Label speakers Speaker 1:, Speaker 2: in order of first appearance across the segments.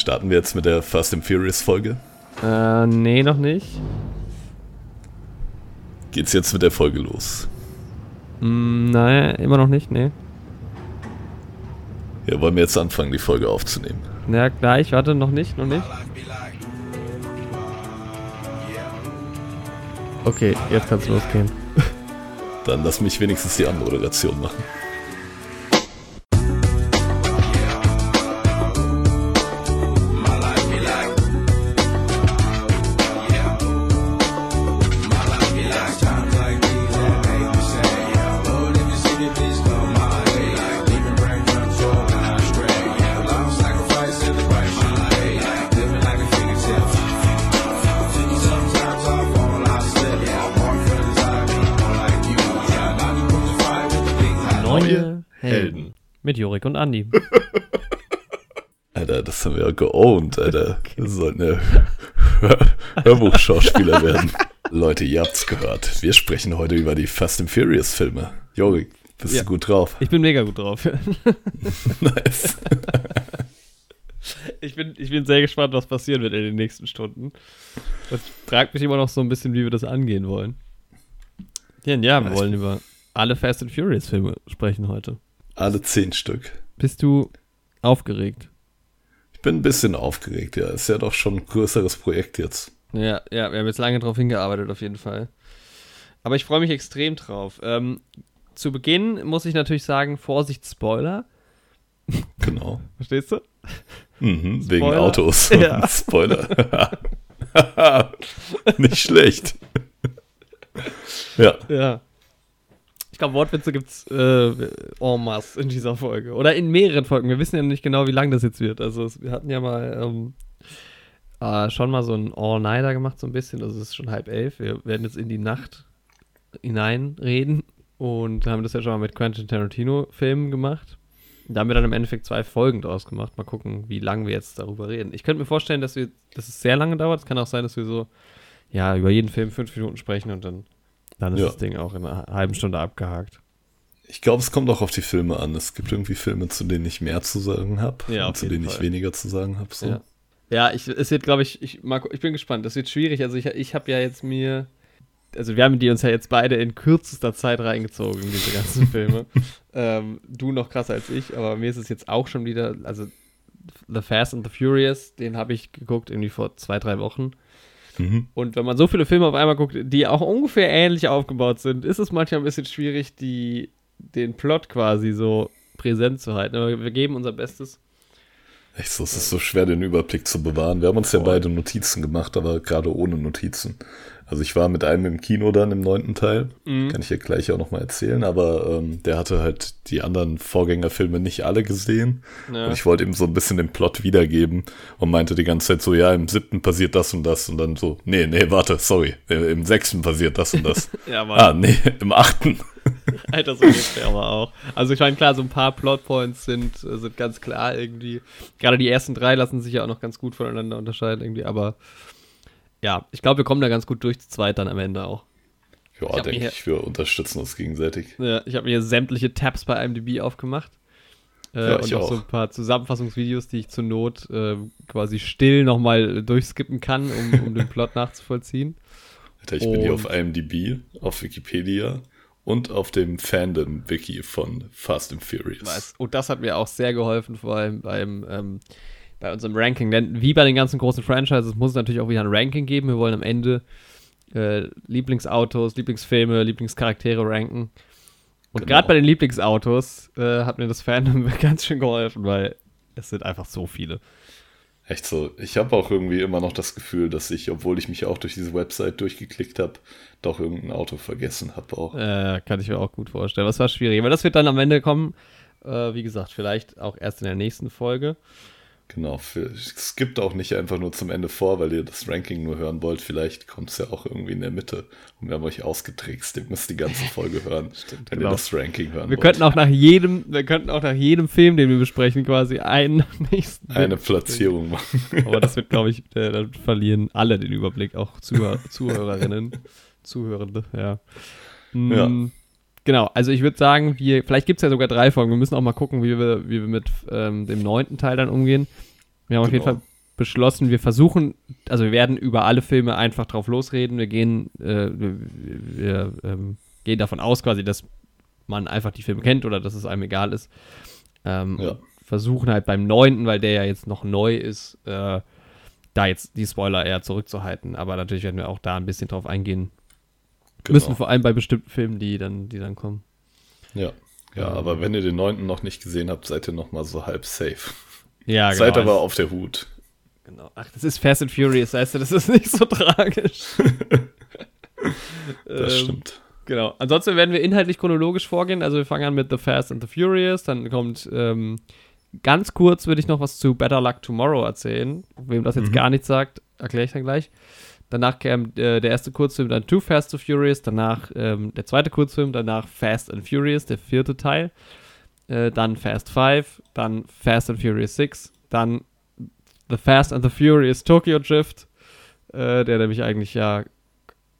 Speaker 1: Starten wir jetzt mit der Fast and Furious Folge?
Speaker 2: Äh, nee, noch nicht.
Speaker 1: Geht's jetzt mit der Folge los?
Speaker 2: Mm, nein, immer noch nicht, nee.
Speaker 1: Ja, wollen wir jetzt anfangen, die Folge aufzunehmen?
Speaker 2: Ja, gleich, warte, noch nicht, noch nicht. Okay, jetzt kann's losgehen.
Speaker 1: Dann lass mich wenigstens die Anmoderation machen.
Speaker 2: Jorik und Andi.
Speaker 1: Alter, das haben wir ja geowned, Alter. Wir sollten ja Hör Hörbuchschauspieler werden. Leute, ihr habt's gehört. Wir sprechen heute über die Fast and Furious Filme. Jorik, bist
Speaker 2: Ja.
Speaker 1: du gut drauf?
Speaker 2: Ich bin mega gut drauf.
Speaker 1: nice.
Speaker 2: Ich bin, ich bin sehr gespannt, was passieren wird in den nächsten Stunden. Das fragt mich immer noch so ein bisschen, wie wir das angehen wollen. Ja, ja wir wollen über alle Fast and Furious Filme sprechen heute.
Speaker 1: Alle zehn Stück.
Speaker 2: Bist du aufgeregt?
Speaker 1: Ich bin ein bisschen aufgeregt, ja. Ist ja doch schon ein größeres Projekt jetzt.
Speaker 2: Ja, ja, wir haben jetzt lange drauf hingearbeitet, auf jeden Fall. Aber ich freue mich extrem drauf. Ähm, zu Beginn muss ich natürlich sagen, Vorsicht, Spoiler.
Speaker 1: Genau.
Speaker 2: Verstehst du?
Speaker 1: Mhm, wegen. Autos.
Speaker 2: Ja.
Speaker 1: Spoiler. Nicht schlecht. ja.
Speaker 2: Ja. Glaube, Wortwitze gibt's äh, en masse in dieser Folge. Oder in mehreren Folgen. Wir wissen ja nicht genau, wie lang das jetzt wird. Also es, wir hatten ja mal ähm, äh, schon mal so ein All-Nighter gemacht, so ein bisschen. Also es ist schon halb elf. Wir werden jetzt in die Nacht hineinreden. Und haben das ja schon mal mit Quentin Tarantino-Filmen gemacht. Da haben wir dann im Endeffekt zwei Folgen draus gemacht. Mal gucken, wie lange wir jetzt darüber reden. Ich könnte mir vorstellen, dass wir, dass es sehr lange dauert. Es kann auch sein, dass wir so, ja, über jeden Film fünf Minuten sprechen und dann, dann ist
Speaker 1: Ja.
Speaker 2: das Ding auch in einer halben Stunde abgehakt.
Speaker 1: Ich glaube, es kommt auch auf die Filme an. Es gibt irgendwie Filme, zu denen ich mehr zu sagen habe
Speaker 2: Ja,
Speaker 1: und zu denen ich
Speaker 2: Fall.
Speaker 1: weniger zu sagen habe. So.
Speaker 2: Ja. Ja, ich, es wird, glaube ich, ich, Marco, ich bin gespannt. Das wird schwierig. Also ich, ich habe ja jetzt mir, also wir haben die uns ja jetzt beide in kürzester Zeit reingezogen, diese ganzen Filme. ähm, du noch krasser als ich, aber mir ist es jetzt auch schon wieder, also The Fast and the Furious, den habe ich geguckt irgendwie vor zwei, drei Wochen.
Speaker 1: Mhm.
Speaker 2: Und wenn man so viele Filme auf einmal guckt, die auch ungefähr ähnlich aufgebaut sind, ist es manchmal ein bisschen schwierig, die, den Plot quasi so präsent zu halten. Aber wir geben unser Bestes.
Speaker 1: Echt so, es ist so schwer, den Überblick zu bewahren. Wir haben uns ja beide Notizen gemacht, aber gerade ohne Notizen. Also ich war mit einem im Kino dann im neunten Teil.
Speaker 2: Mhm.
Speaker 1: Kann ich ja gleich auch nochmal erzählen, aber ähm, der hatte halt die anderen Vorgängerfilme nicht alle gesehen.
Speaker 2: Ja.
Speaker 1: Und ich wollte ihm so ein bisschen den Plot wiedergeben und meinte die ganze Zeit so, ja, im siebten passiert das und das. Und dann so, nee, nee, warte, sorry, äh, im sechsten passiert das und das.
Speaker 2: Ja, Mann.
Speaker 1: ah, nee, im achten.
Speaker 2: Alter, so geht's mir aber auch. Also ich meine, klar, so ein paar Plotpoints sind, äh, sind ganz klar irgendwie. Gerade die ersten drei lassen sich ja auch noch ganz gut voneinander unterscheiden irgendwie, aber ja, ich glaube, wir kommen da ganz gut durch zu zweit dann am Ende auch.
Speaker 1: Ja, denke ich, wir unterstützen uns gegenseitig.
Speaker 2: Ja, ich habe mir sämtliche Tabs bei IMDb aufgemacht. Äh,
Speaker 1: Ja,
Speaker 2: und
Speaker 1: ich
Speaker 2: noch so
Speaker 1: auch.
Speaker 2: ein paar Zusammenfassungsvideos, die ich zur Not äh, quasi still nochmal durchskippen kann, um, um den Plot nachzuvollziehen.
Speaker 1: Alter, ich bin hier
Speaker 2: Und-
Speaker 1: auf IMDb, auf Wikipedia und auf dem Fandom-Wiki von Fast and Furious.
Speaker 2: Weiß. Und das hat mir auch sehr geholfen, vor allem beim, ähm, bei unserem Ranking. Denn wie bei den ganzen großen Franchises muss es natürlich auch wieder ein Ranking geben. Wir wollen am Ende äh, Lieblingsautos, Lieblingsfilme, Lieblingscharaktere ranken. Und
Speaker 1: Genau.
Speaker 2: gerade bei den Lieblingsautos äh, hat mir das Fandom ganz schön geholfen, weil es sind einfach so viele.
Speaker 1: Echt so. Ich habe auch irgendwie immer noch das Gefühl, dass ich, obwohl ich mich auch durch diese Website durchgeklickt habe, doch irgendein Auto vergessen habe auch.
Speaker 2: Äh, kann ich mir auch gut vorstellen. Das war schwierig. Aber das wird dann am Ende kommen. Äh, wie gesagt, vielleicht auch erst in der nächsten Folge.
Speaker 1: Genau. Für, es gibt auch nicht einfach nur zum Ende vor, weil ihr das Ranking nur hören wollt. Vielleicht kommt es ja auch irgendwie in der Mitte. Und wir haben euch ausgetrickst. Ihr müsst die ganze Folge hören, wenn
Speaker 2: genau.
Speaker 1: ihr das Ranking hören
Speaker 2: Wir
Speaker 1: wollt.
Speaker 2: könnten auch nach jedem, wir könnten auch nach jedem Film, den wir besprechen, quasi einen nächsten.
Speaker 1: eine Platzierung machen.
Speaker 2: Aber das wird, glaube ich, äh, dann verlieren alle den Überblick, auch Zuhör Zuhörerinnen, Zuhörende, ja. Mm,
Speaker 1: Ja.
Speaker 2: Genau, also ich würde sagen, wir, vielleicht gibt es ja sogar drei Folgen. Wir müssen auch mal gucken, wie wir, wie wir mit ähm, dem neunten Teil dann umgehen. Wir haben auf jeden
Speaker 1: Genau.
Speaker 2: Fall beschlossen, wir versuchen, also wir werden über alle Filme einfach drauf losreden. Wir gehen, äh, wir, wir ähm, gehen davon aus, quasi, dass man einfach die Filme kennt oder dass es einem egal ist. Ähm,
Speaker 1: Ja.
Speaker 2: Versuchen halt beim neunten, weil der ja jetzt noch neu ist, äh, da jetzt die Spoiler eher zurückzuhalten. Aber natürlich werden wir auch da ein bisschen drauf eingehen.
Speaker 1: Genau.
Speaker 2: Müssen vor allem bei bestimmten Filmen, die dann, die dann kommen.
Speaker 1: Ja. Ja, aber wenn ihr den neunten noch nicht gesehen habt, seid ihr noch mal so halb safe.
Speaker 2: Ja,
Speaker 1: Seid aber auf der Hut.
Speaker 2: Genau. Ach, das ist Fast and Furious, weißt du, das ist nicht so tragisch.
Speaker 1: Das
Speaker 2: Ähm,
Speaker 1: stimmt.
Speaker 2: Genau. Ansonsten werden wir inhaltlich chronologisch vorgehen. Also wir fangen an mit The Fast and the Furious. Dann kommt ähm, ganz kurz, würde ich noch was zu Better Luck Tomorrow erzählen. Wem das jetzt
Speaker 1: Mhm.
Speaker 2: gar nichts sagt, erkläre ich dann gleich. Danach kam äh, der erste Kurzfilm, dann Too Fast to Furious. Danach ähm, der zweite Kurzfilm, danach Fast and Furious, der vierte Teil. Äh, dann Fast 5, dann Fast and Furious 6, dann The Fast and the Furious Tokyo Drift, äh, der nämlich eigentlich ja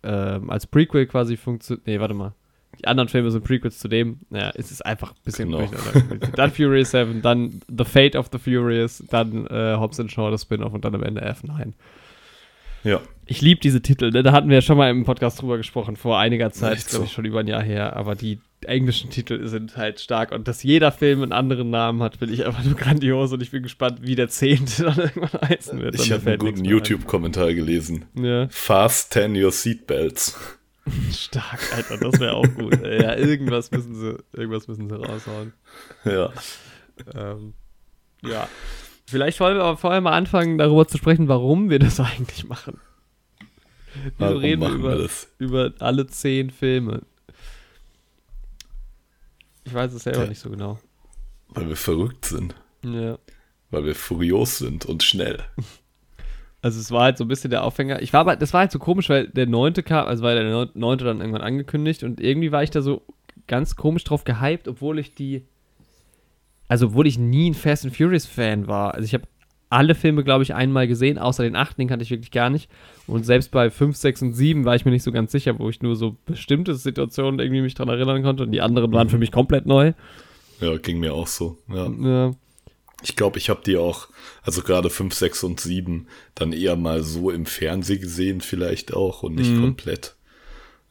Speaker 2: ähm, als Prequel quasi funktioniert. Nee, warte mal. Die anderen Filme sind Prequels zu dem. Naja, es ist einfach ein bisschen.
Speaker 1: Genau.
Speaker 2: dann Furious 7, dann The Fate of the Furious, dann äh, Hobbs and Shaw, das Spin-off und dann am Ende F9.
Speaker 1: Ja.
Speaker 2: Ich liebe diese Titel, ne? da hatten wir ja schon mal im Podcast drüber gesprochen, vor einiger Zeit, glaube
Speaker 1: so.
Speaker 2: ich schon über ein Jahr her, aber die englischen Titel sind halt stark und dass jeder Film einen anderen Namen hat, finde ich einfach nur grandios und ich bin gespannt, wie der zehnte dann irgendwann heißen wird.
Speaker 1: Ich habe einen guten. YouTube-Kommentar gelesen.
Speaker 2: Ja.
Speaker 1: Fasten your seatbelts.
Speaker 2: Stark, Alter, das wäre auch gut. Ja, irgendwas müssen sie, irgendwas müssen sie raushauen.
Speaker 1: Ja.
Speaker 2: Ähm, ja. Vielleicht wollen wir aber vorher mal anfangen, darüber zu sprechen, warum wir das eigentlich machen. Wieso
Speaker 1: Warum
Speaker 2: reden wir
Speaker 1: machen
Speaker 2: über,
Speaker 1: wir das?
Speaker 2: über alle zehn Filme? Ich weiß es selber
Speaker 1: Ja.
Speaker 2: nicht so genau.
Speaker 1: Weil wir verrückt sind.
Speaker 2: Ja.
Speaker 1: Weil wir furios sind und schnell.
Speaker 2: Also es war halt so ein bisschen der Aufhänger. Ich war aber, das war halt so komisch, weil der neunte kam, also war der Neun- neunte dann irgendwann angekündigt und irgendwie war ich da so ganz komisch drauf gehypt, obwohl ich die, also obwohl ich nie ein Fast and Furious Fan war. Also ich habe alle Filme, glaube ich, einmal gesehen, außer den achten, den kannte ich wirklich gar nicht. Und selbst bei 5, 6 und 7 war ich mir nicht so ganz sicher, wo ich nur so bestimmte Situationen irgendwie mich dran erinnern konnte und die anderen waren für mich komplett neu.
Speaker 1: Ja, ging mir auch so. Ja.
Speaker 2: Ja.
Speaker 1: Ich glaube, ich habe die auch, also gerade 5, 6 und 7, dann eher mal so im Fernsehen gesehen, vielleicht auch und nicht
Speaker 2: Mhm.
Speaker 1: komplett.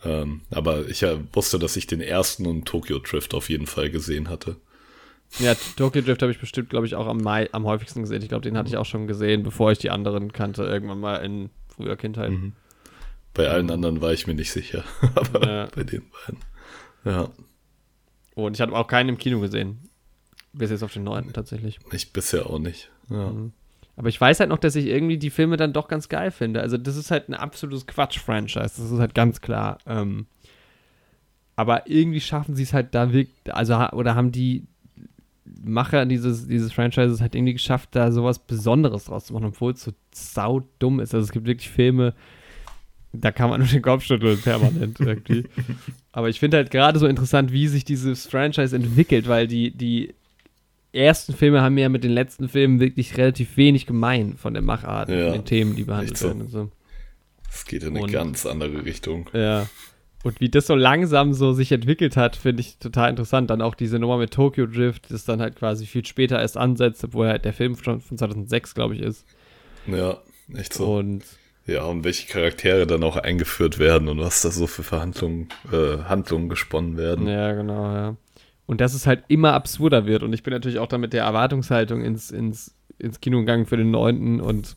Speaker 1: Ähm, aber ich ja, wusste, dass ich den ersten und Tokyo Drift auf jeden Fall gesehen hatte.
Speaker 2: Ja, Tokyo Drift habe ich bestimmt, glaube ich, auch am, Mai, am häufigsten gesehen. Ich glaube, den hatte ich auch schon gesehen, bevor ich die anderen kannte, irgendwann mal in früher Kindheit.
Speaker 1: Mhm. Bei allen anderen war ich mir nicht sicher, aber
Speaker 2: Ja.
Speaker 1: bei den beiden. Ja,
Speaker 2: Und ich hatte auch keinen im Kino gesehen. Bis jetzt auf den neunten tatsächlich.
Speaker 1: ich bisher auch nicht. Ja.
Speaker 2: Mhm. Aber ich weiß halt noch, dass ich irgendwie die Filme dann doch ganz geil finde. Also, das ist halt ein absolutes Quatsch-Franchise. Das ist halt ganz klar. Ähm, aber irgendwie schaffen sie es halt da wirklich, also, oder haben die Macher dieses, dieses Franchises halt irgendwie geschafft, da sowas Besonderes draus zu machen, obwohl es so sau dumm ist. Also, es gibt wirklich Filme, da kann man nur den Kopf schütteln, permanent irgendwie. Aber ich finde halt gerade so interessant, wie sich dieses Franchise entwickelt, weil die, die ersten Filme haben ja mit den letzten Filmen wirklich relativ wenig gemein von der Machart,
Speaker 1: Ja,
Speaker 2: von den Themen, die behandelt werden. Und so.
Speaker 1: Es geht in eine
Speaker 2: Und-
Speaker 1: ganz andere Richtung.
Speaker 2: Ja. Und wie das so langsam so sich entwickelt hat, finde ich total interessant. Dann auch diese Nummer mit Tokyo Drift, das dann halt quasi viel später erst ansetzt, obwohl halt der Film schon von 2006, glaube ich, ist.
Speaker 1: Ja, echt so.
Speaker 2: Und
Speaker 1: Ja, und welche Charaktere dann auch eingeführt werden und was da so für Verhandlungen, äh, Handlungen gesponnen werden.
Speaker 2: Ja, genau, ja. Und dass es halt immer absurder wird. Und ich bin natürlich auch da mit der Erwartungshaltung ins, ins, ins Kino gegangen für den neunten und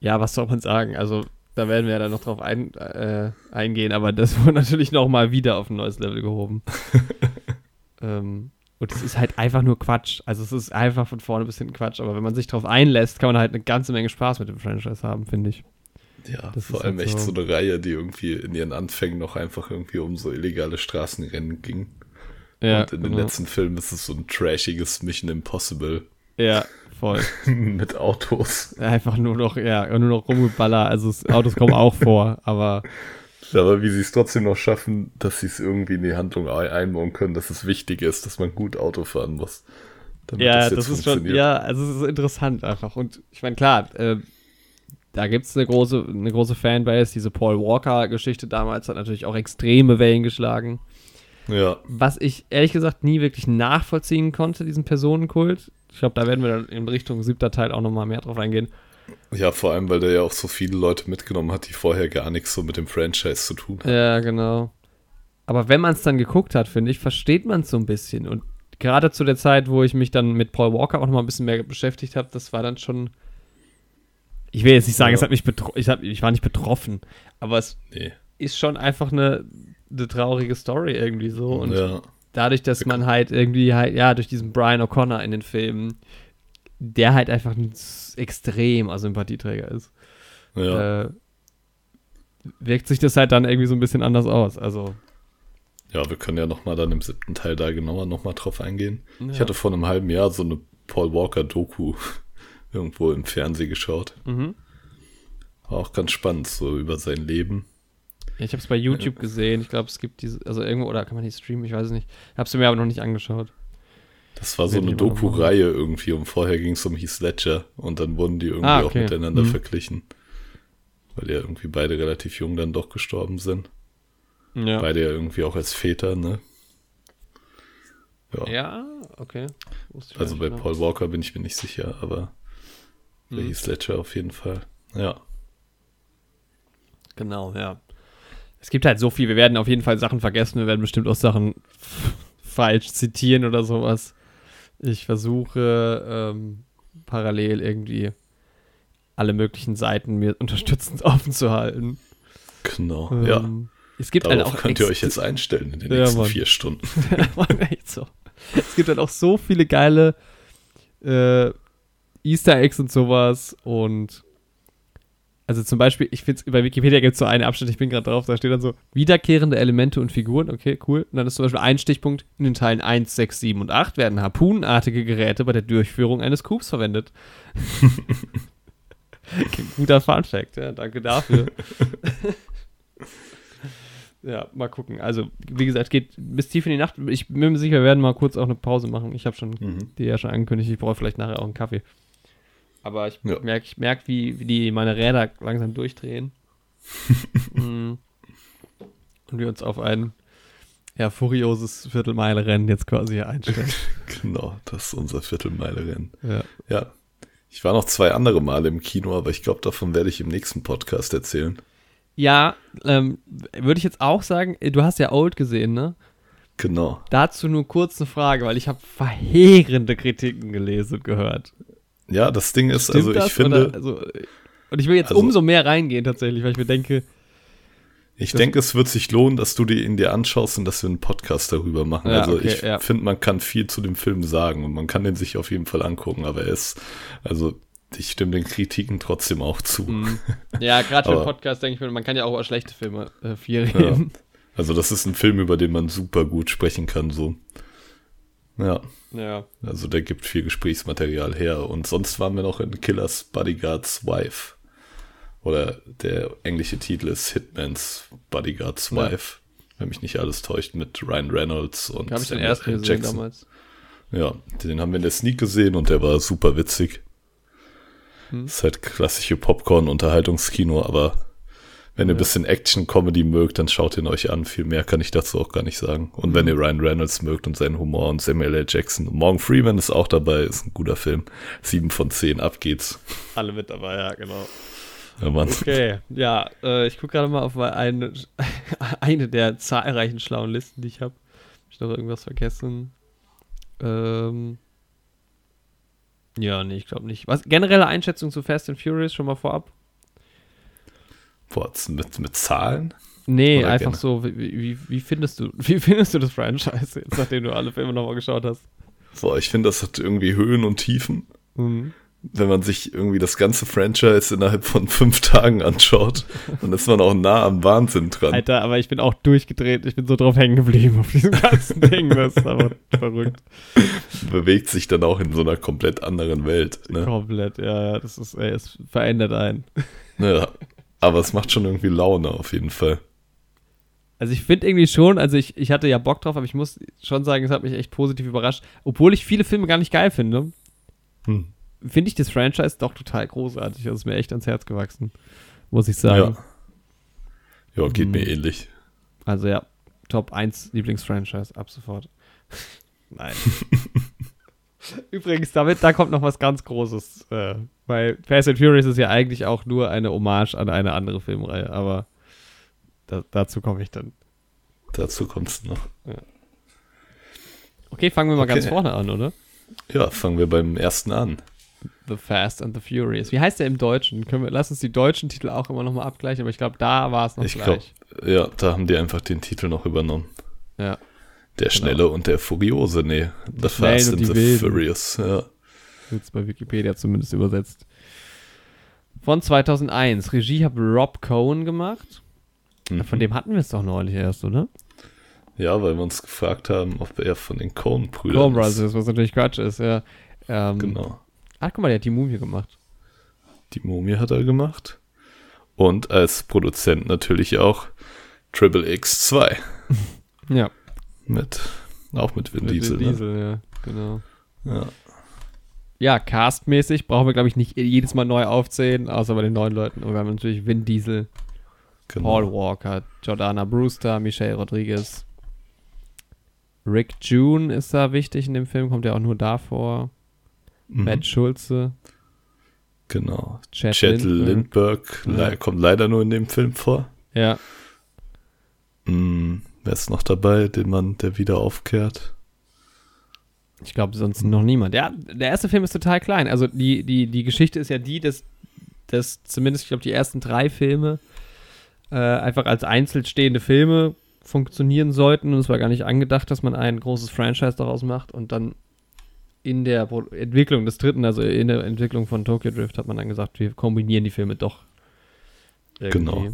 Speaker 2: ja, was soll man sagen? Also, da werden wir ja dann noch drauf ein, äh, eingehen, aber das wurde natürlich noch mal wieder auf ein neues Level gehoben. ähm, und es ist halt einfach nur Quatsch. Also es ist einfach von vorne bis hinten Quatsch, aber wenn man sich drauf einlässt, kann man halt eine ganze Menge Spaß mit dem Franchise haben, finde ich.
Speaker 1: Ja,
Speaker 2: Das
Speaker 1: vor allem
Speaker 2: halt
Speaker 1: echt
Speaker 2: so-
Speaker 1: so eine Reihe, die irgendwie in ihren Anfängen noch einfach irgendwie um so illegale Straßenrennen ging.
Speaker 2: Ja,
Speaker 1: und in den
Speaker 2: genau.
Speaker 1: letzten Filmen ist es so ein trashiges Mission Impossible
Speaker 2: ja voll.
Speaker 1: mit Autos.
Speaker 2: Einfach nur noch, ja, nur noch rumgeballer. Also Autos kommen auch vor, aber
Speaker 1: Aber wie sie es trotzdem noch schaffen, dass sie es irgendwie in die Handlung ein- einbauen können, dass es wichtig ist, dass man gut Auto fahren muss. damit
Speaker 2: ja,
Speaker 1: jetzt
Speaker 2: das ist schon, ja, also es ist interessant einfach. Und ich meine, klar, äh, da gibt es eine große, eine große Fanbase. Diese Paul Walker-Geschichte damals hat natürlich auch extreme Wellen geschlagen.
Speaker 1: Ja,
Speaker 2: Was ich ehrlich gesagt nie wirklich nachvollziehen konnte, diesen Personenkult. Ich glaube, da werden wir dann in Richtung siebter Teil auch nochmal mehr drauf eingehen.
Speaker 1: Ja, vor allem, weil der ja auch so viele Leute mitgenommen hat, die vorher gar nichts so mit dem Franchise zu tun hatten.
Speaker 2: Ja, genau. Aber wenn man es dann geguckt hat, finde ich, versteht man es so ein bisschen. Und gerade zu der Zeit, wo ich mich dann mit Paul Walker auch noch mal ein bisschen mehr beschäftigt habe, das war dann schon. Ich will jetzt nicht sagen,
Speaker 1: Ja.
Speaker 2: es hat mich betro ich, ich war nicht betroffen, aber es
Speaker 1: Nee.
Speaker 2: ist schon einfach eine, eine traurige Story irgendwie so. Und
Speaker 1: ja.
Speaker 2: Dadurch, dass man halt irgendwie halt, ja, durch diesen Brian O'Connor in den Filmen, der halt einfach ein extremer Sympathieträger ist,
Speaker 1: Ja.
Speaker 2: äh, wirkt sich das halt dann irgendwie so ein bisschen anders aus. Also,
Speaker 1: ja, wir können ja nochmal dann im siebten Teil da genauer nochmal drauf eingehen. Ich
Speaker 2: Ja.
Speaker 1: hatte vor einem halben Jahr so eine Paul Walker-Doku irgendwo im Fernsehen geschaut.
Speaker 2: mhm.
Speaker 1: War auch ganz spannend, so über sein Leben.
Speaker 2: Ja, ich habe es bei YouTube gesehen. Ich glaube, es gibt diese, also irgendwo, oder kann man die streamen? Ich weiß es nicht. Habe es mir aber noch nicht angeschaut.
Speaker 1: Das war so eine. Doku-Reihe irgendwie und vorher ging es um Heath Ledger und dann wurden die irgendwie
Speaker 2: Ah,
Speaker 1: auch
Speaker 2: okay.
Speaker 1: miteinander
Speaker 2: Mhm.
Speaker 1: verglichen. Weil ja irgendwie beide relativ jung dann doch gestorben sind.
Speaker 2: Ja.
Speaker 1: Beide ja irgendwie auch als Väter, ne? Ja.
Speaker 2: Ja, okay.
Speaker 1: Also bei
Speaker 2: nicht,
Speaker 1: Paul Walker bin ich mir nicht sicher, aber bei
Speaker 2: Mhm.
Speaker 1: Heath Ledger auf jeden Fall. Ja.
Speaker 2: Genau, ja. Es gibt halt so viel. Wir werden auf jeden Fall Sachen vergessen. Wir werden bestimmt auch Sachen falsch zitieren oder sowas. Ich versuche ähm, parallel irgendwie alle möglichen Seiten mir unterstützend offen zu halten.
Speaker 1: Genau.
Speaker 2: Ähm,
Speaker 1: ja.
Speaker 2: Es gibt halt auch
Speaker 1: könnt ihr euch jetzt einstellen in den
Speaker 2: Ja,
Speaker 1: nächsten
Speaker 2: Mann.
Speaker 1: vier Stunden.
Speaker 2: Echt so. Es gibt halt auch so viele geile äh, Easter Eggs und sowas und also zum Beispiel, ich finde bei Wikipedia gibt es so einen Abschnitt, ich bin gerade drauf, da steht dann so wiederkehrende Elemente und Figuren, okay, cool. Und dann ist zum Beispiel ein Stichpunkt, in den Teilen 1, 6, 7 und 8 werden harpunenartige Geräte bei der Durchführung eines Coups verwendet. Guter Fun-Fact, ja, danke dafür. ja, mal gucken. Also, wie gesagt, geht bis tief in die Nacht. Ich bin mir sicher, wir werden mal kurz auch eine Pause machen. Ich habe schon
Speaker 1: Mhm.
Speaker 2: dir ja schon angekündigt, ich brauche vielleicht nachher auch einen Kaffee. Aber ich
Speaker 1: Ja.
Speaker 2: merke, ich merk, wie, wie die meine Räder langsam durchdrehen. Mm. Und wir uns auf ein ja, furioses Viertelmeile-Rennen jetzt quasi hier einstellen.
Speaker 1: Genau, das ist unser Viertelmeile-Rennen.
Speaker 2: ja.
Speaker 1: Ja. Ich war noch zwei andere Male im Kino, aber ich glaube, davon werde ich im nächsten Podcast erzählen.
Speaker 2: Ja, ähm, würde ich jetzt auch sagen, du hast ja Old gesehen, ne?
Speaker 1: Genau.
Speaker 2: Dazu nur kurz eine Frage, weil ich habe verheerende Kritiken gelesen und gehört.
Speaker 1: Ja, das Ding ist,
Speaker 2: Stimmt
Speaker 1: also ich
Speaker 2: das,
Speaker 1: finde,
Speaker 2: also, und ich will jetzt
Speaker 1: Also-
Speaker 2: umso mehr reingehen tatsächlich, weil ich mir denke,
Speaker 1: ich denke, es wird sich lohnen, dass du die ihn dir anschaust und dass wir einen Podcast darüber machen.
Speaker 2: Ja,
Speaker 1: also
Speaker 2: okay,
Speaker 1: ich
Speaker 2: ja.
Speaker 1: finde, man kann viel zu dem Film sagen und man kann den sich auf jeden Fall angucken, aber er ist, also ich stimme den Kritiken trotzdem auch zu.
Speaker 2: mh, ja, gerade für einen Podcast denke ich mir, man kann ja auch über schlechte Filme äh, viel
Speaker 1: Ja.
Speaker 2: reden.
Speaker 1: Also das ist ein Film, über den man super gut sprechen kann, so. Ja,
Speaker 2: Ja.
Speaker 1: also der gibt viel Gesprächsmaterial her. Und sonst waren wir noch in Killers Bodyguard's Wife. Oder der englische Titel ist Hitman's Bodyguard's
Speaker 2: Ja.
Speaker 1: Wife. Wenn mich nicht alles täuscht, mit Ryan Reynolds und
Speaker 2: Habe ich den ersten
Speaker 1: L.
Speaker 2: gesehen
Speaker 1: Jackson.
Speaker 2: damals.
Speaker 1: Ja, den haben wir in der Sneak gesehen und der war super witzig.
Speaker 2: Hm.
Speaker 1: Ist halt klassische Popcorn-Unterhaltungskino, aber wenn ihr ein bisschen Action-Comedy mögt, dann schaut ihn euch an. Viel mehr kann ich dazu auch gar nicht sagen. Und
Speaker 2: Hm.
Speaker 1: wenn ihr Ryan Reynolds mögt und seinen Humor und Samuel L. Jackson. Und Morgan Freeman ist auch dabei, ist ein guter Film. Sieben von zehn, ab geht's.
Speaker 2: Alle mit dabei, ja, genau.
Speaker 1: Ja.
Speaker 2: Okay, ja, äh, ich gucke gerade mal auf eine, eine der zahlreichen schlauen Listen, die ich habe. Hab ich noch irgendwas vergessen? Ähm. Ja, nee, ich glaube nicht. Was generelle Einschätzung zu Fast and Furious schon mal vorab?
Speaker 1: Jetzt mit, mit Zahlen?
Speaker 2: Nee,
Speaker 1: Oder
Speaker 2: einfach
Speaker 1: gerne.
Speaker 2: so, wie, wie, wie findest du, wie findest du das Franchise jetzt, nachdem du alle Filme nochmal geschaut hast?
Speaker 1: Boah, ich finde, das hat irgendwie Höhen und Tiefen.
Speaker 2: Mhm.
Speaker 1: wenn man sich irgendwie das ganze Franchise innerhalb von fünf Tagen anschaut, dann ist man auch nah am Wahnsinn dran.
Speaker 2: Alter, aber ich bin auch durchgedreht. Ich bin so drauf hängen geblieben auf diesem ganzen Ding. Das ist aber verrückt.
Speaker 1: Bewegt sich dann auch in so einer komplett anderen Welt. Ne?
Speaker 2: Komplett, ja, ja. Das ist, ey, es verändert einen.
Speaker 1: Ja. Aber es macht schon irgendwie Laune auf jeden Fall.
Speaker 2: Also ich finde irgendwie schon, also ich, ich hatte ja Bock drauf, aber ich muss schon sagen, es hat mich echt positiv überrascht. Obwohl ich viele Filme gar nicht geil finde,
Speaker 1: Hm.
Speaker 2: finde ich das Franchise doch total großartig. Das ist mir echt ans Herz gewachsen, muss ich sagen.
Speaker 1: Ja. Ja, geht
Speaker 2: Mhm.
Speaker 1: mir ähnlich.
Speaker 2: Also ja, Top 1 Lieblingsfranchise, ab sofort. Nein. Übrigens, damit, da kommt noch was ganz Großes. Äh, weil Fast and Furious ist ja eigentlich auch nur eine Hommage an eine andere Filmreihe, aber da, dazu komme ich dann.
Speaker 1: Dazu kommst du noch.
Speaker 2: Okay, fangen wir mal
Speaker 1: Okay.
Speaker 2: ganz vorne an, oder?
Speaker 1: Ja, fangen wir beim ersten an.
Speaker 2: The Fast and the Furious. Wie heißt der im Deutschen? Können wir, lass uns die deutschen Titel auch immer nochmal abgleichen, aber ich glaube, da war es noch
Speaker 1: Ich glaube,
Speaker 2: gleich.
Speaker 1: ja, da haben die einfach den Titel noch übernommen.
Speaker 2: Ja.
Speaker 1: Der Schnelle und der Furiose, nee. The Fast
Speaker 2: und
Speaker 1: and the
Speaker 2: Wilden.
Speaker 1: Furious, ja.
Speaker 2: Jetzt bei Wikipedia zumindest übersetzt. Von 2001. Regie hat Rob Cohen gemacht.
Speaker 1: Mhm.
Speaker 2: Von dem hatten wir es doch neulich erst, oder?
Speaker 1: Ja, weil wir uns gefragt haben, ob er von den Coen-Brüdern
Speaker 2: Coen
Speaker 1: ist.
Speaker 2: Brothers, was natürlich Quatsch ist, ja. Ähm,
Speaker 1: Genau.
Speaker 2: Ach, guck mal, der hat die Mumie gemacht.
Speaker 1: Die Mumie hat er gemacht. Und als Produzent natürlich auch Triple X 2
Speaker 2: Ja.
Speaker 1: Mit, auch mit Vin
Speaker 2: Mit
Speaker 1: Diesel.
Speaker 2: Vin
Speaker 1: Ne?
Speaker 2: Diesel, ja, genau.
Speaker 1: Ja.
Speaker 2: Ja, castmäßig brauchen wir, glaube ich, nicht jedes Mal neu aufzählen, außer bei den neuen Leuten. Und wir haben natürlich Vin Diesel,
Speaker 1: Genau.
Speaker 2: Paul Walker, Jordana Brewster, Michelle Rodriguez. Rick June ist da wichtig in dem Film, kommt ja auch nur davor.
Speaker 1: Mhm.
Speaker 2: Matt Schulze,
Speaker 1: Genau.
Speaker 2: Chad,
Speaker 1: Chad
Speaker 2: Lindbergh.
Speaker 1: Lindbergh
Speaker 2: Ja.
Speaker 1: kommt leider nur in dem Film vor.
Speaker 2: Ja,
Speaker 1: Hm, wer ist noch dabei, den man, der wieder aufkehrt?
Speaker 2: ich glaube sonst noch niemand. Ja, der erste Film ist total klein. Also die, die, die Geschichte ist ja die, dass, dass zumindest, ich glaube, die ersten drei Filme äh, einfach als einzeln stehende Filme funktionieren sollten. Und es war gar nicht angedacht, dass man ein großes Franchise daraus macht. Und dann in der Entwicklung des dritten, also in der Entwicklung von Tokyo Drift, hat man dann gesagt, wir kombinieren die Filme doch.
Speaker 1: Genau.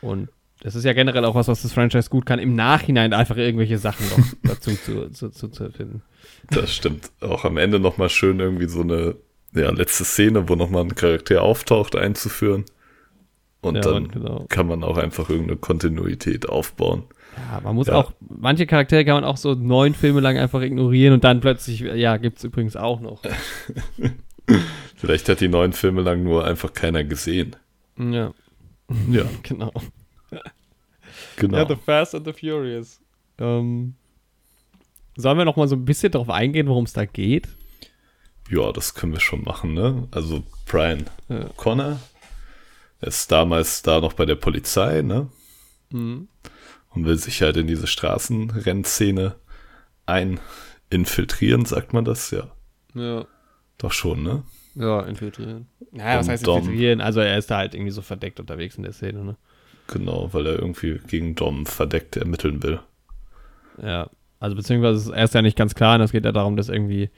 Speaker 2: Und das ist ja generell auch was, was das Franchise gut kann, im Nachhinein einfach irgendwelche Sachen noch dazu zu, zu, zu, zu finden.
Speaker 1: Das stimmt. Auch am Ende nochmal schön irgendwie so eine ja, letzte Szene, wo nochmal ein Charakter auftaucht, einzuführen. Und
Speaker 2: Ja,
Speaker 1: dann
Speaker 2: genau.
Speaker 1: kann man auch einfach irgendeine Kontinuität aufbauen.
Speaker 2: Ja, man muss
Speaker 1: Ja.
Speaker 2: auch, manche Charaktere kann man auch so neun Filme lang einfach ignorieren und dann plötzlich, ja, gibt es übrigens auch noch.
Speaker 1: Vielleicht hat die neuen Filme lang nur einfach keiner gesehen.
Speaker 2: Ja,
Speaker 1: Ja,
Speaker 2: genau.
Speaker 1: Genau.
Speaker 2: Ja, The Fast and the Furious. Ähm, sollen wir noch mal so ein bisschen darauf eingehen, worum es da geht?
Speaker 1: Ja, das können wir schon machen, ne? Also Brian
Speaker 2: Ja.
Speaker 1: Connor ist damals da noch bei der Polizei, ne?
Speaker 2: Mhm.
Speaker 1: Und will sich halt in diese Straßenrennszene eininfiltrieren, sagt man das? Ja.
Speaker 2: Ja.
Speaker 1: Doch schon, ne?
Speaker 2: Ja, infiltrieren. Naja, was heißt infiltrieren? Also er ist da halt irgendwie so verdeckt unterwegs in der Szene, ne?
Speaker 1: Genau, weil er irgendwie gegen Dom verdeckt ermitteln will.
Speaker 2: Ja. Also beziehungsweise ist erst ja nicht ganz klar und es geht ja darum, dass irgendwie.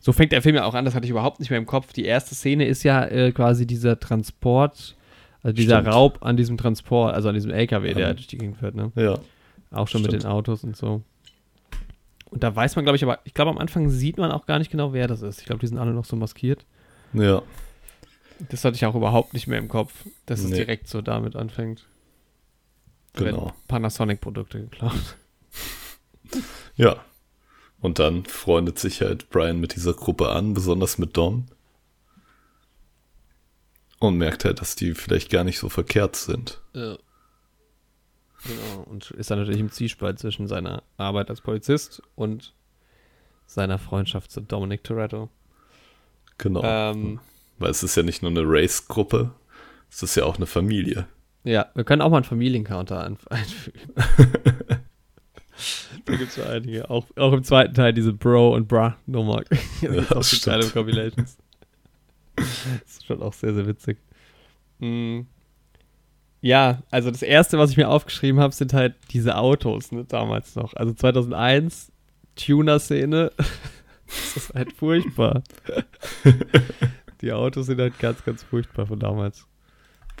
Speaker 2: So fängt der Film ja auch an, das hatte ich überhaupt nicht mehr im Kopf. Die erste Szene ist ja äh, quasi dieser Transport, also dieser
Speaker 1: Stimmt.
Speaker 2: Raub an diesem Transport, also an diesem LKW, der
Speaker 1: An-
Speaker 2: durch die Gegend fährt, ne?
Speaker 1: Ja.
Speaker 2: Auch schon mit
Speaker 1: Stimmt.
Speaker 2: den Autos und so. Und da weiß man, glaube ich, aber ich glaube, am Anfang sieht man auch gar nicht genau, wer das ist. Ich glaube, die sind alle noch so maskiert.
Speaker 1: Ja.
Speaker 2: Das hatte ich auch überhaupt nicht mehr im Kopf, dass es
Speaker 1: Nee.
Speaker 2: direkt so damit anfängt.
Speaker 1: Genau.
Speaker 2: Panasonic-Produkte geklaut.
Speaker 1: Ja. Und dann freundet sich halt Brian mit dieser Gruppe an, besonders mit Dom. Und merkt halt, dass die vielleicht gar nicht so verkehrt sind.
Speaker 2: Ja. Genau. Und ist dann natürlich im Zwiespalt zwischen seiner Arbeit als Polizist und seiner Freundschaft zu Dominic Toretto.
Speaker 1: Genau.
Speaker 2: Ähm,
Speaker 1: Weil es ist ja nicht nur eine Race-Gruppe, es ist ja auch eine Familie.
Speaker 2: Ja, wir können auch mal einen Familiencounter ein- einfügen. da gibt es ja einige. Auch, auch im zweiten Teil diese Bro- und Bra-Nummer.
Speaker 1: Ja,
Speaker 2: auch so
Speaker 1: stimmt.
Speaker 2: kleine Compilations. Das ist schon auch sehr, sehr witzig. Mm. Ja, also das erste, was ich mir aufgeschrieben habe, sind halt diese Autos, ne, damals noch. Also 2001, Tuner-Szene. das ist halt furchtbar. die Autos sind halt ganz, ganz furchtbar von damals.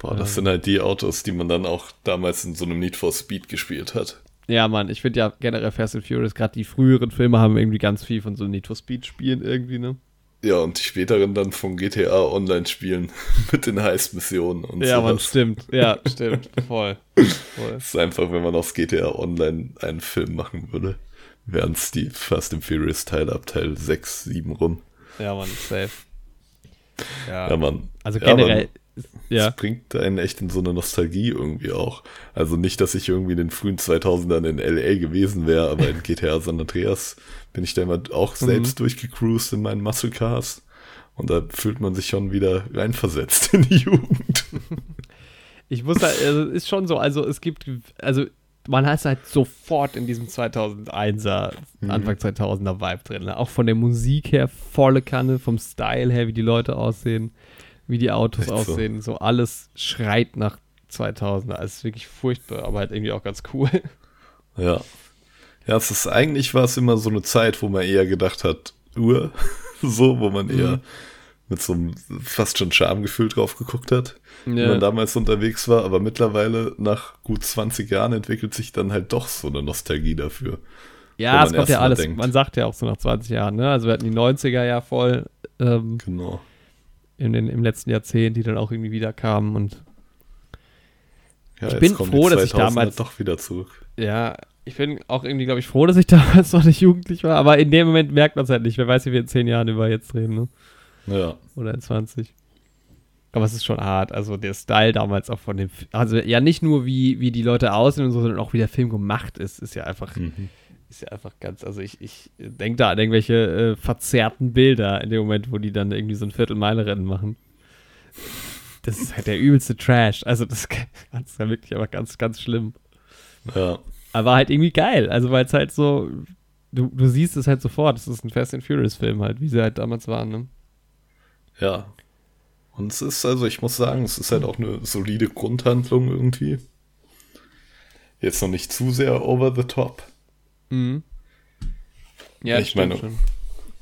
Speaker 1: Boah, das
Speaker 2: Ja.
Speaker 1: sind halt die Autos, die man dann auch damals in so einem Need for Speed gespielt hat.
Speaker 2: Ja, Mann, ich finde ja generell Fast and Furious, gerade die früheren Filme haben irgendwie ganz viel von so Need for Speed Spielen irgendwie, ne?
Speaker 1: Ja, und die späteren dann vom GTA Online-Spielen mit den Heist-Missionen und
Speaker 2: Ja, Mann, stimmt. Ja, stimmt. Voll. Voll.
Speaker 1: Es ist einfach, wenn man aus GTA Online einen Film machen würde, wären es die Fast and Furious Teile ab Teil 6, 7 rum.
Speaker 2: Ja, Mann, safe. Ja.
Speaker 1: Ja, Mann.
Speaker 2: Also
Speaker 1: Ja,
Speaker 2: generell, Ja.
Speaker 1: Das bringt einen echt in so eine Nostalgie irgendwie auch. Also nicht, dass ich irgendwie in den frühen 2000ern in LA gewesen wäre, aber in GTA San Andreas bin ich da immer auch
Speaker 2: Mhm.
Speaker 1: selbst durchgecruised in meinen Muscle Cars. Und da fühlt man sich schon wieder reinversetzt in die Jugend.
Speaker 2: Ich muss halt, also es ist schon so, also es gibt, also man hat halt sofort in diesem 2001er,
Speaker 1: Mhm.
Speaker 2: Anfang 2000er Vibe drin. Ne? Auch von der Musik her, volle Kanne, vom Style her, wie die Leute aussehen, wie die Autos
Speaker 1: Echt so.
Speaker 2: aussehen. So. alles schreit nach 2000er. Also ist wirklich furchtbar, aber halt irgendwie auch ganz cool.
Speaker 1: Ja. Ja, es ist eigentlich war es immer so eine Zeit, wo man eher gedacht hat, Uhr, so, wo man eher
Speaker 2: Mhm.
Speaker 1: mit so einem fast schon Schamgefühl drauf geguckt hat, wenn
Speaker 2: Ja.
Speaker 1: man damals unterwegs war, aber mittlerweile nach gut 20 Jahren entwickelt sich dann halt doch so eine Nostalgie dafür. wenn
Speaker 2: Ja, es kommt ja alles,
Speaker 1: denkt.
Speaker 2: man sagt ja auch so nach 20 Jahren, ne? Also wir hatten die 90er ja voll ähm,
Speaker 1: Genau.
Speaker 2: In den, im letzten Jahrzehnt, die dann auch irgendwie wieder kamen und
Speaker 1: Ja,
Speaker 2: Ich bin froh, dass ich
Speaker 1: 2000er
Speaker 2: damals-
Speaker 1: doch wieder zurück.
Speaker 2: Ja, ich bin auch irgendwie, glaube ich, froh, dass ich damals noch nicht jugendlich war, aber in dem Moment merkt man es halt nicht. Wer weiß, wie wir in 10 Jahren über jetzt reden, ne?
Speaker 1: Ja.
Speaker 2: Oder in 20. Aber es ist schon hart. Also der Style damals auch von dem, also ja nicht nur wie, wie die Leute aussehen und so, sondern auch wie der Film gemacht ist, ist ja einfach,
Speaker 1: Mhm.
Speaker 2: Ist ja einfach ganz, also ich, ich denke da an irgendwelche äh, verzerrten Bilder in dem Moment, wo die dann irgendwie so ein Viertelmeile-Rennen machen. Das ist halt der übelste Trash. Also das ist ja wirklich aber ganz, ganz schlimm.
Speaker 1: Ja.
Speaker 2: Aber halt irgendwie geil. Also, weil es halt so, du, du siehst es halt sofort. Es ist ein Fast and Furious Film halt, wie sie halt damals waren, ne?
Speaker 1: Ja. Und es ist, also ich muss sagen, es ist halt auch eine solide Grundhandlung irgendwie. Jetzt noch nicht zu sehr over the top.
Speaker 2: Mhm. Ja,
Speaker 1: Ich meine,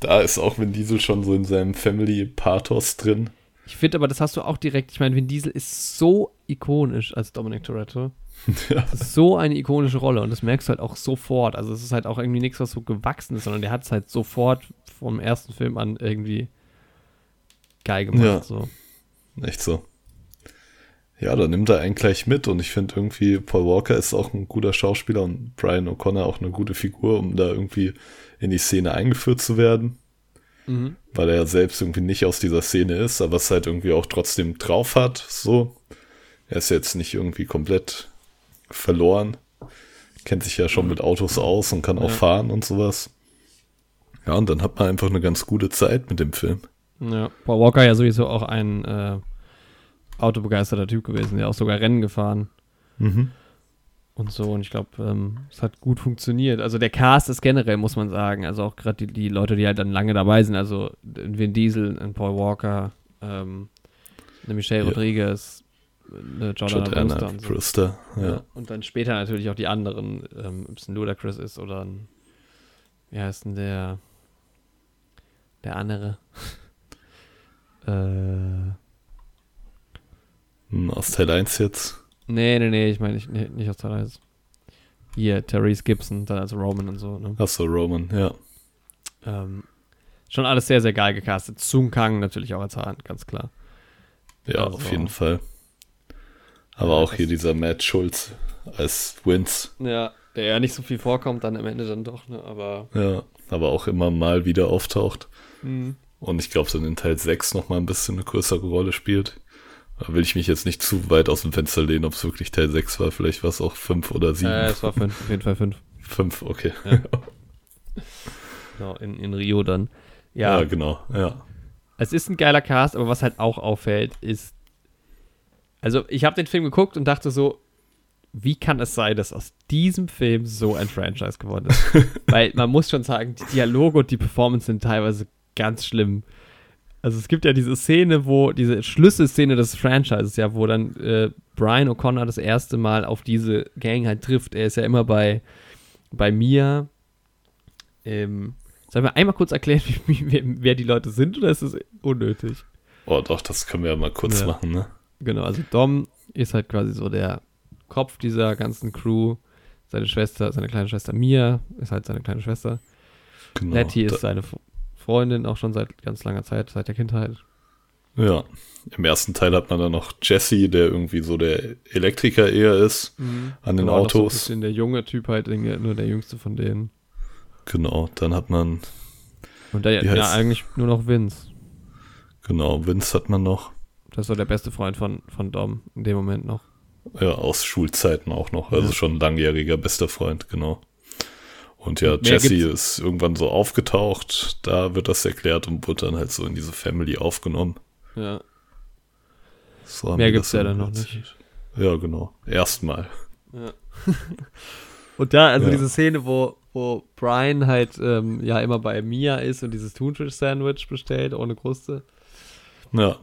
Speaker 1: Da ist auch Vin Diesel schon so in seinem Family-Pathos drin.
Speaker 2: Ich finde aber, das hast du auch direkt. Ich meine, Vin Diesel ist so ikonisch als Dominic Toretto.
Speaker 1: ja.
Speaker 2: Das ist so eine ikonische Rolle und das merkst du halt auch sofort. Also, es ist halt auch irgendwie nichts, was so gewachsen ist, sondern der hat es halt sofort vom ersten Film an irgendwie geil gemacht.
Speaker 1: Ja.
Speaker 2: So.
Speaker 1: Echt so. Ja, da nimmt er einen gleich mit und ich finde irgendwie, Paul Walker ist auch ein guter Schauspieler und Brian O'Connor auch eine gute Figur, um da irgendwie in die Szene eingeführt zu werden,
Speaker 2: Mhm.
Speaker 1: weil er ja selbst irgendwie nicht aus dieser Szene ist, aber es halt irgendwie auch trotzdem drauf hat, so. Er ist jetzt nicht irgendwie komplett verloren, kennt sich ja schon mit Autos aus und kann auch
Speaker 2: Ja.
Speaker 1: fahren und sowas. Ja, und dann hat man einfach eine ganz gute Zeit mit dem Film.
Speaker 2: Ja, Paul Walker ja sowieso auch ein äh, autobegeisterter Typ gewesen, der auch sogar Rennen gefahren
Speaker 1: Mhm.
Speaker 2: und so. Und ich glaube, ähm, es hat gut funktioniert. Also der Cast ist generell, muss man sagen, also auch gerade die, die Leute, die halt dann lange dabei sind, also ein Vin Diesel, ein Paul Walker, ähm, eine Michelle
Speaker 1: Ja.
Speaker 2: Rodriguez, eine Jordana
Speaker 1: Jordana
Speaker 2: Brewster und so.
Speaker 1: Brewster, ja.
Speaker 2: Ja. Und dann später natürlich auch die anderen, ähm, ob es ein Ludacris ist oder ein, wie heißt denn der, der andere? äh,
Speaker 1: Aus Teil 1 jetzt.
Speaker 2: nee, nee, nee, ich meine nicht, nee, nicht aus Teil 1. Hier, Therese Gibson, dann als Roman und so, ne?
Speaker 1: Achso, Roman, ja.
Speaker 2: Ähm, schon alles sehr, sehr geil gecastet. Sung Kang natürlich auch als Hahn, ganz klar.
Speaker 1: Ja,
Speaker 2: Also-
Speaker 1: auf jeden Fall. Aber
Speaker 2: Ja,
Speaker 1: auch hier dieser Matt Schulz als Wins.
Speaker 2: Ja, der ja nicht so viel vorkommt, dann am Ende dann doch, ne? Aber.
Speaker 1: Ja, aber auch immer mal wieder auftaucht.
Speaker 2: Mhm.
Speaker 1: Und ich glaube, dann in Teil 6 nochmal ein bisschen eine größere Rolle spielt. Da will ich mich jetzt nicht zu weit aus dem Fenster lehnen, ob es wirklich Teil 6 war. Vielleicht war es auch 5 oder 7.
Speaker 2: Äh, es war fünf, auf jeden Fall fünf.
Speaker 1: 5, okay.
Speaker 2: Ja. Genau, in, in Rio dann.
Speaker 1: Ja,
Speaker 2: Ja,
Speaker 1: genau. Ja.
Speaker 2: es ist ein geiler Cast, aber was halt auch auffällt, ist. Also, ich habe den Film geguckt und dachte so, wie kann es sein, dass aus diesem Film so ein Franchise geworden ist? Weil man muss schon sagen, die Dialoge und die Performance sind teilweise ganz schlimm. Also es gibt ja diese Szene, wo, diese Schlüsselszene des Franchises, ja, wo dann äh, Brian O'Connor das erste Mal auf diese Gang halt trifft. Er ist ja immer bei, bei Mia. Ähm, sollen wir einmal kurz erklären, wie, wie, wer, die Leute sind, oder ist es unnötig?
Speaker 1: Oh, doch, das können wir ja mal kurz
Speaker 2: Ja.
Speaker 1: machen, ne?
Speaker 2: Genau, also Dom ist halt quasi so der Kopf dieser ganzen Crew. Seine Schwester, seine kleine Schwester Mia ist halt seine kleine Schwester.
Speaker 1: Genau.
Speaker 2: Letty ist seine Freundin auch schon seit ganz langer Zeit, seit der Kindheit.
Speaker 1: Ja. Im ersten Teil hat man dann noch Jesse, der irgendwie so der Elektriker eher ist an den
Speaker 2: Genau, noch So ein
Speaker 1: Autos.
Speaker 2: der junge Typ halt, nur der jüngste von denen.
Speaker 1: Genau, dann hat man,
Speaker 2: Und
Speaker 1: Wie
Speaker 2: ja eigentlich nur noch Vince.
Speaker 1: genau, Vince hat man noch.
Speaker 2: Das ist so der beste Freund von, von Dom in dem Moment noch.
Speaker 1: Ja, aus Schulzeiten auch noch. Also
Speaker 2: Ja.
Speaker 1: schon langjähriger bester Freund, genau. Und ja, Jesse
Speaker 2: gibt's-
Speaker 1: ist irgendwann so aufgetaucht, da wird das erklärt und wird dann halt so in diese Family aufgenommen.
Speaker 2: Ja.
Speaker 1: So
Speaker 2: Mehr gibt's
Speaker 1: das
Speaker 2: ja
Speaker 1: dann
Speaker 2: noch
Speaker 1: erzählt. Ja, genau. Erstmal.
Speaker 2: Ja. und da, also
Speaker 1: Ja.
Speaker 2: diese Szene, wo, wo Brian halt ähm, ja immer bei Mia ist und dieses Thunfisch-Sandwich bestellt, ohne Kruste.
Speaker 1: Ja.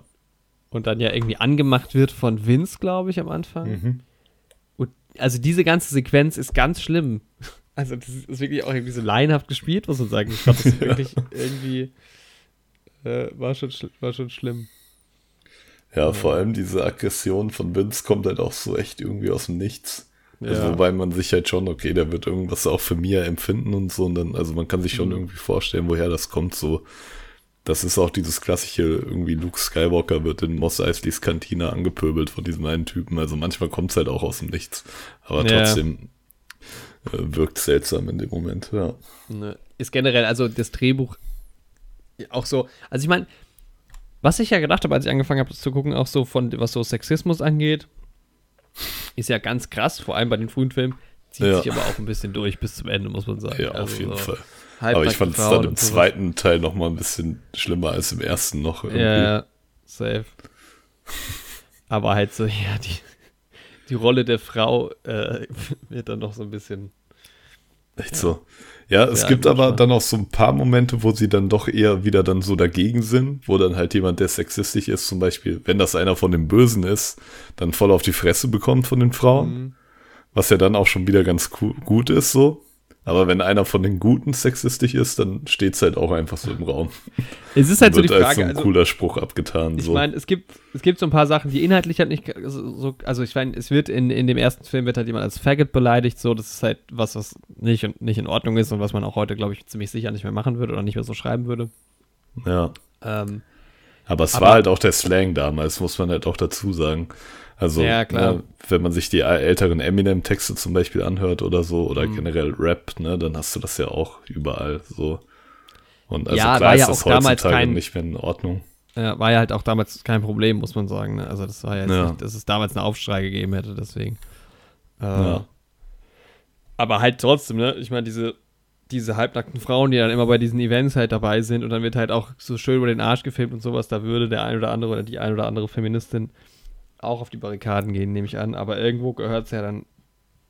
Speaker 2: Und dann ja irgendwie angemacht wird von Vince, glaube ich, am Anfang.
Speaker 1: Mhm.
Speaker 2: Und also diese ganze Sequenz ist ganz schlimm. Also das ist wirklich auch irgendwie so laienhaft gespielt, muss man sagen. Ich glaube, das ist wirklich irgendwie äh, war, schon, war schon schlimm.
Speaker 1: Ja, vor allem diese Aggression von Vince kommt halt auch so echt irgendwie aus dem Nichts. Also,
Speaker 2: Ja.
Speaker 1: wobei man sich halt schon, okay, der wird irgendwas auch für Mia empfinden und so. Und dann, also man kann sich schon
Speaker 2: Mhm.
Speaker 1: irgendwie vorstellen, woher das kommt. So, das ist auch dieses klassische, irgendwie Luke Skywalker wird in Moss Eisleys Kantine angepöbelt von diesem einen Typen. Also manchmal kommt es halt auch aus dem Nichts. Aber
Speaker 2: Ja.
Speaker 1: trotzdem wirkt seltsam in dem Moment, ja.
Speaker 2: Ne, ist generell, also das Drehbuch auch so, also ich meine, was ich ja gedacht habe, als ich angefangen habe, zu gucken, auch so von, was so Sexismus angeht, ist ja ganz krass, vor allem bei den frühen Filmen, zieht
Speaker 1: Ja.
Speaker 2: sich aber auch ein bisschen durch bis zum Ende, muss man sagen.
Speaker 1: Ja, auf
Speaker 2: Also
Speaker 1: jeden
Speaker 2: so
Speaker 1: Fall. Aber ich fand es dann im zweiten Teil noch mal ein bisschen schlimmer als im ersten noch. Irgendwie.
Speaker 2: Ja, safe. Aber halt so, ja, die, die Rolle der Frau äh, wird dann noch so ein bisschen.
Speaker 1: Echt so. Ja, es
Speaker 2: Ja,
Speaker 1: gibt aber dann auch so ein paar Momente, wo sie dann doch eher wieder dann so dagegen sind, wo dann halt jemand, der sexistisch ist, zum Beispiel, wenn das einer von den Bösen ist, dann voll auf die Fresse bekommt von den Frauen,
Speaker 2: Mhm.
Speaker 1: was ja dann auch schon wieder ganz gut ist so. Aber wenn einer von den Guten sexistisch ist, dann steht's halt auch einfach so im Raum.
Speaker 2: Es ist halt so die
Speaker 1: Wird als so
Speaker 2: Frage.
Speaker 1: ein
Speaker 2: Also,
Speaker 1: cooler Spruch abgetan.
Speaker 2: Ich
Speaker 1: so.
Speaker 2: meine, es gibt, es gibt so ein paar Sachen, die inhaltlich halt nicht so, so also ich meine, es wird in, in dem ersten Film wird halt jemand als Faggot beleidigt, so, das ist halt was, was nicht, und nicht in Ordnung ist und was man auch heute, glaube ich, ziemlich sicher nicht mehr machen würde oder nicht mehr so schreiben würde.
Speaker 1: ja.
Speaker 2: Ähm,
Speaker 1: Aber es
Speaker 2: Aber-
Speaker 1: war halt auch der Slang damals, muss man halt auch dazu sagen. Also,
Speaker 2: Ja,
Speaker 1: ne, wenn man sich die älteren Eminem-Texte zum Beispiel anhört oder so, oder
Speaker 2: Mhm.
Speaker 1: generell Rap, ne, dann hast du das ja auch überall so. Und also
Speaker 2: Ja,
Speaker 1: klar
Speaker 2: war
Speaker 1: ist
Speaker 2: ja
Speaker 1: das
Speaker 2: auch damals
Speaker 1: heutzutage
Speaker 2: kein-
Speaker 1: nicht mehr in Ordnung.
Speaker 2: ja, war ja halt auch damals kein Problem, muss man sagen. Ne? Also das war ja jetzt nicht, dass es damals einen Aufschrei gegeben hätte, deswegen. Äh,
Speaker 1: Ja.
Speaker 2: Aber halt trotzdem, ne? Ich meine, diese, diese halbnackten Frauen, die dann immer bei diesen Events halt dabei sind und dann wird halt auch so schön über den Arsch gefilmt und sowas, da würde der ein oder andere oder die ein oder andere Feministin auch auf die Barrikaden gehen, nehme ich an. Aber irgendwo gehört es ja dann,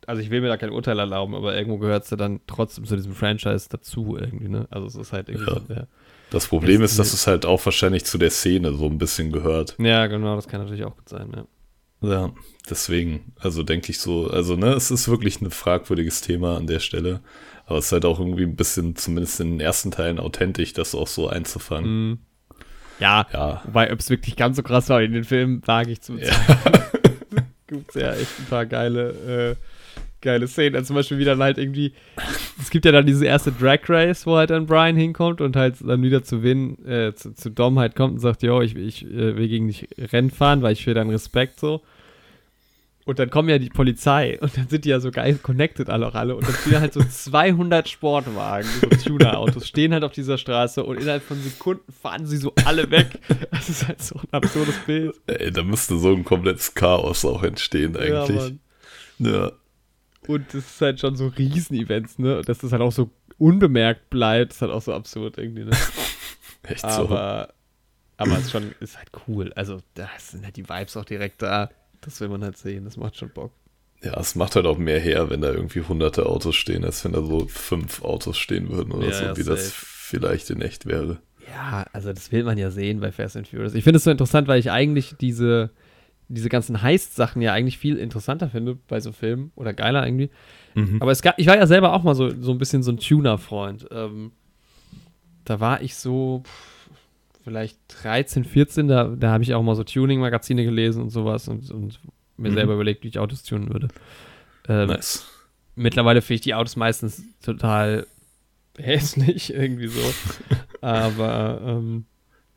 Speaker 2: also ich will mir da kein Urteil erlauben, aber irgendwo gehört es ja dann trotzdem zu diesem Franchise dazu irgendwie, ne? Also es ist halt irgendwie
Speaker 1: Ja.
Speaker 2: so der.
Speaker 1: Das Problem
Speaker 2: Jetzt-
Speaker 1: ist, dass es halt auch wahrscheinlich zu der Szene so ein bisschen gehört.
Speaker 2: Ja, genau, das kann natürlich auch gut sein, ja.
Speaker 1: Ja, deswegen, also denke ich so, also ne, es ist wirklich ein fragwürdiges Thema an der Stelle, aber es ist halt auch irgendwie ein bisschen, zumindest in den ersten Teilen, authentisch, das auch so einzufangen.
Speaker 2: Mhm. Ja,
Speaker 1: Ja,
Speaker 2: wobei, ob es wirklich ganz so krass war in den Filmen, wage ich zu bezweifeln. Gibt ja echt ein paar geile, äh, geile Szenen. Also zum Beispiel, wie dann halt irgendwie, es gibt ja dann diese erste Drag Race, wo halt dann Brian hinkommt und halt dann wieder zu Win, äh, zu, zu Dom halt kommt und sagt, yo, ich, ich äh, will gegen dich Rennen fahren, weil ich will deinen Respekt so. Und dann kommen ja die Polizei und dann sind die ja so geil connected alle auch alle und dann stehen halt so 200 Sportwagen, so Tuner-Autos, stehen halt auf dieser Straße und innerhalb von Sekunden fahren sie so alle weg. Das ist halt so ein absurdes Bild.
Speaker 1: ey, da müsste so ein komplettes Chaos auch entstehen
Speaker 2: Ja,
Speaker 1: eigentlich.
Speaker 2: Mann.
Speaker 1: Ja,
Speaker 2: Und das ist halt schon so Riesen-Events, ne? Dass das halt auch so unbemerkt bleibt, ist halt auch so absurd irgendwie, ne?
Speaker 1: echt so.
Speaker 2: Aber, aber es ist schon, ist halt cool. Also, da sind halt die Vibes auch direkt da. Das will man halt sehen, das macht schon Bock.
Speaker 1: Ja, es macht halt auch mehr her, wenn da irgendwie hunderte Autos stehen, als wenn da so fünf Autos stehen würden oder
Speaker 2: Ja,
Speaker 1: so,
Speaker 2: ja,
Speaker 1: wie das vielleicht in echt wäre.
Speaker 2: Ja, also das will man ja sehen bei Fast and Furious. Ich finde es so interessant, weil ich eigentlich diese, diese ganzen Heist-Sachen ja eigentlich viel interessanter finde bei so Filmen oder geiler irgendwie.
Speaker 1: Mhm.
Speaker 2: Aber es gab, ich war ja selber auch mal so, so ein bisschen so ein Tuner-Freund. Ähm, da war ich so pff, vielleicht 13, 14, da, da habe ich auch mal so Tuning-Magazine gelesen und sowas und, und mir
Speaker 1: Mhm.
Speaker 2: selber überlegt, wie ich Autos tunen würde. Ähm,
Speaker 1: Nice.
Speaker 2: Mittlerweile finde ich die Autos meistens total hässlich, irgendwie so. Aber ähm,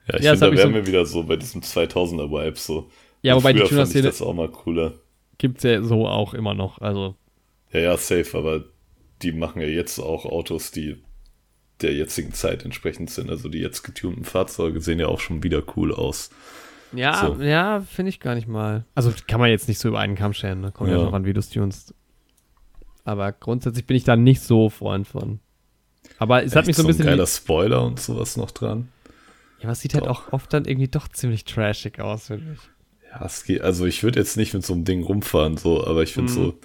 Speaker 1: Ja, ich
Speaker 2: Ja,
Speaker 1: finde, da wären
Speaker 2: so-
Speaker 1: wir wieder so bei diesem 2000er-Vibe so.
Speaker 2: ja, wobei die Tuner-Szene
Speaker 1: das auch mal cooler.
Speaker 2: gibt es ja so auch immer noch. Also,
Speaker 1: Ja, ja, safe, aber die machen ja jetzt auch Autos, die der jetzigen Zeit entsprechend sind. Also die jetzt getunten Fahrzeuge sehen ja auch schon wieder cool aus.
Speaker 2: Ja,
Speaker 1: So.
Speaker 2: ja, finde ich gar nicht mal. Also kann man jetzt nicht so über einen Kamm scheren, ne? Kommt ja,
Speaker 1: Ja.
Speaker 2: noch an, wie du es tunst. Aber grundsätzlich bin ich da nicht so Freund von. Aber es hat
Speaker 1: Echt
Speaker 2: mich so ein bisschen.
Speaker 1: geiler Spoiler und sowas noch dran.
Speaker 2: ja, aber es sieht halt
Speaker 1: Doch.
Speaker 2: auch oft dann irgendwie doch ziemlich trashig aus, finde ich.
Speaker 1: Ja, es geht, also ich würde jetzt nicht mit so einem Ding rumfahren, so, aber ich finde
Speaker 2: Mhm.
Speaker 1: so,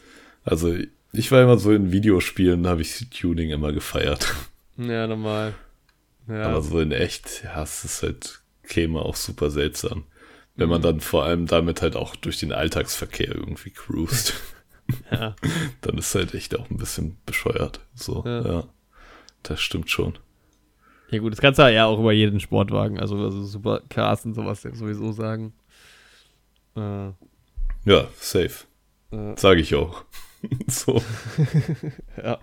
Speaker 1: also ich war immer so in Videospielen, da habe ich Tuning immer gefeiert.
Speaker 2: Ja, normal. Ja.
Speaker 1: Aber so in echt, ja, es ist halt, käme auch super seltsam. Wenn
Speaker 2: Mhm.
Speaker 1: man dann vor allem damit halt auch durch den Alltagsverkehr irgendwie cruist,
Speaker 2: ja.
Speaker 1: dann ist halt echt auch ein bisschen bescheuert. So,
Speaker 2: Ja.
Speaker 1: ja. Das stimmt schon.
Speaker 2: ja, gut, das kannst du ja auch über jeden Sportwagen, also, also Supercars und sowas sowieso sagen. Äh,
Speaker 1: Ja, safe.
Speaker 2: äh,
Speaker 1: Sage ich auch. so.
Speaker 2: ja.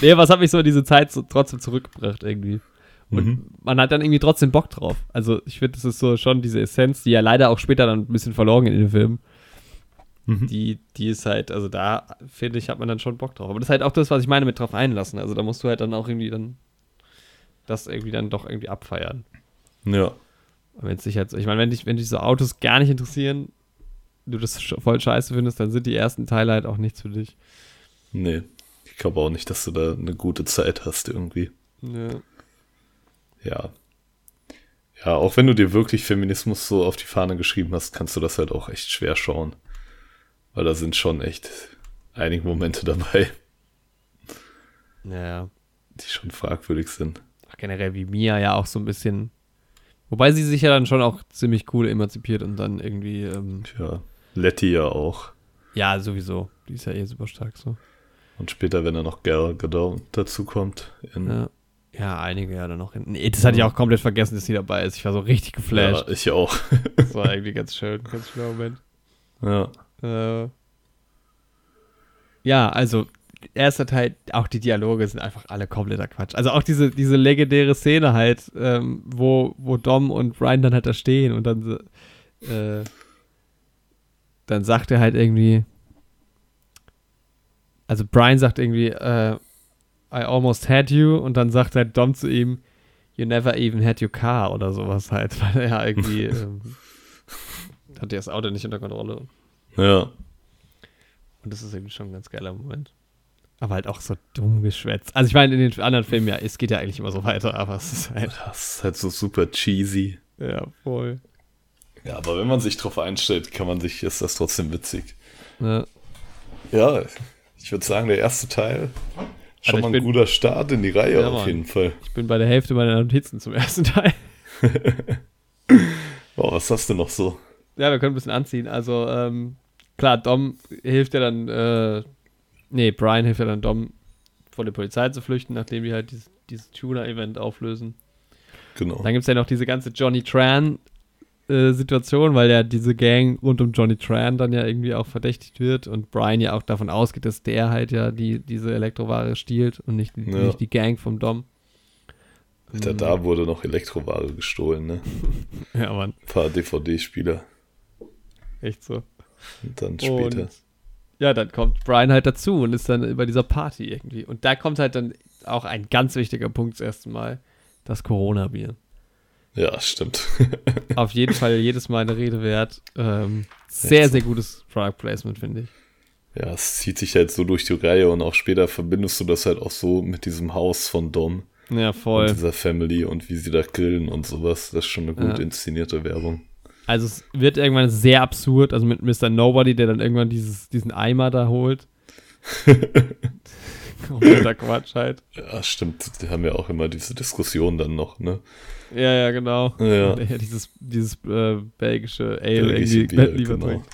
Speaker 2: Nee, was hat mich so in diese Zeit so trotzdem zurückgebracht irgendwie? Und
Speaker 1: Mhm.
Speaker 2: man hat dann irgendwie trotzdem Bock drauf. Also ich finde, das ist so schon diese Essenz, die ja leider auch später dann ein bisschen verloren in den Filmen.
Speaker 1: Mhm.
Speaker 2: Die, die ist halt, also da finde ich, hat man dann schon Bock drauf. Aber das ist halt auch das, was ich meine mit drauf einlassen. Also da musst du halt dann auch irgendwie dann das irgendwie dann doch irgendwie abfeiern.
Speaker 1: Ja.
Speaker 2: Wenn es dich halt so, ich meine, wenn dich, wenn dich so Autos gar nicht interessieren, du das voll scheiße findest, dann sind die ersten Teile halt auch nichts für dich.
Speaker 1: Nee. Glaube auch nicht, dass du da eine gute Zeit hast irgendwie.
Speaker 2: Ja.
Speaker 1: Ja. Ja, auch wenn du dir wirklich Feminismus so auf die Fahne geschrieben hast, kannst du das halt auch echt schwer schauen. Weil da sind schon echt einige Momente dabei,
Speaker 2: Ja.
Speaker 1: die schon fragwürdig sind.
Speaker 2: Ach, generell wie Mia ja auch so ein bisschen. Wobei sie sich ja dann schon auch ziemlich cool emanzipiert und dann irgendwie, ähm,
Speaker 1: Tja, Letty ja auch.
Speaker 2: ja, sowieso. Die ist ja eh super stark so.
Speaker 1: Und später, wenn er noch Gal Gadot dazu kommt. In,
Speaker 2: Ja. Ja, einige ja dann noch hinten. Das hatte ich auch komplett vergessen, dass sie dabei ist. Ich war so richtig geflasht.
Speaker 1: ja, ich auch.
Speaker 2: Das war irgendwie ganz schön, ganz schöner Moment.
Speaker 1: ja.
Speaker 2: Äh, ja, also erster Teil, auch die Dialoge sind einfach alle kompletter Quatsch. Also auch diese, diese legendäre Szene halt, ähm, wo, wo Dom und Brian dann halt da stehen und dann, äh, dann sagt er halt irgendwie, also Brian sagt irgendwie, äh, I almost had you und dann sagt halt Dom zu ihm, you never even had your car oder sowas halt, weil er irgendwie ähm, hat das Auto nicht unter Kontrolle.
Speaker 1: Ja.
Speaker 2: Und das ist irgendwie schon ein ganz geiler Moment. Aber halt auch so dumm geschwätzt. Also ich meine, in den anderen Filmen ja, es geht ja eigentlich immer so weiter, aber es ist halt,
Speaker 1: Das ist halt so super cheesy.
Speaker 2: ja, voll.
Speaker 1: Ja, aber wenn man sich drauf einstellt, kann man sich, ist das trotzdem witzig.
Speaker 2: Ja,
Speaker 1: Ja, ich würde sagen, der erste Teil schon
Speaker 2: Also
Speaker 1: mal ein
Speaker 2: bin-
Speaker 1: guter Start in die Reihe
Speaker 2: Ja,
Speaker 1: auf jeden Fall.
Speaker 2: ich bin bei der Hälfte meiner Notizen zum ersten Teil.
Speaker 1: Boah, was hast du noch so?
Speaker 2: Ja, wir können ein bisschen anziehen. Also, ähm, klar, Dom hilft ja dann, äh, nee, Brian hilft ja dann Dom, vor der Polizei zu flüchten, nachdem die halt dieses, dieses Tuner-Event auflösen.
Speaker 1: Genau.
Speaker 2: Dann gibt es ja noch diese ganze Johnny Tran-Situation, weil ja diese Gang rund um Johnny Tran dann ja irgendwie auch verdächtigt wird und Brian ja auch davon ausgeht, dass der halt ja die, diese Elektroware stiehlt und nicht, die-
Speaker 1: Ja.
Speaker 2: nicht die Gang vom Dom.
Speaker 1: Alter, da wurde noch Elektroware gestohlen, ne?
Speaker 2: Ja, Mann,
Speaker 1: Ein paar DVD-Spieler.
Speaker 2: echt so.
Speaker 1: Und dann später.
Speaker 2: Und ja, dann kommt Brian halt dazu und ist dann bei dieser Party irgendwie. Und da kommt halt dann auch ein ganz wichtiger Punkt das erste Mal, das Corona-Bier.
Speaker 1: Ja, stimmt.
Speaker 2: Auf jeden Fall jedes Mal eine Rede wert. Ähm, sehr, sehr gutes Product Placement, finde ich.
Speaker 1: ja, es zieht sich halt so durch die Reihe und auch später verbindest du das halt auch so mit diesem Haus von Dom
Speaker 2: Ja,
Speaker 1: und
Speaker 2: voll.
Speaker 1: dieser Family und wie sie da grillen und sowas. Das ist schon eine gut
Speaker 2: Ja.
Speaker 1: inszenierte Werbung.
Speaker 2: Also es wird irgendwann sehr absurd, also mit Mr. Nobody, der dann irgendwann dieses, diesen Eimer da holt. Kompletter Quatsch halt.
Speaker 1: Ja, stimmt. Die haben ja auch immer diese Diskussion dann noch, ne?
Speaker 2: Ja, ja, genau.
Speaker 1: Ja.
Speaker 2: Der dieses, dieses äh, belgische Ale
Speaker 1: Belgische
Speaker 2: irgendwie
Speaker 1: Bier,
Speaker 2: lieber
Speaker 1: genau.
Speaker 2: trinkt.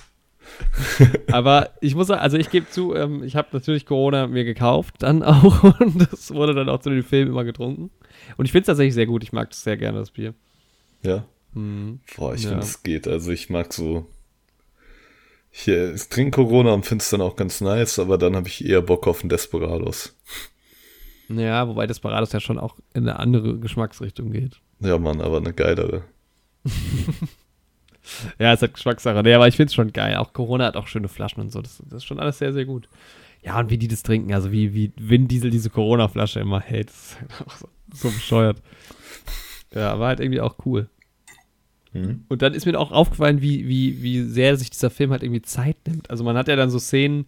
Speaker 2: Aber ich muss sagen, also ich gebe zu, ähm, ich habe natürlich Corona mir gekauft dann auch und das wurde dann auch zu den Filmen immer getrunken. Und ich finde es tatsächlich sehr gut, ich mag das sehr gerne, das Bier.
Speaker 1: Ja.
Speaker 2: Mhm.
Speaker 1: Boah, ich
Speaker 2: Ja.
Speaker 1: finde, es geht. Also ich mag so. Hier, ich trinke Corona und finde es dann auch ganz nice, aber dann habe ich eher Bock auf einen Desperados.
Speaker 2: Ja, wobei Desperados ja schon auch in eine andere Geschmacksrichtung geht.
Speaker 1: Ja, Mann, aber eine geilere.
Speaker 2: Ja, es hat Geschmackssache. Nee, aber ich finde es schon geil. Auch Corona hat auch schöne Flaschen und so. Das, das ist schon alles sehr, sehr gut. Ja, und wie die das trinken, also wie, wie Vin Diesel diese Corona-Flasche immer hält, das ist halt auch so, so bescheuert. Ja, aber halt irgendwie auch cool. Mhm. Und dann ist mir auch aufgefallen, wie, wie, wie sehr sich dieser Film halt irgendwie Zeit nimmt. Also man hat ja dann so Szenen,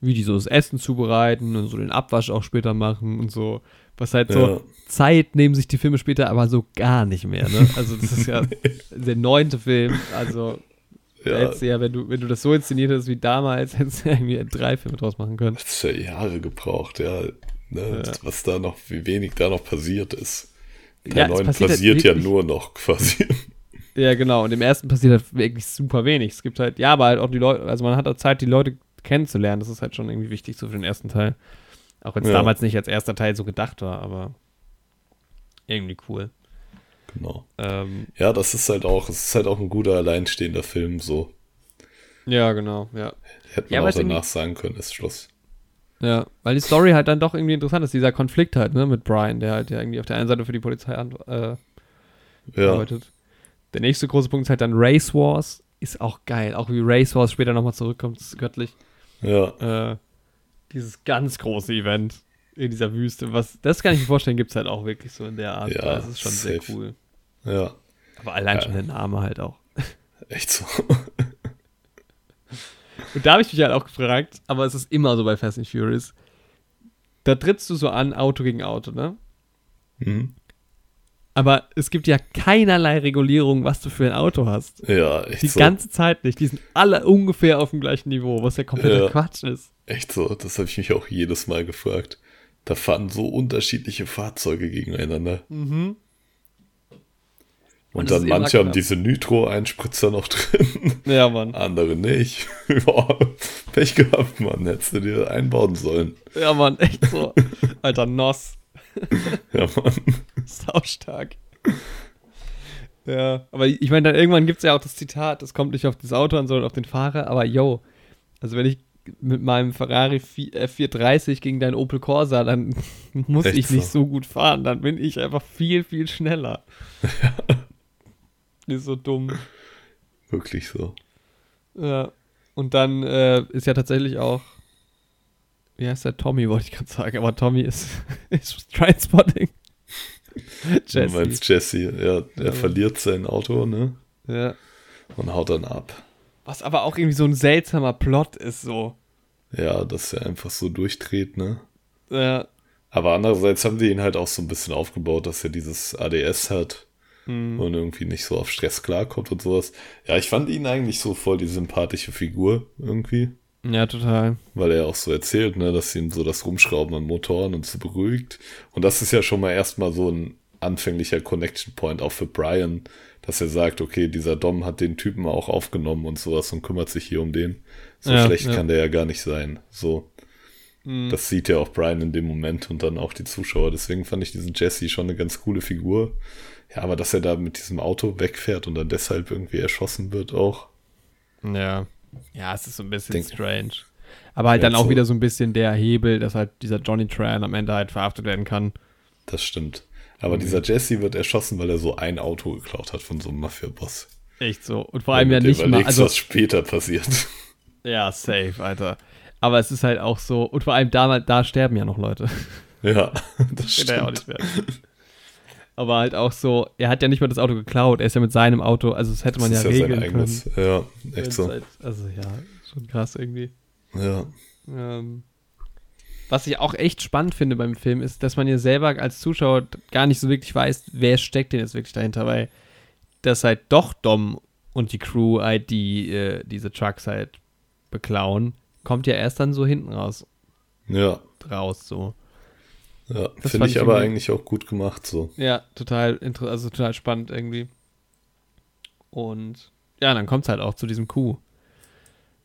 Speaker 2: wie die so das Essen zubereiten und so den Abwasch auch später machen und so. Was halt so ja. Zeit nehmen sich die Filme später aber so gar nicht mehr. Ne? Also das ist ja der neunte Film. Also ja. hättest ja, wenn du, wenn du das so inszeniert hast wie damals, hättest du ja irgendwie drei Filme draus machen können.
Speaker 1: Ist ja Jahre gebraucht, ja. Ne? Ja. Was da noch, wie wenig da noch passiert ist. Der ja, neuen passiert, passiert halt ja nur noch quasi.
Speaker 2: Ja, genau. Und im ersten passiert halt wirklich super wenig. Es gibt halt, ja, aber halt auch die Leute, also man hat auch Zeit, die Leute kennenzulernen. Das ist halt schon irgendwie wichtig so für den ersten Teil. Auch wenn es ja. damals nicht als erster Teil so gedacht war, aber irgendwie cool.
Speaker 1: Genau. Ähm, ja, das ist halt auch, es ist halt auch ein guter alleinstehender Film, so.
Speaker 2: Ja, genau, ja.
Speaker 1: Hätte man
Speaker 2: ja,
Speaker 1: auch danach sagen können, ist Schluss.
Speaker 2: Ja, weil die Story halt dann doch irgendwie interessant ist, dieser Konflikt halt, ne, mit Brian, der halt ja irgendwie auf der einen Seite für die Polizei äh, ja. arbeitet. Der nächste große Punkt ist halt dann Race Wars. Ist auch geil. Auch wie Race Wars später nochmal zurückkommt, ist göttlich.
Speaker 1: Ja.
Speaker 2: Äh, dieses ganz große Event in dieser Wüste. Was, das kann ich mir vorstellen, gibt es halt auch wirklich so in der Art. Ja, das ist schon safe. sehr cool.
Speaker 1: Ja.
Speaker 2: Aber allein ja. schon der Name halt auch.
Speaker 1: Echt so.
Speaker 2: Und da habe ich mich halt auch gefragt, aber es ist immer so bei Fast and Furious. Da trittst du so an, Auto gegen Auto, ne? Mhm. Aber es gibt ja keinerlei Regulierung, was du für ein Auto hast.
Speaker 1: Ja, echt
Speaker 2: Die so. ganze Zeit nicht. Die sind alle ungefähr auf dem gleichen Niveau, was ja kompletter ja, Quatsch ist.
Speaker 1: Echt so, das habe ich mich auch jedes Mal gefragt. Da fahren so unterschiedliche Fahrzeuge gegeneinander. Mhm. Und, Und dann manche haben diese Nitro-Einspritzer noch drin.
Speaker 2: Ja, Mann.
Speaker 1: Andere nicht. Boah, Pech gehabt, Mann. Hättest du dir einbauen sollen.
Speaker 2: Ja, Mann, echt so. Alter, Noss.
Speaker 1: ja, Mann.
Speaker 2: Saustark. Ja, aber ich meine, dann irgendwann gibt es ja auch das Zitat, das kommt nicht auf das Auto an, sondern auf den Fahrer, aber yo, also wenn ich mit meinem Ferrari F430 gegen deinen Opel Corsa, dann muss Echt ich nicht so. so gut fahren, dann bin ich einfach viel, viel schneller. Ja. Ist so dumm.
Speaker 1: Wirklich so.
Speaker 2: Ja, und dann äh, ist ja tatsächlich auch wie heißt der Tommy, wollte ich gerade sagen, aber Tommy ist, ist Trainspotting.
Speaker 1: Jesse. Du meinst Jesse, ja, er ja. verliert sein Auto, ne?
Speaker 2: Ja.
Speaker 1: Und haut dann ab.
Speaker 2: Was aber auch irgendwie so ein seltsamer Plot ist, so.
Speaker 1: Ja, dass er einfach so durchdreht, ne?
Speaker 2: Ja.
Speaker 1: Aber andererseits haben die ihn halt auch so ein bisschen aufgebaut, dass er dieses ADS hat mhm. und irgendwie nicht so auf Stress klarkommt und sowas. Ja, ich fand ihn eigentlich so voll die sympathische Figur irgendwie.
Speaker 2: Ja, total.
Speaker 1: Weil er auch so erzählt, ne, dass ihn so das Rumschrauben an Motoren und so beruhigt. Und das ist ja schon mal erstmal so ein anfänglicher Connection Point auch für Brian, dass er sagt, okay, dieser Dom hat den Typen auch aufgenommen und sowas und kümmert sich hier um den. So ja, schlecht ja. kann der ja gar nicht sein. So. Mhm. Das sieht ja auch Brian in dem Moment und dann auch die Zuschauer. Deswegen fand ich diesen Jesse schon eine ganz coole Figur. Ja, aber dass er da mit diesem Auto wegfährt und dann deshalb irgendwie erschossen wird auch.
Speaker 2: Ja. Ja, es ist so ein bisschen Denk, strange. Aber halt dann auch so. wieder so ein bisschen der Hebel, dass halt dieser Johnny Tran am Ende halt verhaftet werden kann.
Speaker 1: Das stimmt. Aber mhm. dieser Jesse wird erschossen, weil er so ein Auto geklaut hat von so einem Mafia-Boss.
Speaker 2: Echt so. Und vor allem ja nicht
Speaker 1: mal. Also, was später passiert.
Speaker 2: Ja, safe, Alter. Aber es ist halt auch so. Und vor allem da, da sterben ja noch Leute.
Speaker 1: Ja, das stimmt. Ja auch nicht mehr.
Speaker 2: Aber halt auch so, er hat ja nicht mal das Auto geklaut, er ist ja mit seinem Auto, also das hätte man das ja ist regeln ja sein eigenes.
Speaker 1: können. Ja, echt so. Halt,
Speaker 2: also ja, schon krass irgendwie.
Speaker 1: Ja.
Speaker 2: Ähm, was ich auch echt spannend finde beim Film ist, dass man ja selber als Zuschauer gar nicht so wirklich weiß, wer steckt denn jetzt wirklich dahinter, weil das halt doch Dom und die Crew halt die äh, diese Trucks halt beklauen, kommt ja erst dann so hinten raus.
Speaker 1: Ja.
Speaker 2: Raus so.
Speaker 1: Ja, finde ich, ich aber eigentlich auch gut gemacht so.
Speaker 2: Ja, total also total spannend irgendwie. Und ja, dann kommt es halt auch zu diesem Coup.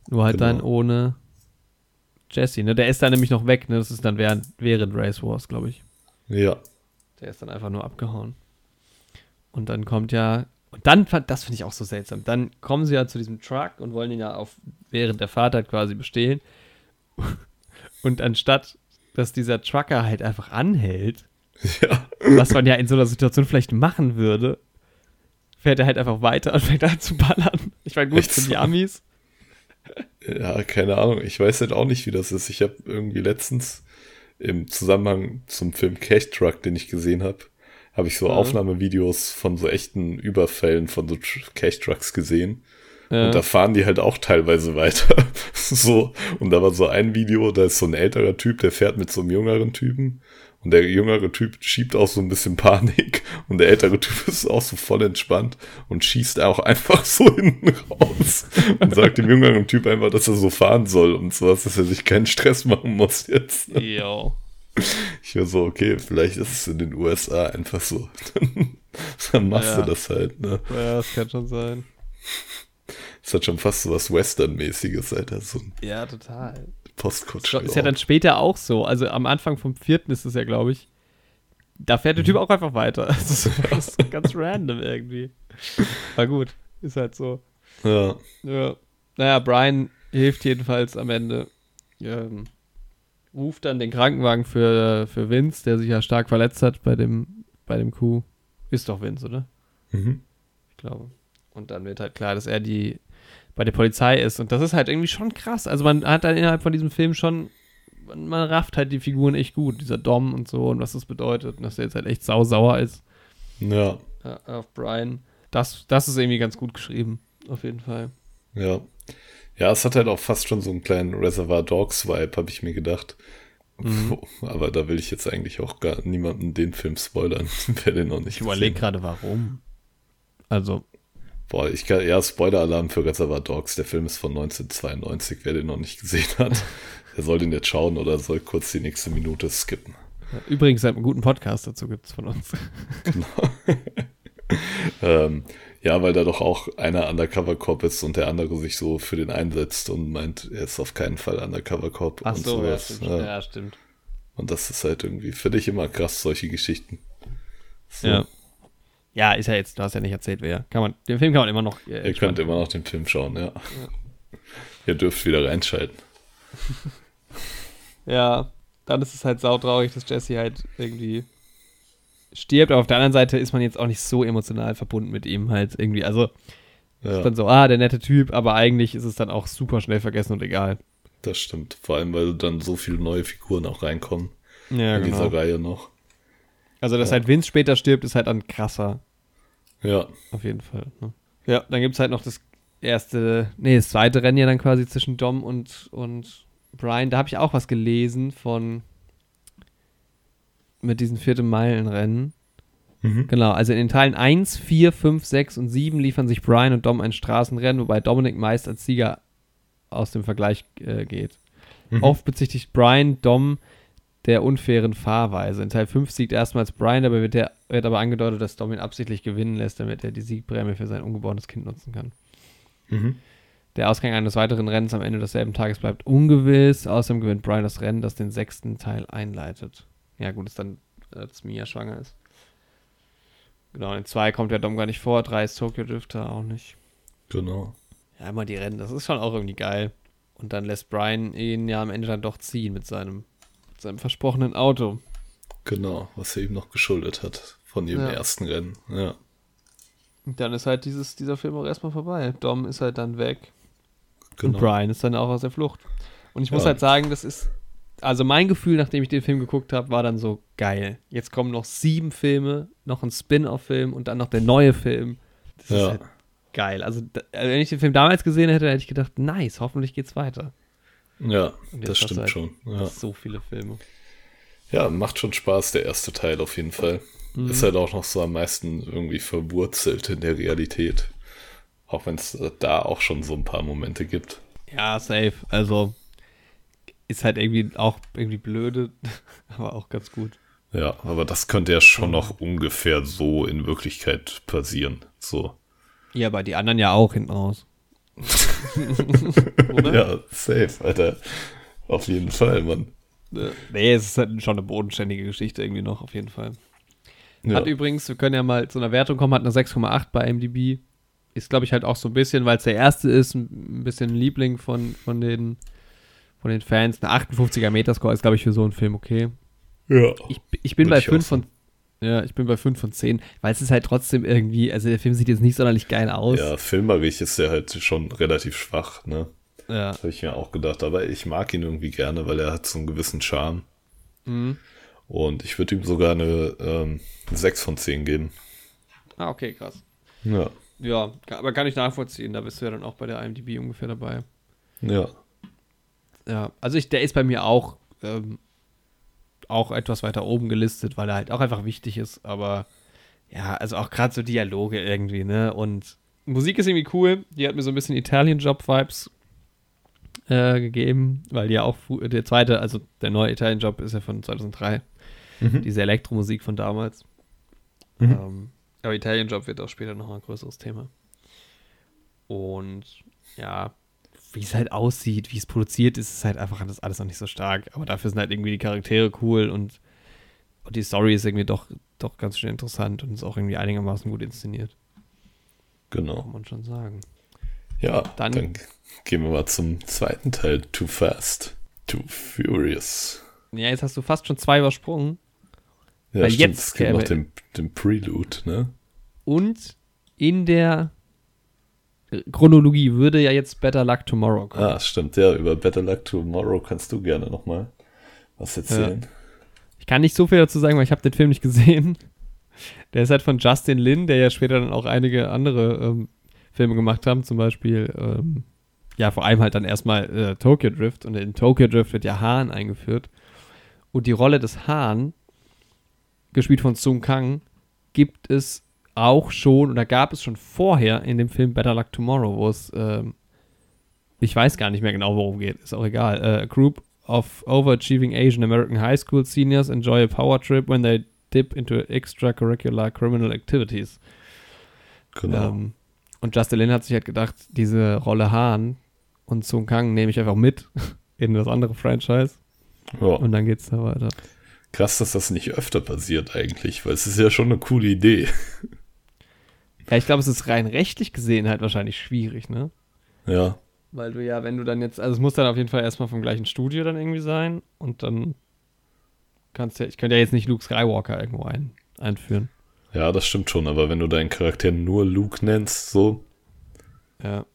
Speaker 2: Nur halt genau. dann ohne Jesse, ne? Der ist dann nämlich noch weg, ne? Das ist dann während, während Race Wars, glaube ich.
Speaker 1: Ja.
Speaker 2: Der ist dann einfach nur abgehauen. Und dann kommt ja, und dann, das finde ich auch so seltsam, dann kommen sie ja zu diesem Truck und wollen ihn ja auf, während der Fahrt halt quasi bestehlen. Und anstatt dass dieser Trucker halt einfach anhält,
Speaker 1: ja.
Speaker 2: was man ja in so einer Situation vielleicht machen würde, fährt er halt einfach weiter und fängt an zu ballern. Ich meine, gut, sind die Amis.
Speaker 1: Ja, keine Ahnung. Ich weiß halt auch nicht, wie das ist. Ich habe irgendwie letztens im Zusammenhang zum Film Cash Truck, den ich gesehen habe, habe ich so
Speaker 2: Ja.
Speaker 1: Aufnahmevideos von so echten Überfällen von so Tr- Cash-Trucks gesehen.
Speaker 2: Ja.
Speaker 1: Und da fahren die halt auch teilweise weiter. so. Und da war so ein Video, da ist so ein älterer Typ, der fährt mit so einem jüngeren Typen. Und der jüngere Typ schiebt auch so ein bisschen Panik. Und der ältere Typ ist auch so voll entspannt und schießt auch einfach so hinten raus. Und sagt dem jüngeren Typ einfach, dass er so fahren soll und sowas, dass er sich keinen Stress machen muss jetzt.
Speaker 2: Jo.
Speaker 1: Ich war so, okay, vielleicht ist es in den USA einfach so. Dann machst
Speaker 2: Ja.
Speaker 1: du das halt, ne?
Speaker 2: Ja, das kann schon sein.
Speaker 1: Das hat schon fast so was Western-mäßiges, Alter. So
Speaker 2: Ja, total.
Speaker 1: Postkutsche.
Speaker 2: Ist ja dann später auch so. Also am Anfang vom vierten ist es ja, glaube ich. Da fährt der Typ auch einfach weiter. Das ist, das ist ganz random irgendwie. Aber gut, ist halt so.
Speaker 1: Ja,
Speaker 2: Ja. Naja, Brian hilft jedenfalls am Ende. Ähm, ruft dann den Krankenwagen für, für Vince, der sich ja stark verletzt hat bei dem, bei dem Coup. Ist doch Vince, oder?
Speaker 1: mhm.
Speaker 2: Ich glaube. Und dann wird halt klar, dass er die bei der Polizei ist. Und das ist halt irgendwie schon krass. Also man hat dann innerhalb von diesem Film schon, man, man rafft halt die Figuren echt gut. Dieser Dom und so und was das bedeutet. Und dass er jetzt halt echt sausauer ist
Speaker 1: ja,
Speaker 2: auf Brian. Das, das ist irgendwie ganz gut geschrieben. Auf jeden Fall.
Speaker 1: ja. Ja, es hat halt auch fast schon so einen kleinen Reservoir Dogs-Vibe, habe ich mir gedacht.
Speaker 2: Mhm.
Speaker 1: Aber da will ich jetzt eigentlich auch gar niemanden den Film spoilern, wer den noch nicht
Speaker 2: Ich überlege gerade, warum. Also,
Speaker 1: Boah, ich kann, ja, Spoiler-Alarm für Reservoir Dogs. Der Film ist von 1992, wer den noch nicht gesehen hat. Der soll den jetzt schauen oder soll kurz die nächste Minute skippen.
Speaker 2: übrigens einen guten Podcast dazu gibt es von uns.
Speaker 1: Ähm, ja, weil da doch auch einer Undercover-Cop ist und der andere sich so für den einsetzt und meint, er ist auf keinen Fall Undercover-Cop
Speaker 2: Ach
Speaker 1: und
Speaker 2: so, ja,
Speaker 1: sowas.
Speaker 2: stimmt.
Speaker 1: Ja.
Speaker 2: Ja, stimmt.
Speaker 1: Und das ist halt irgendwie, finde ich immer krass, solche Geschichten. So,
Speaker 2: Ja. Ja, ist ja jetzt, du hast ja nicht erzählt, wer. Kann man, den Film kann man immer noch. Äh,
Speaker 1: Ihr könnt immer noch den Film schauen, ja. Ihr dürft wieder reinschalten.
Speaker 2: Ja, dann ist es halt sautraurig, dass Jesse halt irgendwie stirbt. Aber auf der anderen Seite ist man jetzt auch nicht so emotional verbunden mit ihm halt irgendwie. Also
Speaker 1: Ja,
Speaker 2: ist dann so, ah, der nette Typ, aber eigentlich ist es dann auch super schnell vergessen und egal.
Speaker 1: das stimmt. Vor allem, weil dann so viele neue Figuren auch reinkommen
Speaker 2: Ja,
Speaker 1: in dieser Reihe noch.
Speaker 2: Also, dass
Speaker 1: Ja.
Speaker 2: halt Vince später stirbt, ist halt dann krasser.
Speaker 1: Ja,
Speaker 2: Auf jeden Fall. Ne? Ja, dann gibt es halt noch das erste, nee, das zweite Rennen ja dann quasi zwischen Dom und, und Brian. Da habe ich auch was gelesen von mit diesen vierten Meilenrennen.
Speaker 1: mhm.
Speaker 2: Genau, also in den Teilen 1, 4, 5, 6 und 7 liefern sich Brian und Dom ein Straßenrennen, wobei Dominic meist als Sieger aus dem Vergleich äh, geht.
Speaker 1: Mhm.
Speaker 2: Oft bezichtigt Brian Dom der unfairen Fahrweise. In Teil 5 siegt erstmals Brian, dabei wird, der, wird aber angedeutet, dass Dom ihn absichtlich gewinnen lässt, damit er die Siegprämie für sein ungeborenes Kind nutzen kann.
Speaker 1: Mhm.
Speaker 2: Der Ausgang eines weiteren Rennens am Ende desselben Tages bleibt ungewiss. Außerdem gewinnt Brian das Rennen, das den sechsten Teil einleitet. Ja, gut, ist dann, dass Mia schwanger ist. Genau, in 2 kommt der Dom gar nicht vor, 3 ist Tokyo Drifter auch nicht.
Speaker 1: Genau.
Speaker 2: Ja, immer die Rennen, das ist schon auch irgendwie geil. Und dann lässt Brian ihn ja am Ende dann doch ziehen mit seinem, seinem versprochenen Auto.
Speaker 1: Genau, was er ihm noch geschuldet hat von ihrem
Speaker 2: Ja.
Speaker 1: ersten Rennen. Ja,
Speaker 2: Und dann ist halt dieses, dieser Film auch erstmal vorbei. Dom ist halt dann weg.
Speaker 1: genau.
Speaker 2: Und Brian ist dann auch aus der Flucht. Und ich muss
Speaker 1: Ja.
Speaker 2: halt sagen, das ist. Also mein Gefühl, nachdem ich den Film geguckt habe, war dann so geil. Jetzt kommen noch sieben Filme, noch ein Spin-off-Film und dann noch der neue Film. Das ist
Speaker 1: Ja,
Speaker 2: halt geil. Also, also wenn ich den Film damals gesehen hätte, hätte ich gedacht, nice, hoffentlich geht's weiter.
Speaker 1: Ja das stimmt
Speaker 2: halt
Speaker 1: schon. Ja.
Speaker 2: So viele Filme.
Speaker 1: ja, macht schon Spaß, der erste Teil auf jeden Fall.
Speaker 2: Mhm.
Speaker 1: Ist halt auch noch so am meisten irgendwie verwurzelt in der Realität. Auch wenn es da auch schon so ein paar Momente gibt.
Speaker 2: Ja, safe. Also ist halt irgendwie auch irgendwie blöde, aber auch ganz gut.
Speaker 1: Ja, aber das könnte ja schon noch ungefähr so in Wirklichkeit passieren. So.
Speaker 2: Ja, aber die anderen ja auch hinten raus. Oder?
Speaker 1: Ja, safe, Alter. Auf jeden Fall, Mann.
Speaker 2: Nee, es ist halt schon eine bodenständige Geschichte irgendwie noch, auf jeden Fall.
Speaker 1: Ja.
Speaker 2: Hat übrigens, wir können ja mal zu einer Wertung kommen, hat eine 6,8 bei MDB. Ist, glaube ich, halt auch so ein bisschen, weil es der erste ist, ein bisschen ein Liebling von, von, den, von den Fans. Eine 58er Metascore ist, glaube ich, für so einen Film okay.
Speaker 1: ja.
Speaker 2: Ich, ich bin
Speaker 1: Würde
Speaker 2: bei
Speaker 1: ich auch
Speaker 2: 5 von. Ja, ich bin bei 5 von 10, weil es ist halt trotzdem irgendwie, also der Film sieht jetzt nicht sonderlich geil aus.
Speaker 1: Ja, filmerisch ist der halt schon relativ schwach, ne?
Speaker 2: Ja.
Speaker 1: Habe ich mir auch gedacht. Aber ich mag ihn irgendwie gerne, weil er hat so einen gewissen Charme.
Speaker 2: Mhm.
Speaker 1: Und ich würde ihm sogar eine ähm, 6 von 10 geben.
Speaker 2: Ah, okay, krass.
Speaker 1: Ja.
Speaker 2: Ja, aber kann ich nachvollziehen. Da bist du ja dann auch bei der IMDb ungefähr dabei.
Speaker 1: Ja.
Speaker 2: Ja, also ich, der ist bei mir auch, ähm, auch etwas weiter oben gelistet, weil er halt auch einfach wichtig ist. Aber ja, also auch gerade so Dialoge irgendwie, ne? Und Musik ist irgendwie cool. Die hat mir so ein bisschen Italian-Job-Vibes äh, gegeben, weil die ja auch der zweite, also der neue Italian-Job ist ja von 2003.
Speaker 1: Mhm.
Speaker 2: Diese Elektromusik von damals.
Speaker 1: Mhm.
Speaker 2: Ähm, aber Italian Job wird auch später noch ein größeres Thema. Und ja, wie es halt aussieht, wie es produziert ist, ist halt einfach alles, alles noch nicht so stark. Aber dafür sind halt irgendwie die Charaktere cool und, und die Story ist irgendwie doch, doch ganz schön interessant und ist auch irgendwie einigermaßen gut inszeniert.
Speaker 1: Genau.
Speaker 2: Kann man schon sagen.
Speaker 1: Ja,
Speaker 2: Dann-
Speaker 1: dann, gehen wir mal zum zweiten Teil. Too Fast, Too Furious.
Speaker 2: Ja, jetzt hast du fast schon zwei übersprungen.
Speaker 1: Ja,
Speaker 2: Weil
Speaker 1: stimmt.
Speaker 2: jetzt
Speaker 1: es gibt noch den, den Prelude, ne?
Speaker 2: Und in der Chronologie würde ja jetzt Better Luck Tomorrow kommen.
Speaker 1: Ah, stimmt. Ja, über Better Luck Tomorrow kannst du gerne nochmal was erzählen.
Speaker 2: Ich kann nicht so viel dazu sagen, weil ich habe den Film nicht gesehen. Der ist halt von Justin Lin, der ja später dann auch einige andere ähm, Filme gemacht haben, zum Beispiel, ähm, ja, vor allem halt dann erstmal äh, Tokyo Drift. Und in Tokyo Drift wird ja Hahn eingeführt. Und die Rolle des Hahn, gespielt von Sung Kang, gibt es auch schon, oder gab es schon vorher in dem Film Better Luck Tomorrow, wo es, ähm, ich weiß gar nicht mehr genau, worum geht, ist auch egal. Äh, a group of overachieving Asian American high school seniors enjoy a power trip when they dip into extracurricular criminal activities.
Speaker 1: Genau.
Speaker 2: Ähm, und Justin Lin hat sich halt gedacht, diese Rolle Hahn und Sung Kang nehme ich einfach mit in das andere Franchise
Speaker 1: ja.
Speaker 2: und dann geht's da weiter.
Speaker 1: Krass, dass das nicht öfter passiert eigentlich, weil es ist ja schon eine coole Idee.
Speaker 2: Ja, ich glaube, es ist rein rechtlich gesehen halt wahrscheinlich schwierig, ne?
Speaker 1: Ja.
Speaker 2: Weil du ja, wenn du dann jetzt, also es muss dann auf jeden Fall erstmal vom gleichen Studio dann irgendwie sein und dann kannst du ja, ich könnte ja jetzt nicht Luke Skywalker irgendwo ein, einführen.
Speaker 1: Ja, das stimmt schon, aber wenn du deinen Charakter nur Luke nennst, so,
Speaker 2: Ja.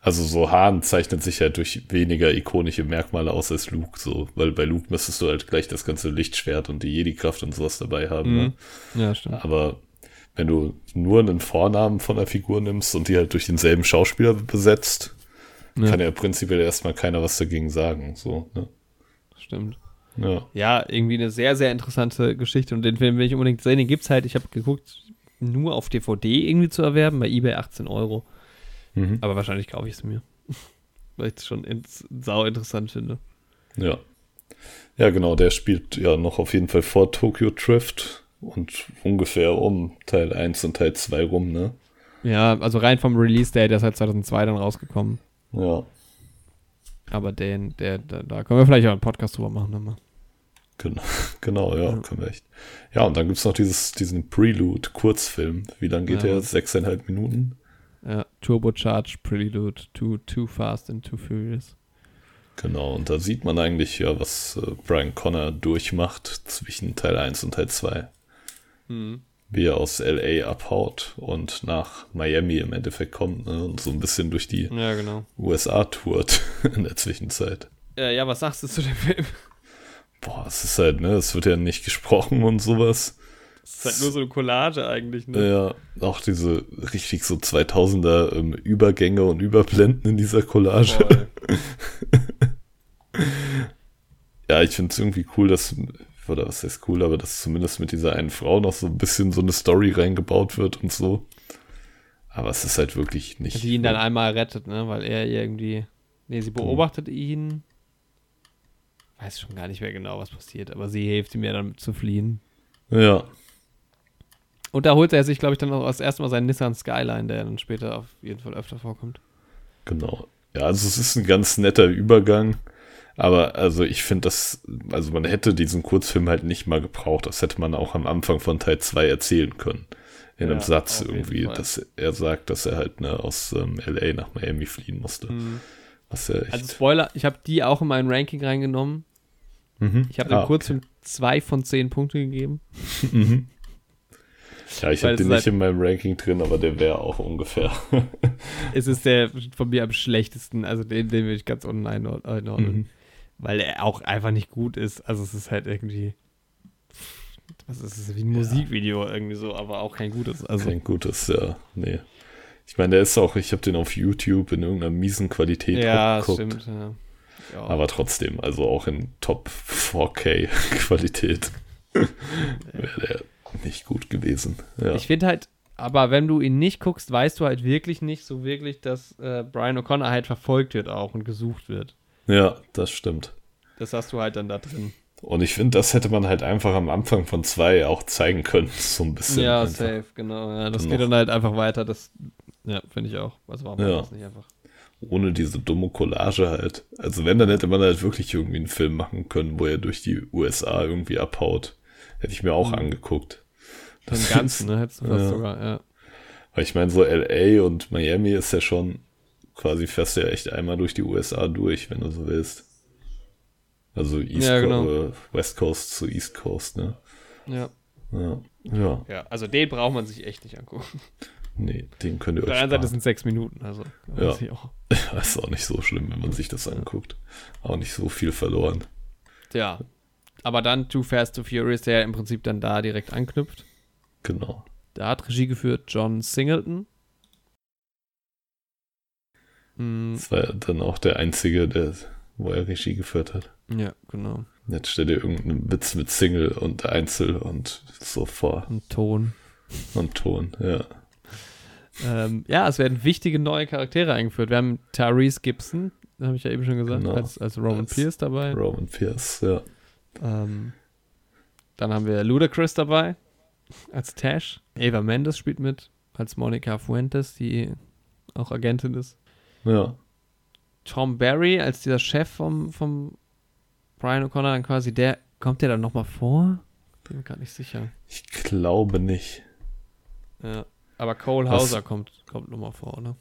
Speaker 1: also so Hahn zeichnet sich halt durch weniger ikonische Merkmale aus als Luke, so, weil bei Luke müsstest du halt gleich das ganze Lichtschwert und die Jedi-Kraft und sowas dabei haben, ne?
Speaker 2: Mhm. Ja, stimmt.
Speaker 1: Aber wenn du nur einen Vornamen von der Figur nimmst und die halt durch denselben Schauspieler besetzt,
Speaker 2: Ja.
Speaker 1: kann ja prinzipiell erstmal keiner was dagegen sagen, so, ne?
Speaker 2: Stimmt.
Speaker 1: Ja.
Speaker 2: Ja, irgendwie eine sehr, sehr interessante Geschichte und den Film will ich unbedingt sehen. Den gibt's halt, ich habe geguckt, nur auf DVD irgendwie zu erwerben, bei eBay 18 Euro.
Speaker 1: Mhm.
Speaker 2: Aber wahrscheinlich kaufe ich es mir. Weil ich es schon ins, sau interessant finde.
Speaker 1: Ja. Ja, genau, der spielt ja noch auf jeden Fall vor Tokyo Drift und ungefähr um Teil 1 und Teil 2 rum, ne?
Speaker 2: Ja, also rein vom Release-Date, der ist halt 2002 dann rausgekommen.
Speaker 1: Ja,
Speaker 2: Aber den, der, da, da können wir vielleicht auch einen Podcast drüber machen. Dann mal.
Speaker 1: genau, genau ja,
Speaker 2: Ja.
Speaker 1: können wir echt. Ja, und dann gibt's noch dieses, diesen Prelude-Kurzfilm. Wie lang geht
Speaker 2: Ja.
Speaker 1: der? Sechseinhalb Minuten?
Speaker 2: Ja, Turbocharge Prelude to Too Fast and Too Furious.
Speaker 1: Genau, und da sieht man eigentlich ja, was äh, Brian Connor durchmacht zwischen Teil 1 und Teil 2.
Speaker 2: Mhm.
Speaker 1: Wie er aus LA abhaut und nach Miami im Endeffekt kommt ne? und so ein bisschen durch die
Speaker 2: Ja, genau.
Speaker 1: USA tourt in der Zwischenzeit.
Speaker 2: Äh, ja, was sagst du zu dem Film?
Speaker 1: Boah, es ist halt, ne, es wird ja nicht gesprochen und sowas.
Speaker 2: Das ist halt nur so eine Collage eigentlich, ne?
Speaker 1: Ja, auch diese richtig so 2000er ähm, Übergänge und Überblenden in dieser Collage. Ja, ich finde es irgendwie cool, dass, oder was heißt cool, aber dass zumindest mit dieser einen Frau noch so ein bisschen so eine Story reingebaut wird und so. Aber es ist halt wirklich nicht.
Speaker 2: Die ihn dann einmal rettet, ne? Weil er irgendwie. Nee, sie beobachtet ihn. Weiß schon gar nicht mehr genau, was passiert, aber sie hilft ihm ja dann zu fliehen.
Speaker 1: Ja,
Speaker 2: Und da holt er sich, glaube ich, dann auch das erste Mal seinen Nissan Skyline, der dann später auf jeden Fall öfter vorkommt.
Speaker 1: genau. Ja, also es ist ein ganz netter Übergang. Aber also ich finde das, also man hätte diesen Kurzfilm halt nicht mal gebraucht. Das hätte man auch am Anfang von Teil 2 erzählen können. In einem
Speaker 2: Ja,
Speaker 1: Satz
Speaker 2: auf jeden
Speaker 1: irgendwie, dass er sagt, dass er halt ne, aus ähm, LA nach Miami fliehen musste. Was ja.
Speaker 2: Also Spoiler, ich habe die auch in mein Ranking reingenommen.
Speaker 1: mhm.
Speaker 2: Ich habe dem
Speaker 1: Ah,
Speaker 2: Kurzfilm zwei von zehn Punkte gegeben.
Speaker 1: Mhm. Ja, ich habe den
Speaker 2: halt-
Speaker 1: nicht in meinem Ranking drin, aber der wäre auch ungefähr.
Speaker 2: Es ist der von mir am schlechtesten, also den, den will ich ganz unten einord- einordnen.
Speaker 1: Mhm.
Speaker 2: Weil er auch einfach nicht gut ist. Also es ist halt irgendwie. Das ist wie ein Musikvideo irgendwie so, aber auch kein gutes. Also.
Speaker 1: Kein gutes, ja. Nee. Ich meine, der ist auch, ich habe den auf YouTube in irgendeiner miesen Qualität
Speaker 2: ja, geguckt. Stimmt, ja.
Speaker 1: Ja. Aber trotzdem, also auch in Top 4K Qualität wäre der nicht gut gewesen. Ja.
Speaker 2: Ich finde halt, aber wenn du ihn nicht guckst, weißt du halt wirklich nicht so wirklich, dass äh, Brian O'Connor halt verfolgt wird auch und gesucht wird.
Speaker 1: Ja, das stimmt.
Speaker 2: Das hast du halt dann da drin.
Speaker 1: Und ich finde, das hätte man halt einfach am Anfang von zwei auch zeigen können, so ein bisschen.
Speaker 2: Ja, einfach. safe, genau. Ja, das dann geht dann halt einfach weiter. Das, ja, finde ich auch. Also warum ja. das nicht einfach?
Speaker 1: Ohne diese dumme Collage halt. Also wenn, dann hätte man halt wirklich irgendwie einen Film machen können, wo er durch die USA irgendwie abhaut. Hätte ich mir auch mhm. angeguckt.
Speaker 2: Den ganzen, ne? Hättest du ja. sogar, ja.
Speaker 1: Weil ich meine, so LA und Miami ist ja schon quasi fährst du ja echt einmal durch die USA durch, wenn du so willst. Also East ja, genau. Coast, West Coast zu East Coast, ne?
Speaker 2: Ja.
Speaker 1: Ja. Ja,
Speaker 2: ja also den braucht man sich echt nicht angucken.
Speaker 1: Nee, den könnt ihr euch.
Speaker 2: Auf der anderen Seite sind sechs Minuten, also.
Speaker 1: Ja. Auch. ist auch nicht so schlimm, wenn man sich das anguckt. Auch nicht so viel verloren.
Speaker 2: Ja. Aber dann Too Fast, Too Furious, der im Prinzip dann da direkt anknüpft.
Speaker 1: Genau.
Speaker 2: Da hat Regie geführt John Singleton.
Speaker 1: Hm. Das war ja dann auch der einzige, der, wo er Regie geführt hat.
Speaker 2: Ja, genau.
Speaker 1: Jetzt stell dir irgendeinen Witz mit Single und Einzel und so vor.
Speaker 2: Und Ton.
Speaker 1: Und Ton, ja.
Speaker 2: Ähm, ja, es werden wichtige neue Charaktere eingeführt. Wir haben Tyrese Gibson, habe ich ja eben schon gesagt, genau. als, als Roman als Pierce dabei.
Speaker 1: Roman Pierce, ja.
Speaker 2: Ähm, dann haben wir Ludacris dabei als Tash. Eva Mendes spielt mit als Monica Fuentes, die auch Agentin ist.
Speaker 1: Ja.
Speaker 2: Tom Barry als dieser Chef vom, vom Brian O'Connor dann quasi, der kommt der dann nochmal vor? Bin mir gerade nicht sicher.
Speaker 1: Ich glaube nicht.
Speaker 2: Ja. Aber Cole Hauser kommt, kommt nochmal vor, ne?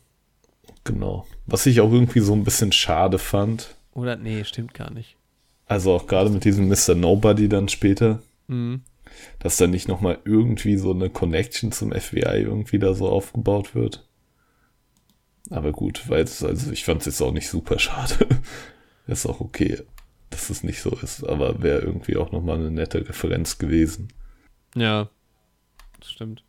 Speaker 1: Genau. Was ich auch irgendwie so ein bisschen schade fand.
Speaker 2: Oder, nee, stimmt gar nicht.
Speaker 1: Also auch gerade mit diesem Mr. Nobody dann später.
Speaker 2: Mhm.
Speaker 1: Dass da nicht nochmal irgendwie so eine Connection zum FBI irgendwie da so aufgebaut wird. Aber gut, weil es, also ich fand es jetzt auch nicht super schade. ist auch okay, dass es nicht so ist. Aber wäre irgendwie auch nochmal eine nette Referenz gewesen.
Speaker 2: Ja, das stimmt.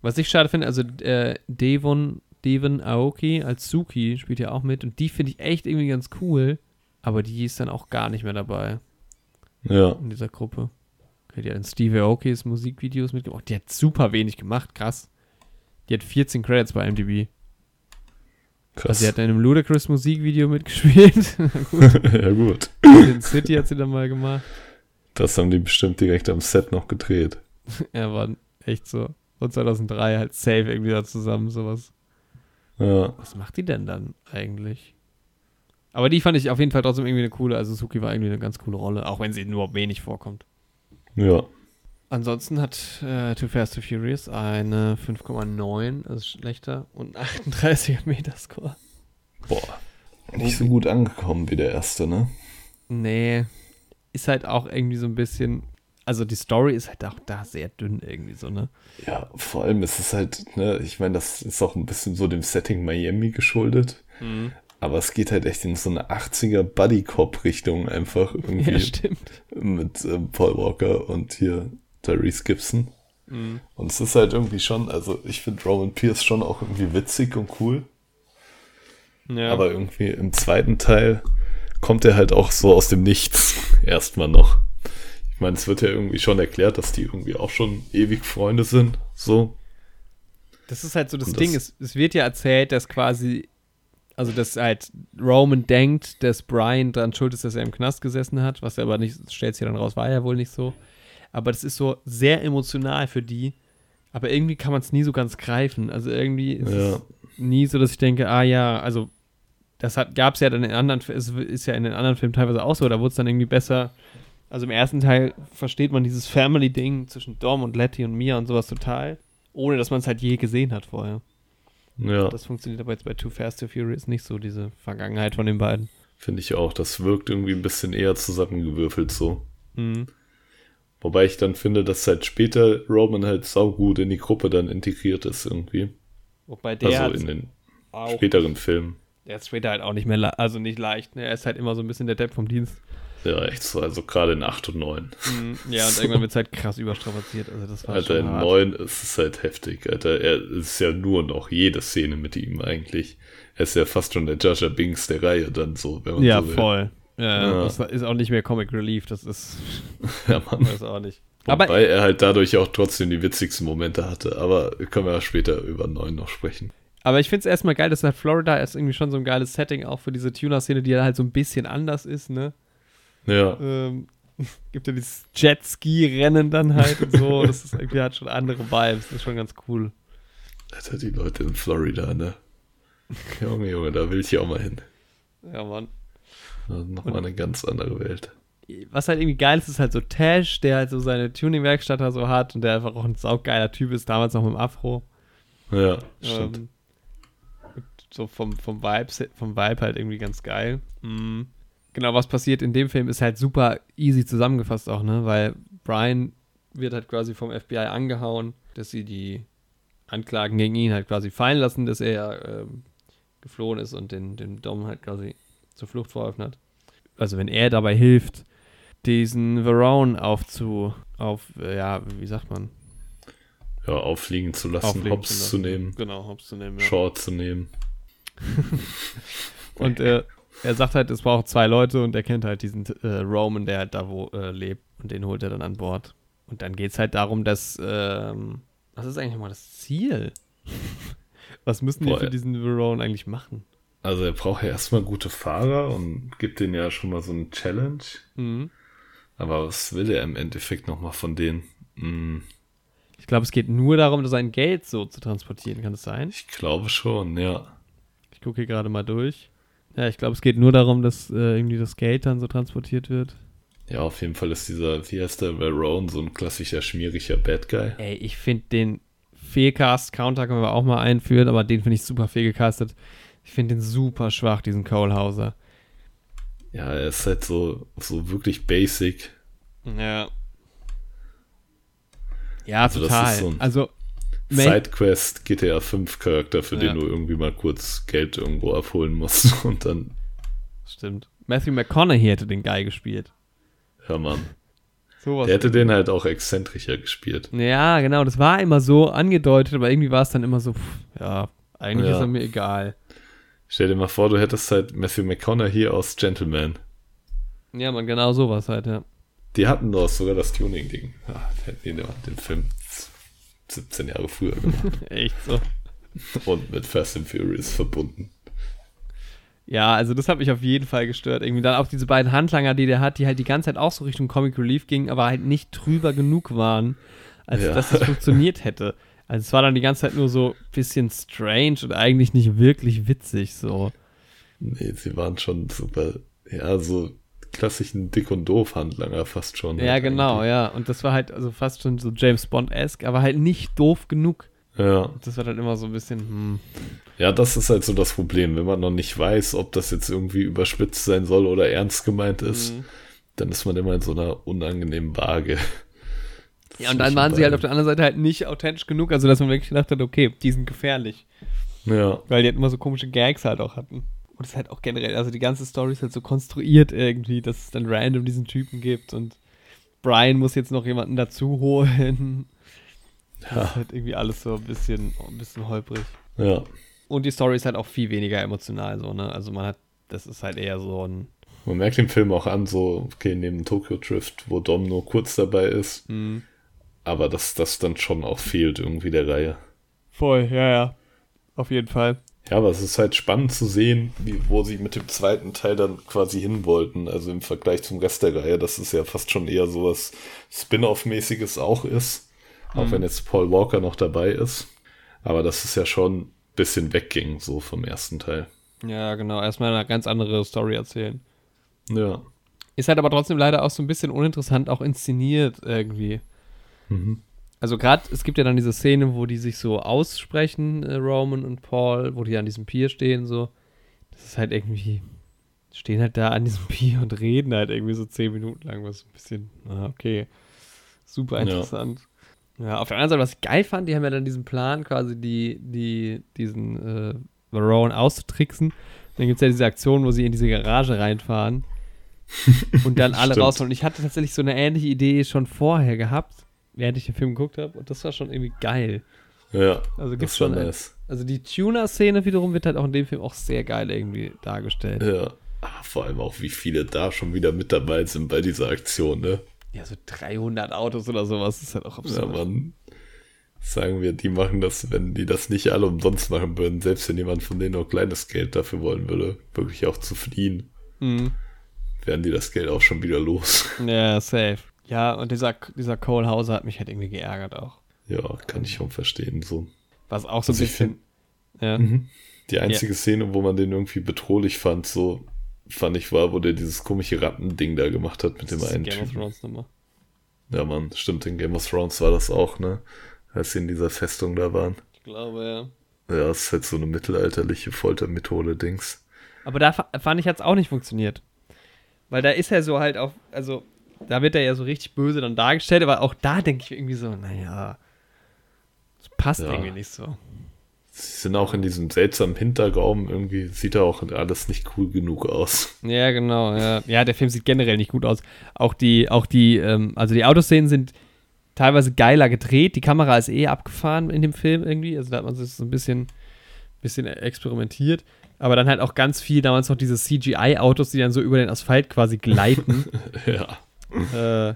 Speaker 2: Was ich schade finde, also äh, Devon, Devon Aoki als Suki spielt ja auch mit und die finde ich echt irgendwie ganz cool, aber die ist dann auch gar nicht mehr dabei.
Speaker 1: Ja.
Speaker 2: In dieser Gruppe. Okay, die hat in Steve Aokis Musikvideos mitgemacht. Die hat super wenig gemacht, krass. Die hat 14 Credits bei MDB. Krass. Also sie hat in einem Ludacris Musikvideo mitgespielt.
Speaker 1: gut. ja, gut.
Speaker 2: In City hat sie dann mal gemacht.
Speaker 1: Das haben die bestimmt direkt am Set noch gedreht.
Speaker 2: ja, war echt so und 2003 halt safe irgendwie da zusammen, sowas.
Speaker 1: Ja.
Speaker 2: Was macht die denn dann eigentlich? Aber die fand ich auf jeden Fall trotzdem irgendwie eine coole, also Suki war irgendwie eine ganz coole Rolle, auch wenn sie nur wenig vorkommt.
Speaker 1: Ja.
Speaker 2: Ansonsten hat äh, Too Fast to Furious eine 5,9, also schlechter, und 38er Metascore.
Speaker 1: Boah. Nicht so gut angekommen wie der erste, ne?
Speaker 2: Nee. Ist halt auch irgendwie so ein bisschen, also die Story ist halt auch da sehr dünn irgendwie so, ne?
Speaker 1: Ja, vor allem ist es halt, ne, ich meine, das ist auch ein bisschen so dem Setting Miami geschuldet.
Speaker 2: Mhm.
Speaker 1: Aber es geht halt echt in so eine 80er Buddy Cop Richtung einfach irgendwie.
Speaker 2: Ja, stimmt.
Speaker 1: Mit äh, Paul Walker und hier Tyrese Gibson.
Speaker 2: Mhm.
Speaker 1: Und es ist halt irgendwie schon, also ich finde Roman Pierce schon auch irgendwie witzig und cool.
Speaker 2: Ja.
Speaker 1: Aber irgendwie im zweiten Teil kommt er halt auch so aus dem Nichts erstmal noch. Ich meine, es wird ja irgendwie schon erklärt, dass die irgendwie auch schon ewig Freunde sind. So.
Speaker 2: Das ist halt so das Und Ding. Das es, es wird ja erzählt, dass quasi, also dass halt Roman denkt, dass Brian dran schuld ist, dass er im Knast gesessen hat, was er aber nicht, stellt sich dann raus, war ja wohl nicht so. Aber das ist so sehr emotional für die. Aber irgendwie kann man es nie so ganz greifen. Also irgendwie ist ja. es nie so, dass ich denke, ah ja, also das gab es ja dann in anderen, es ist ja in den anderen Filmen teilweise auch so, da wurde es dann irgendwie besser also im ersten Teil versteht man dieses Family-Ding zwischen Dom und Letty und Mia und sowas total, ohne dass man es halt je gesehen hat vorher.
Speaker 1: Ja.
Speaker 2: Das funktioniert aber jetzt bei Too Fast to Furious nicht so, diese Vergangenheit von den beiden.
Speaker 1: Finde ich auch. Das wirkt irgendwie ein bisschen eher zusammengewürfelt so.
Speaker 2: Mhm.
Speaker 1: Wobei ich dann finde, dass halt später Roman halt saugut in die Gruppe dann integriert ist irgendwie.
Speaker 2: Wobei der
Speaker 1: also in den späteren Filmen.
Speaker 2: Der ist später halt auch nicht mehr, also nicht leicht. Ne? Er ist halt immer so ein bisschen der Depp vom Dienst.
Speaker 1: Ja, echt so. Also gerade in 8 und 9.
Speaker 2: Mhm, ja, und irgendwann wird es halt krass überstrapaziert. Also das war
Speaker 1: Alter, in
Speaker 2: hart.
Speaker 1: 9 ist es halt heftig. Alter, er ist ja nur noch jede Szene mit ihm eigentlich. Er ist ja fast schon der Joshua Binks der Reihe dann so, wenn man
Speaker 2: Ja,
Speaker 1: so will.
Speaker 2: voll. Ja,
Speaker 1: Ja.
Speaker 2: Das ist auch nicht mehr Comic Relief, das ist.
Speaker 1: Ja, Mann.
Speaker 2: Weiß auch nicht. Aber
Speaker 1: Wobei er halt dadurch auch trotzdem die witzigsten Momente hatte. Aber können wir ja später über 9 noch sprechen.
Speaker 2: Aber ich finde es erstmal geil, dass halt Florida ist irgendwie schon so ein geiles Setting auch für diese Tuner-Szene, die halt so ein bisschen anders ist, ne?
Speaker 1: Ja,
Speaker 2: Ähm, gibt ja dieses Jetski-Rennen dann halt und so. Das ist irgendwie hat schon andere Vibes. Das ist schon ganz cool.
Speaker 1: Alter, die Leute in Florida, ne? Junge, Junge, da will ich ja auch mal hin.
Speaker 2: Ja, Mann.
Speaker 1: Nochmal eine ganz andere Welt.
Speaker 2: Was halt irgendwie geil ist, ist halt so Tash, der halt so seine Tuning-Werkstatt da so hat und der einfach auch ein saugeiler Typ ist, damals noch mit dem Afro.
Speaker 1: Ja, stimmt.
Speaker 2: Ähm, so vom, vom, Vibe, vom Vibe halt irgendwie ganz geil. Mhm. Genau, was passiert in dem Film ist halt super easy zusammengefasst auch, ne? Weil Brian wird halt quasi vom FBI angehauen, dass sie die Anklagen gegen ihn halt quasi fallen lassen, dass er ähm, geflohen ist und den, den Dom halt quasi zur Flucht verholfen hat. Also wenn er dabei hilft, diesen Verone aufzu, auf, äh, ja, wie sagt man?
Speaker 1: Ja, auffliegen zu lassen,
Speaker 2: Auflegen
Speaker 1: Hops
Speaker 2: lassen.
Speaker 1: zu nehmen,
Speaker 2: Genau, Hops zu nehmen. Ja.
Speaker 1: Short zu nehmen.
Speaker 2: Und er, er sagt halt, es braucht zwei Leute und er kennt halt diesen äh, Roman, der halt da wo äh, lebt und den holt er dann an Bord. Und dann geht es halt darum, dass, ähm, was ist eigentlich mal das Ziel? was müssen die
Speaker 1: Boah,
Speaker 2: für
Speaker 1: ja.
Speaker 2: diesen Verone eigentlich machen?
Speaker 1: Also er braucht ja erstmal gute Fahrer und gibt denen ja schon mal so eine Challenge.
Speaker 2: Mhm.
Speaker 1: Aber was will er im Endeffekt nochmal von denen? Hm,
Speaker 2: Ich glaube, es geht nur darum, sein Geld so zu transportieren. Kann das sein?
Speaker 1: ich glaube schon, ja.
Speaker 2: Ich gucke hier gerade mal durch. Ja, ich glaube, es geht nur darum, dass äh, irgendwie das Geld dann so transportiert wird.
Speaker 1: Ja, auf jeden Fall ist dieser, wie heißt der, Verone, so ein klassischer, schmieriger Bad Guy.
Speaker 2: Ey, ich finde den Fehlcast-Counter können wir auch mal einführen, aber den finde ich super fehlgecastet. Ich finde den super schwach, diesen Colehauser.
Speaker 1: Ja, er ist halt so, so wirklich basic.
Speaker 2: Ja. Ja,
Speaker 1: Also das
Speaker 2: total.
Speaker 1: ist so ein
Speaker 2: also,
Speaker 1: Sidequest GTA 5 Charakter, für
Speaker 2: Ja.
Speaker 1: den du irgendwie mal kurz Geld irgendwo abholen musst und dann,
Speaker 2: stimmt. Matthew McConaughey hätte den Guy gespielt.
Speaker 1: ja Mann.
Speaker 2: Sowas.
Speaker 1: Der hätte den halt auch exzentrischer gespielt.
Speaker 2: ja, genau, das war immer so angedeutet, aber irgendwie war es dann immer so, pff, ja, eigentlich
Speaker 1: Ja.
Speaker 2: ist er mir egal.
Speaker 1: Stell dir mal vor, du hättest halt Matthew McConaughey aus Gentleman.
Speaker 2: Ja, man, genau sowas halt, ja.
Speaker 1: Die hatten doch sogar das Tuning-Ding. Ah, hätten die den den Film 17 Jahre früher gemacht
Speaker 2: Echt so.
Speaker 1: und mit Fast and Furious verbunden.
Speaker 2: Ja, also das hat mich auf jeden Fall gestört. Irgendwie dann auch diese beiden Handlanger, die der hat, die halt die ganze Zeit auch so Richtung Comic Relief gingen, aber halt nicht drüber genug waren, als
Speaker 1: Ja.
Speaker 2: dass es funktioniert hätte. Also es war dann die ganze Zeit nur so ein bisschen strange und eigentlich nicht wirklich witzig so.
Speaker 1: Nee, sie waren schon super, ja, so klassischen Dick- und Doof-Handlanger fast schon.
Speaker 2: Ja,
Speaker 1: halt
Speaker 2: genau,
Speaker 1: eigentlich.
Speaker 2: ja. Und das war halt also fast schon so James Bond-esque, aber halt nicht doof genug.
Speaker 1: Ja.
Speaker 2: Das war dann immer so ein bisschen, hm.
Speaker 1: ja, das ist halt so das Problem. Wenn man noch nicht weiß, ob das jetzt irgendwie überspitzt sein soll oder ernst gemeint ist,
Speaker 2: Mhm.
Speaker 1: dann ist man immer in so einer unangenehmen Waage.
Speaker 2: Ja, und dann waren sie halt auf der anderen Seite halt nicht authentisch genug, also dass man wirklich gedacht hat, okay, die sind gefährlich.
Speaker 1: Ja,
Speaker 2: Weil die halt immer so komische Gags halt auch hatten. Und es ist halt auch generell, also die ganze Story ist halt so konstruiert irgendwie, dass es dann random diesen Typen gibt und Brian muss jetzt noch jemanden dazu holen. Das ist
Speaker 1: ja,
Speaker 2: halt irgendwie alles so ein bisschen, ein bisschen holprig.
Speaker 1: ja.
Speaker 2: Und die Story ist halt auch viel weniger emotional so, ne? Also man hat, das ist halt eher so ein,
Speaker 1: Man merkt den Film auch an, so, okay, neben Tokyo Drift, wo Dom nur kurz dabei ist,
Speaker 2: mh,
Speaker 1: aber dass das dann schon auch fehlt irgendwie der Reihe.
Speaker 2: voll, ja, ja. Auf jeden Fall.
Speaker 1: Ja, aber es ist halt spannend zu sehen, wie, wo sie mit dem zweiten Teil dann quasi hin wollten. Also im Vergleich zum Rest der Reihe, dass es ja fast schon eher sowas Spin-off-mäßiges auch ist. Auch
Speaker 2: Mhm.
Speaker 1: wenn jetzt Paul Walker noch dabei ist. Aber dass es ja schon ein bisschen wegging, so vom ersten Teil.
Speaker 2: Ja, genau. Erstmal eine ganz andere Story erzählen.
Speaker 1: Ja.
Speaker 2: Ist halt aber trotzdem leider auch so ein bisschen uninteressant, auch inszeniert irgendwie.
Speaker 1: Mhm.
Speaker 2: Also gerade, es gibt ja dann diese Szene, wo die sich so aussprechen, äh, Roman und Paul, wo die an diesem Pier stehen, so. Das ist halt irgendwie, stehen halt da an diesem Pier und reden halt irgendwie so zehn Minuten lang, was ein bisschen, ah, okay, super
Speaker 1: Ja.
Speaker 2: interessant. Ja. auf der anderen Seite, was ich geil fand, die haben ja dann diesen Plan, quasi die, die, diesen äh, Varone auszutricksen. Dann gibt es ja diese Aktion, wo sie in diese Garage reinfahren. und dann alle rausholen. Und ich hatte tatsächlich so eine ähnliche Idee schon vorher gehabt, während ich den Film geguckt habe. Und das war schon irgendwie geil.
Speaker 1: Ja,
Speaker 2: Also
Speaker 1: das
Speaker 2: gibt's
Speaker 1: schon nice.
Speaker 2: Also die Tuner-Szene wiederum wird halt auch in dem Film auch sehr geil irgendwie dargestellt.
Speaker 1: Ja. Ah, vor allem auch, wie viele da schon wieder mit dabei sind bei dieser Aktion, ne?
Speaker 2: Ja, so 300 Autos oder sowas ist halt auch
Speaker 1: Ja,
Speaker 2: absurd.
Speaker 1: Mann. Sagen wir, die machen das, wenn die das nicht alle umsonst machen würden, selbst wenn jemand von denen nur kleines Geld dafür wollen würde, wirklich auch zu fliehen,
Speaker 2: Mhm.
Speaker 1: wären die das Geld auch schon wieder los.
Speaker 2: Ja, safe. Ja, und dieser, dieser Cole Hauser hat mich halt irgendwie geärgert auch.
Speaker 1: Ja, kann ich schon verstehen, so.
Speaker 2: Was auch so ein
Speaker 1: Also ich
Speaker 2: bisschen. Ja.
Speaker 1: Die einzige Szene, wo man den irgendwie bedrohlich fand, so fand ich war, wo der dieses komische Rattending da gemacht hat mit dem
Speaker 2: Das ist
Speaker 1: einen
Speaker 2: Game of. Thrones Nummer.
Speaker 1: Ja, Mann, stimmt, in Game of Thrones war das auch, ne? Als sie in dieser Festung da waren.
Speaker 2: Ich glaube, ja.
Speaker 1: Ja, es ist halt so eine mittelalterliche Foltermethode-Dings.
Speaker 2: Aber da fa- fand ich, hat es auch nicht funktioniert. Weil da ist er so halt auf, also da wird er ja so richtig böse dann dargestellt, aber auch da denke ich irgendwie so, naja, das passt
Speaker 1: Ja.
Speaker 2: irgendwie nicht so.
Speaker 1: Sie sind auch in diesem seltsamen Hinterraum, irgendwie sieht da auch alles nicht cool genug aus.
Speaker 2: Ja, genau, ja. Ja, der Film sieht generell nicht gut aus. Auch die, auch die, ähm, also die Autoszenen sind teilweise geiler gedreht. Die Kamera ist eh abgefahren in dem Film irgendwie. Also da hat man sich so ein bisschen, bisschen experimentiert. Aber dann halt auch ganz viel damals noch diese CGI-Autos, die dann so über den Asphalt quasi gleiten.
Speaker 1: ja.
Speaker 2: äh,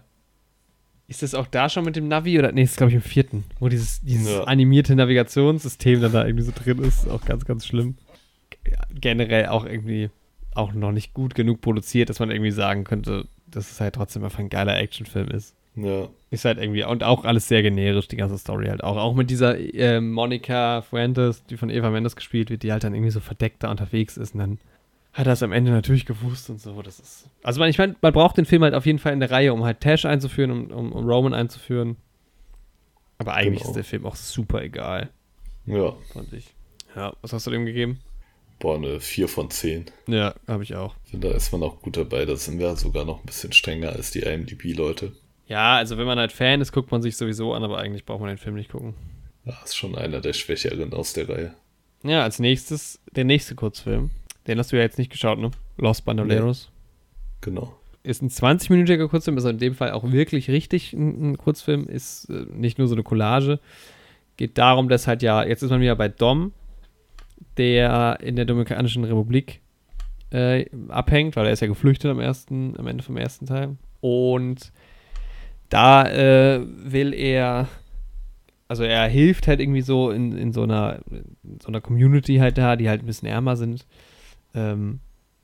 Speaker 2: ist das auch da schon mit dem Navi oder nee, das ist glaube ich im vierten, wo dieses, dieses
Speaker 1: Ja.
Speaker 2: animierte Navigationssystem dann da irgendwie so drin ist, auch ganz, ganz schlimm. Generell auch irgendwie auch noch nicht gut genug produziert, dass man irgendwie sagen könnte, dass es halt trotzdem einfach ein geiler Actionfilm ist.
Speaker 1: Ja.
Speaker 2: Ist halt irgendwie, und auch alles sehr generisch, die ganze Story halt auch. Auch mit dieser äh, Monica Fuentes, die von Eva Mendes gespielt wird, die halt dann irgendwie so verdeckt da unterwegs ist und dann hat er es am Ende natürlich gewusst und so. Das ist. Also man, ich meine, man braucht den Film halt auf jeden Fall in der Reihe, um halt Tash einzuführen, um, um, um Roman einzuführen. Aber eigentlich
Speaker 1: Genau.
Speaker 2: ist der Film auch super egal,
Speaker 1: Ja.
Speaker 2: fand ich. Ja, was hast du dem gegeben?
Speaker 1: Boah, eine 4 von 10.
Speaker 2: Ja, habe ich auch.
Speaker 1: Ich finde, da ist man auch gut dabei. Da sind wir sogar noch ein bisschen strenger als die IMDb-Leute.
Speaker 2: Ja, also wenn man halt Fan ist, guckt man sich sowieso an, aber eigentlich braucht man den Film nicht gucken.
Speaker 1: Ja, ist schon einer der Schwächeren aus der Reihe.
Speaker 2: Ja, als nächstes der nächste Kurzfilm. Den hast du ja jetzt nicht geschaut, ne? Los Bandoleros.
Speaker 1: Genau.
Speaker 2: Ist ein 20-minütiger Kurzfilm, ist in dem Fall auch wirklich richtig ein, ein Kurzfilm, ist äh, nicht nur so eine Collage. Geht darum, dass halt ja, jetzt ist man wieder bei Dom, der in der Dominikanischen Republik äh, abhängt, weil er ist ja geflüchtet am ersten, am Ende vom ersten Teil. Und da äh, will er, also er hilft halt irgendwie so in, in so einer, in so einer Community halt da, die halt ein bisschen ärmer sind. Ähm,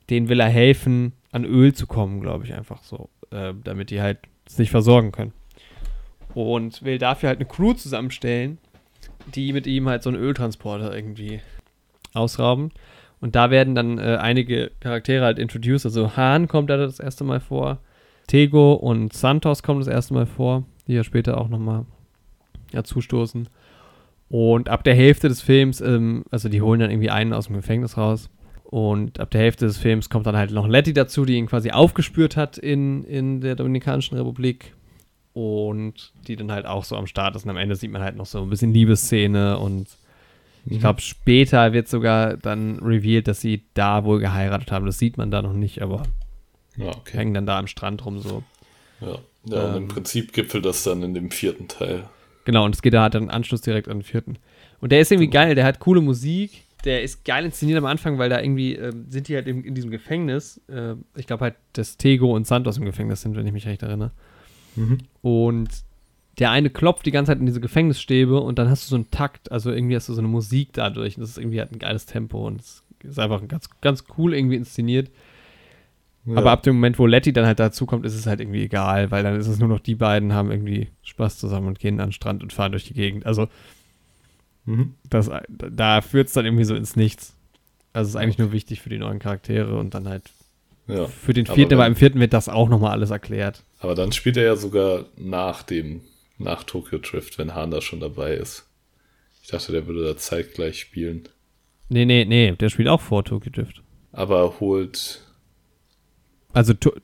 Speaker 2: denen will er helfen, an Öl zu kommen, glaube ich, einfach so, äh, damit die halt sich versorgen können. Und will dafür halt eine Crew zusammenstellen, die mit ihm halt so einen Öltransporter irgendwie ausrauben. Und da werden dann äh, einige Charaktere halt introduced. Also Hahn kommt da das erste Mal vor. Tego und Santos kommen das erste Mal vor, die ja später auch nochmal ja, zustoßen. Und ab der Hälfte des Films, ähm, also die holen dann irgendwie einen aus dem Gefängnis raus. Und ab der Hälfte des Films kommt dann halt noch Letty dazu, die ihn quasi aufgespürt hat in, in der Dominikanischen Republik. Und die dann halt auch so am Start ist. Und am Ende sieht man halt noch so ein bisschen Liebesszene. Und ich glaube, später wird sogar dann revealed, dass sie da wohl geheiratet haben. Das sieht man da noch nicht, aber
Speaker 1: Ja, okay.
Speaker 2: hängen dann da am Strand rum so.
Speaker 1: Ja, ja und im
Speaker 2: Ähm.
Speaker 1: Prinzip gipfelt das dann in dem vierten Teil.
Speaker 2: Genau, und es geht da halt dann Anschluss direkt an den vierten. Und der ist irgendwie geil, der hat coole Musik, der ist geil inszeniert am Anfang, weil da irgendwie ähm, sind die halt in, in diesem Gefängnis. Äh, ich glaube halt, dass Tego und Santos im Gefängnis sind, wenn ich mich recht erinnere. Und der eine klopft die ganze Zeit in diese Gefängnisstäbe und dann hast du so einen Takt, also irgendwie hast du so eine Musik dadurch. Und das ist irgendwie halt ein geiles Tempo und es ist einfach ganz, ganz cool irgendwie inszeniert.
Speaker 1: Ja.
Speaker 2: Aber ab dem Moment, wo Letty dann halt dazukommt, ist es halt irgendwie egal, weil dann ist es nur noch die beiden, haben irgendwie Spaß zusammen und gehen an den Strand und fahren durch die Gegend. Also
Speaker 1: Mhm.
Speaker 2: das, da führt es dann irgendwie so ins Nichts. Also es ist eigentlich nur wichtig für die neuen Charaktere und dann halt
Speaker 1: Ja.
Speaker 2: für den
Speaker 1: Aber
Speaker 2: vierten,
Speaker 1: wenn-
Speaker 2: aber im vierten wird das auch nochmal alles erklärt.
Speaker 1: Aber dann spielt er ja sogar nach dem, nach Tokyo Drift, wenn Hahn da schon dabei ist. Ich dachte, der würde da zeitgleich spielen.
Speaker 2: Nee, nee, nee, der spielt auch vor Tokyo Drift.
Speaker 1: Aber holt.
Speaker 2: Also To-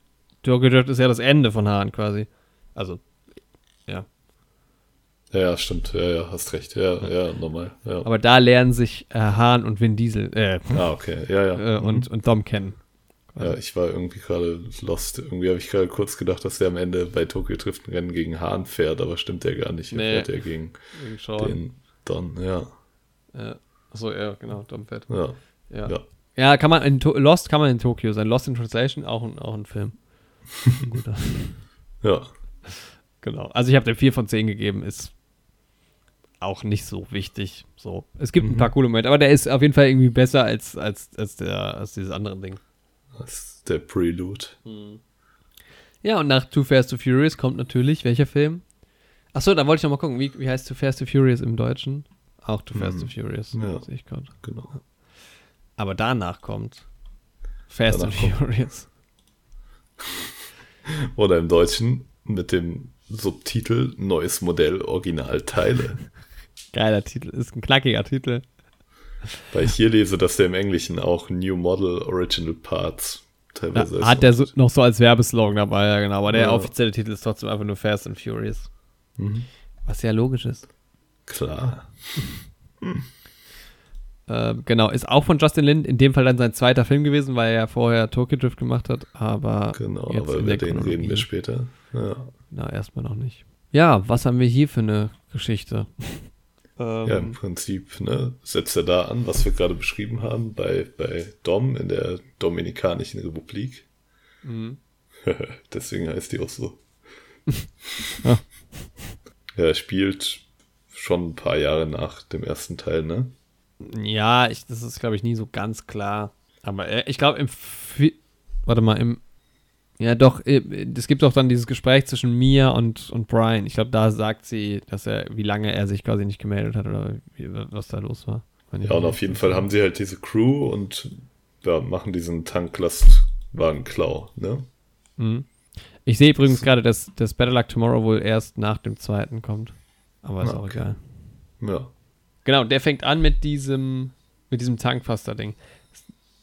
Speaker 2: Tokyo Drift ist ja das Ende von Hahn quasi. Also. Ja,
Speaker 1: ja, stimmt. Ja, ja, hast recht. Ja, ja, normal. Ja.
Speaker 2: Aber da lernen sich äh, Hahn und Vin Diesel äh,
Speaker 1: Ah, okay. Ja, ja.
Speaker 2: äh, und, und Dom kennen.
Speaker 1: Ja, ich war irgendwie gerade lost. Irgendwie habe ich gerade kurz gedacht, dass der am Ende bei Tokyo Drift ein Rennen gegen Hahn fährt, aber stimmt der gar nicht. Er
Speaker 2: Nee.
Speaker 1: fährt ja gegen den Don, ja.
Speaker 2: Ja. Achso, ja, genau, Dom fährt.
Speaker 1: Ja,
Speaker 2: Ja.
Speaker 1: ja.
Speaker 2: Ja, kann man in to Lost kann man in Tokio sein. Lost in Translation, auch ein, auch ein Film. Ein guter.
Speaker 1: ja.
Speaker 2: genau. Also ich habe dem 4 von 10 gegeben, ist auch nicht so wichtig. So. Es gibt ein
Speaker 1: Mhm.
Speaker 2: paar coole Momente, aber der ist auf jeden Fall irgendwie besser als, als, als, der, als dieses andere Ding.
Speaker 1: Das ist der Prelude.
Speaker 2: Ja, und nach Too Fast to Furious kommt natürlich welcher Film? Achso, da wollte ich noch mal gucken, wie, wie heißt Too Fast to Furious im Deutschen? Auch Too Fast
Speaker 1: Mhm.
Speaker 2: to Furious,
Speaker 1: Ja.
Speaker 2: sehe ich gerade.
Speaker 1: Genau.
Speaker 2: Aber danach kommt Fast
Speaker 1: Danach
Speaker 2: and
Speaker 1: kommt-
Speaker 2: Furious.
Speaker 1: Oder im Deutschen mit dem Subtitel Neues Modell Originalteile.
Speaker 2: Geiler Titel, ist ein knackiger Titel.
Speaker 1: Weil ich hier lese, dass der im Englischen auch New Model Original Parts teilweise ist.
Speaker 2: hat der so, noch so als Werbeslogan dabei, ja genau. Aber der
Speaker 1: Ja.
Speaker 2: offizielle Titel ist trotzdem einfach nur Fast and Furious.
Speaker 1: Mhm.
Speaker 2: Was ja logisch ist.
Speaker 1: Klar.
Speaker 2: Äh, genau, ist auch von Justin Lin, in dem Fall dann sein zweiter Film gewesen, weil er ja vorher Tokyo Drift gemacht hat, aber
Speaker 1: Genau,
Speaker 2: jetzt
Speaker 1: aber über den reden wir
Speaker 2: Chronologie.
Speaker 1: später. Ja.
Speaker 2: Na, erstmal noch nicht. Ja, was haben wir hier für eine Geschichte? Ähm,
Speaker 1: ja, im Prinzip ne, setzt er da an, was wir gerade beschrieben haben, bei, bei Dom in der Dominikanischen Republik.
Speaker 2: mhm.
Speaker 1: Deswegen heißt die auch so.
Speaker 2: Ja.
Speaker 1: Er spielt schon ein paar Jahre nach dem ersten Teil, ne?
Speaker 2: Ja, ich, das ist, glaube ich, nie so ganz klar. Aber äh, ich glaube, im. Warte mal, im. Ja, doch, äh, es gibt doch dann dieses Gespräch zwischen Mia und, und Brian. Ich glaube, da sagt sie, dass er, wie lange er sich quasi nicht gemeldet hat oder wie, was da los war.
Speaker 1: Ja, und auf jeden Fall haben sie halt diese Crew und ja, machen diesen Tanklastwagenklau, ne?
Speaker 2: Mhm. Ich sehe übrigens gerade, dass das Better Luck Tomorrow wohl erst nach dem zweiten kommt. Aber ist
Speaker 1: Ah,
Speaker 2: auch
Speaker 1: okay.
Speaker 2: egal.
Speaker 1: Ja.
Speaker 2: Genau, der fängt an mit diesem, mit diesem Tankfaster-Ding.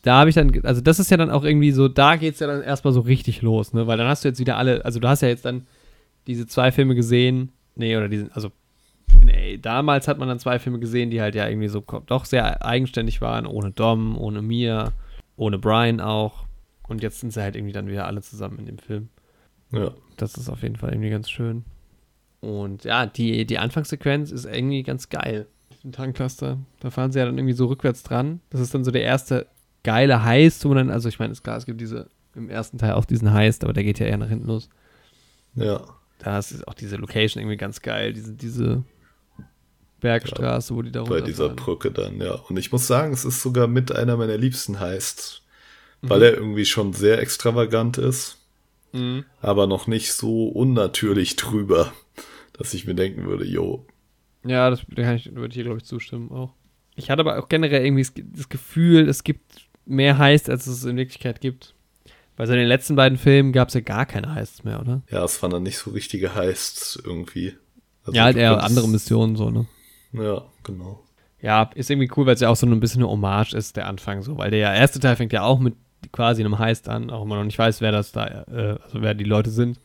Speaker 2: Da habe ich dann, also das ist ja dann auch irgendwie so, da geht es ja dann erstmal so richtig los, ne? Weil dann hast du jetzt wieder alle, also du hast ja jetzt dann diese zwei Filme gesehen, nee, oder diesen, also nee, damals hat man dann zwei Filme gesehen, die halt ja irgendwie so doch sehr eigenständig waren, ohne Dom, ohne Mia, ohne Brian auch. Und jetzt sind sie halt irgendwie dann wieder alle zusammen in dem Film.
Speaker 1: Ja.
Speaker 2: Das ist auf jeden Fall irgendwie ganz schön. Und ja, die, die Anfangssequenz ist irgendwie ganz geil. Im Tankcluster. Da fahren sie ja dann irgendwie so rückwärts dran. Das ist dann so der erste geile Heist, wo man dann, also ich meine, ist klar, es gibt diese, im ersten Teil auch diesen Heist, aber der geht ja eher nach hinten los.
Speaker 1: Ja.
Speaker 2: Da ist auch diese Location irgendwie ganz geil, diese, diese Bergstraße, wo die da
Speaker 1: Bei dieser
Speaker 2: runterfahren.
Speaker 1: Brücke dann, ja. Und ich muss sagen, es ist sogar mit einer meiner liebsten Heists,
Speaker 2: Mhm.
Speaker 1: weil er irgendwie schon sehr extravagant ist,
Speaker 2: Mhm.
Speaker 1: aber noch nicht so unnatürlich drüber, dass ich mir denken würde, yo,
Speaker 2: Ja, das da kann ich, würde ich hier, glaube ich, zustimmen auch. Ich hatte aber auch generell irgendwie das Gefühl, es gibt mehr Heists, als es in Wirklichkeit gibt. Weil so in den letzten beiden Filmen gab es ja gar keine Heists mehr, oder?
Speaker 1: ja, es waren dann nicht so richtige Heists irgendwie. Also
Speaker 2: ja, halt eher
Speaker 1: konntest-
Speaker 2: andere Missionen so, ne?
Speaker 1: Ja, genau.
Speaker 2: Ja, ist irgendwie cool, weil es ja auch so ein bisschen eine Hommage ist, der Anfang so. Weil der erste Teil fängt ja auch mit quasi einem Heist an, auch wenn man noch nicht weiß, wer das da, äh, also wer die Leute sind.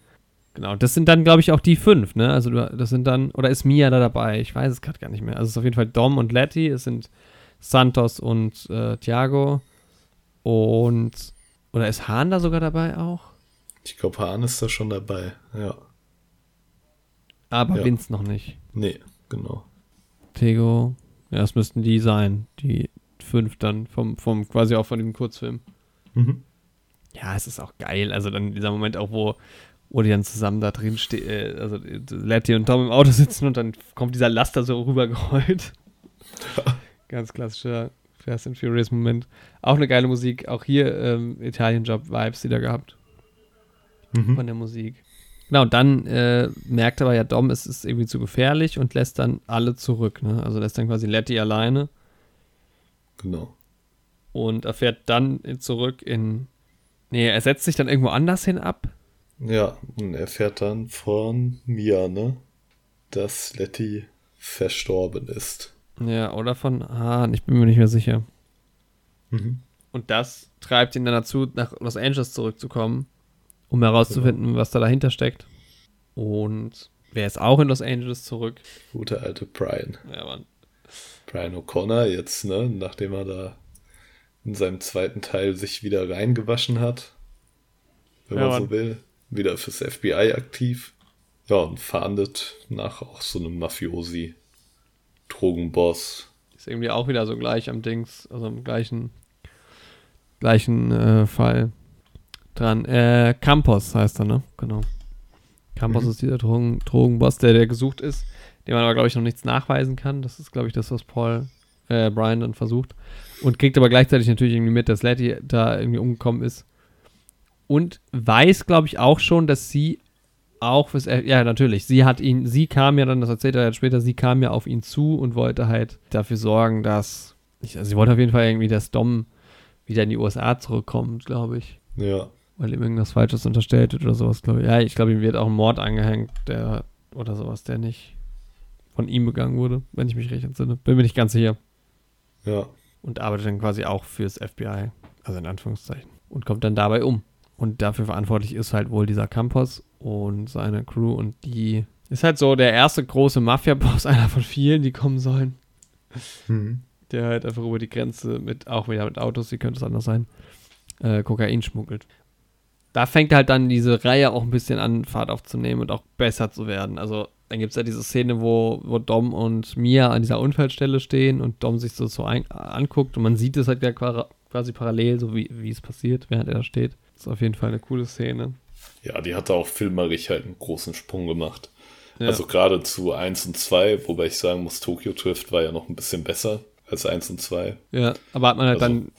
Speaker 2: Genau, das sind dann, glaube ich, auch die fünf, ne? Also das sind dann, oder ist Mia da dabei? Ich weiß es gerade gar nicht mehr. Also es ist auf jeden Fall Dom und Letty, es sind Santos und äh, Thiago und, oder ist Hahn da sogar dabei auch?
Speaker 1: Ich glaube, Hahn ist da schon dabei. Ja.
Speaker 2: Aber
Speaker 1: Ja.
Speaker 2: Vince noch nicht.
Speaker 1: Nee, genau.
Speaker 2: Tego, ja, das müssten die sein, die fünf dann vom, vom quasi auch von dem Kurzfilm.
Speaker 1: Mhm.
Speaker 2: Ja, es ist auch geil. Also dann dieser Moment auch, wo, wo die dann zusammen da drin stehen, äh, also äh, Letty und Tom im Auto sitzen und dann kommt dieser Laster so rübergerollt. Ganz klassischer Fast and Furious Moment. Auch eine geile Musik. Auch hier ähm, Italien-Job-Vibes wieder gehabt
Speaker 1: Mhm.
Speaker 2: von der Musik. Genau, und dann äh, merkt aber ja Dom, es ist irgendwie zu gefährlich und lässt dann alle zurück. Ne? Also lässt dann quasi Letty alleine
Speaker 1: Genau.
Speaker 2: und er fährt dann zurück in. Nee, er setzt sich dann irgendwo anders hin ab.
Speaker 1: Ja, und er fährt dann von Mia, ne? Dass Letty verstorben ist.
Speaker 2: Ja, oder von Hahn, ich bin mir nicht mehr sicher.
Speaker 1: Mhm.
Speaker 2: Und das treibt ihn dann dazu, nach Los Angeles zurückzukommen, um herauszufinden, was da dahinter steckt. Und wer ist auch in Los Angeles zurück?
Speaker 1: Gute alte Brian.
Speaker 2: Ja, Mann.
Speaker 1: Brian O'Connor jetzt, ne? Nachdem er da in seinem zweiten Teil sich wieder reingewaschen hat. Wenn ja, man so will. Wieder fürs FBI aktiv. Ja, und fahndet nach auch so einem Mafiosi, Drogenboss.
Speaker 2: Ist irgendwie auch wieder so gleich am Dings, also im gleichen, gleichen äh, Fall dran. Äh, Campos heißt er, ne? Genau. Campos mhm. ist dieser Drogen, Drogenboss, der, der gesucht ist, dem man aber, glaube ich, noch nichts nachweisen kann. Das ist, glaube ich, das, was Paul, äh, Brian dann versucht. Und kriegt aber gleichzeitig natürlich irgendwie mit, dass Letty da irgendwie umgekommen ist. Und weiß, glaube ich, auch schon, dass sie auch fürs, ja, natürlich, sie hat ihn, sie kam ja dann, das erzählt er ja später, sie kam ja auf ihn zu und wollte halt dafür sorgen, dass, also sie wollte auf jeden Fall irgendwie, dass Dom wieder in die USA zurückkommt, glaube ich.
Speaker 1: Ja.
Speaker 2: Weil ihm irgendwas Falsches unterstellt wird oder sowas, glaube ich. Ja, ich glaube, ihm wird auch ein Mord angehängt, der, oder sowas, der nicht von ihm begangen wurde, wenn ich mich recht entsinne. Bin mir nicht ganz sicher.
Speaker 1: Ja.
Speaker 2: Und arbeitet dann quasi auch fürs FBI, also in Anführungszeichen. Und kommt dann dabei um. Und dafür verantwortlich ist halt wohl dieser Campos und seine Crew. Und die ist halt so der erste große Mafia-Boss, einer von vielen, die kommen sollen. Mhm. Der halt einfach über die Grenze mit, auch wieder mit Autos, wie könnte es anders sein, äh, Kokain schmuggelt. Da fängt halt dann diese Reihe auch ein bisschen an, Fahrt aufzunehmen und auch besser zu werden. Also dann gibt es ja diese Szene, wo, wo Dom und Mia an dieser Unfallstelle stehen und Dom sich so, so ein, anguckt und man sieht es halt ja quasi parallel, so wie, wie es passiert, während er da steht. Ist auf jeden Fall eine coole Szene.
Speaker 1: Ja, die hat da auch filmerisch halt einen großen Sprung gemacht. Ja. Also gerade zu 1 und 2, wobei ich sagen muss, Tokyo Drift war ja noch ein bisschen besser als 1 und 2.
Speaker 2: Ja, aber hat man halt also, dann,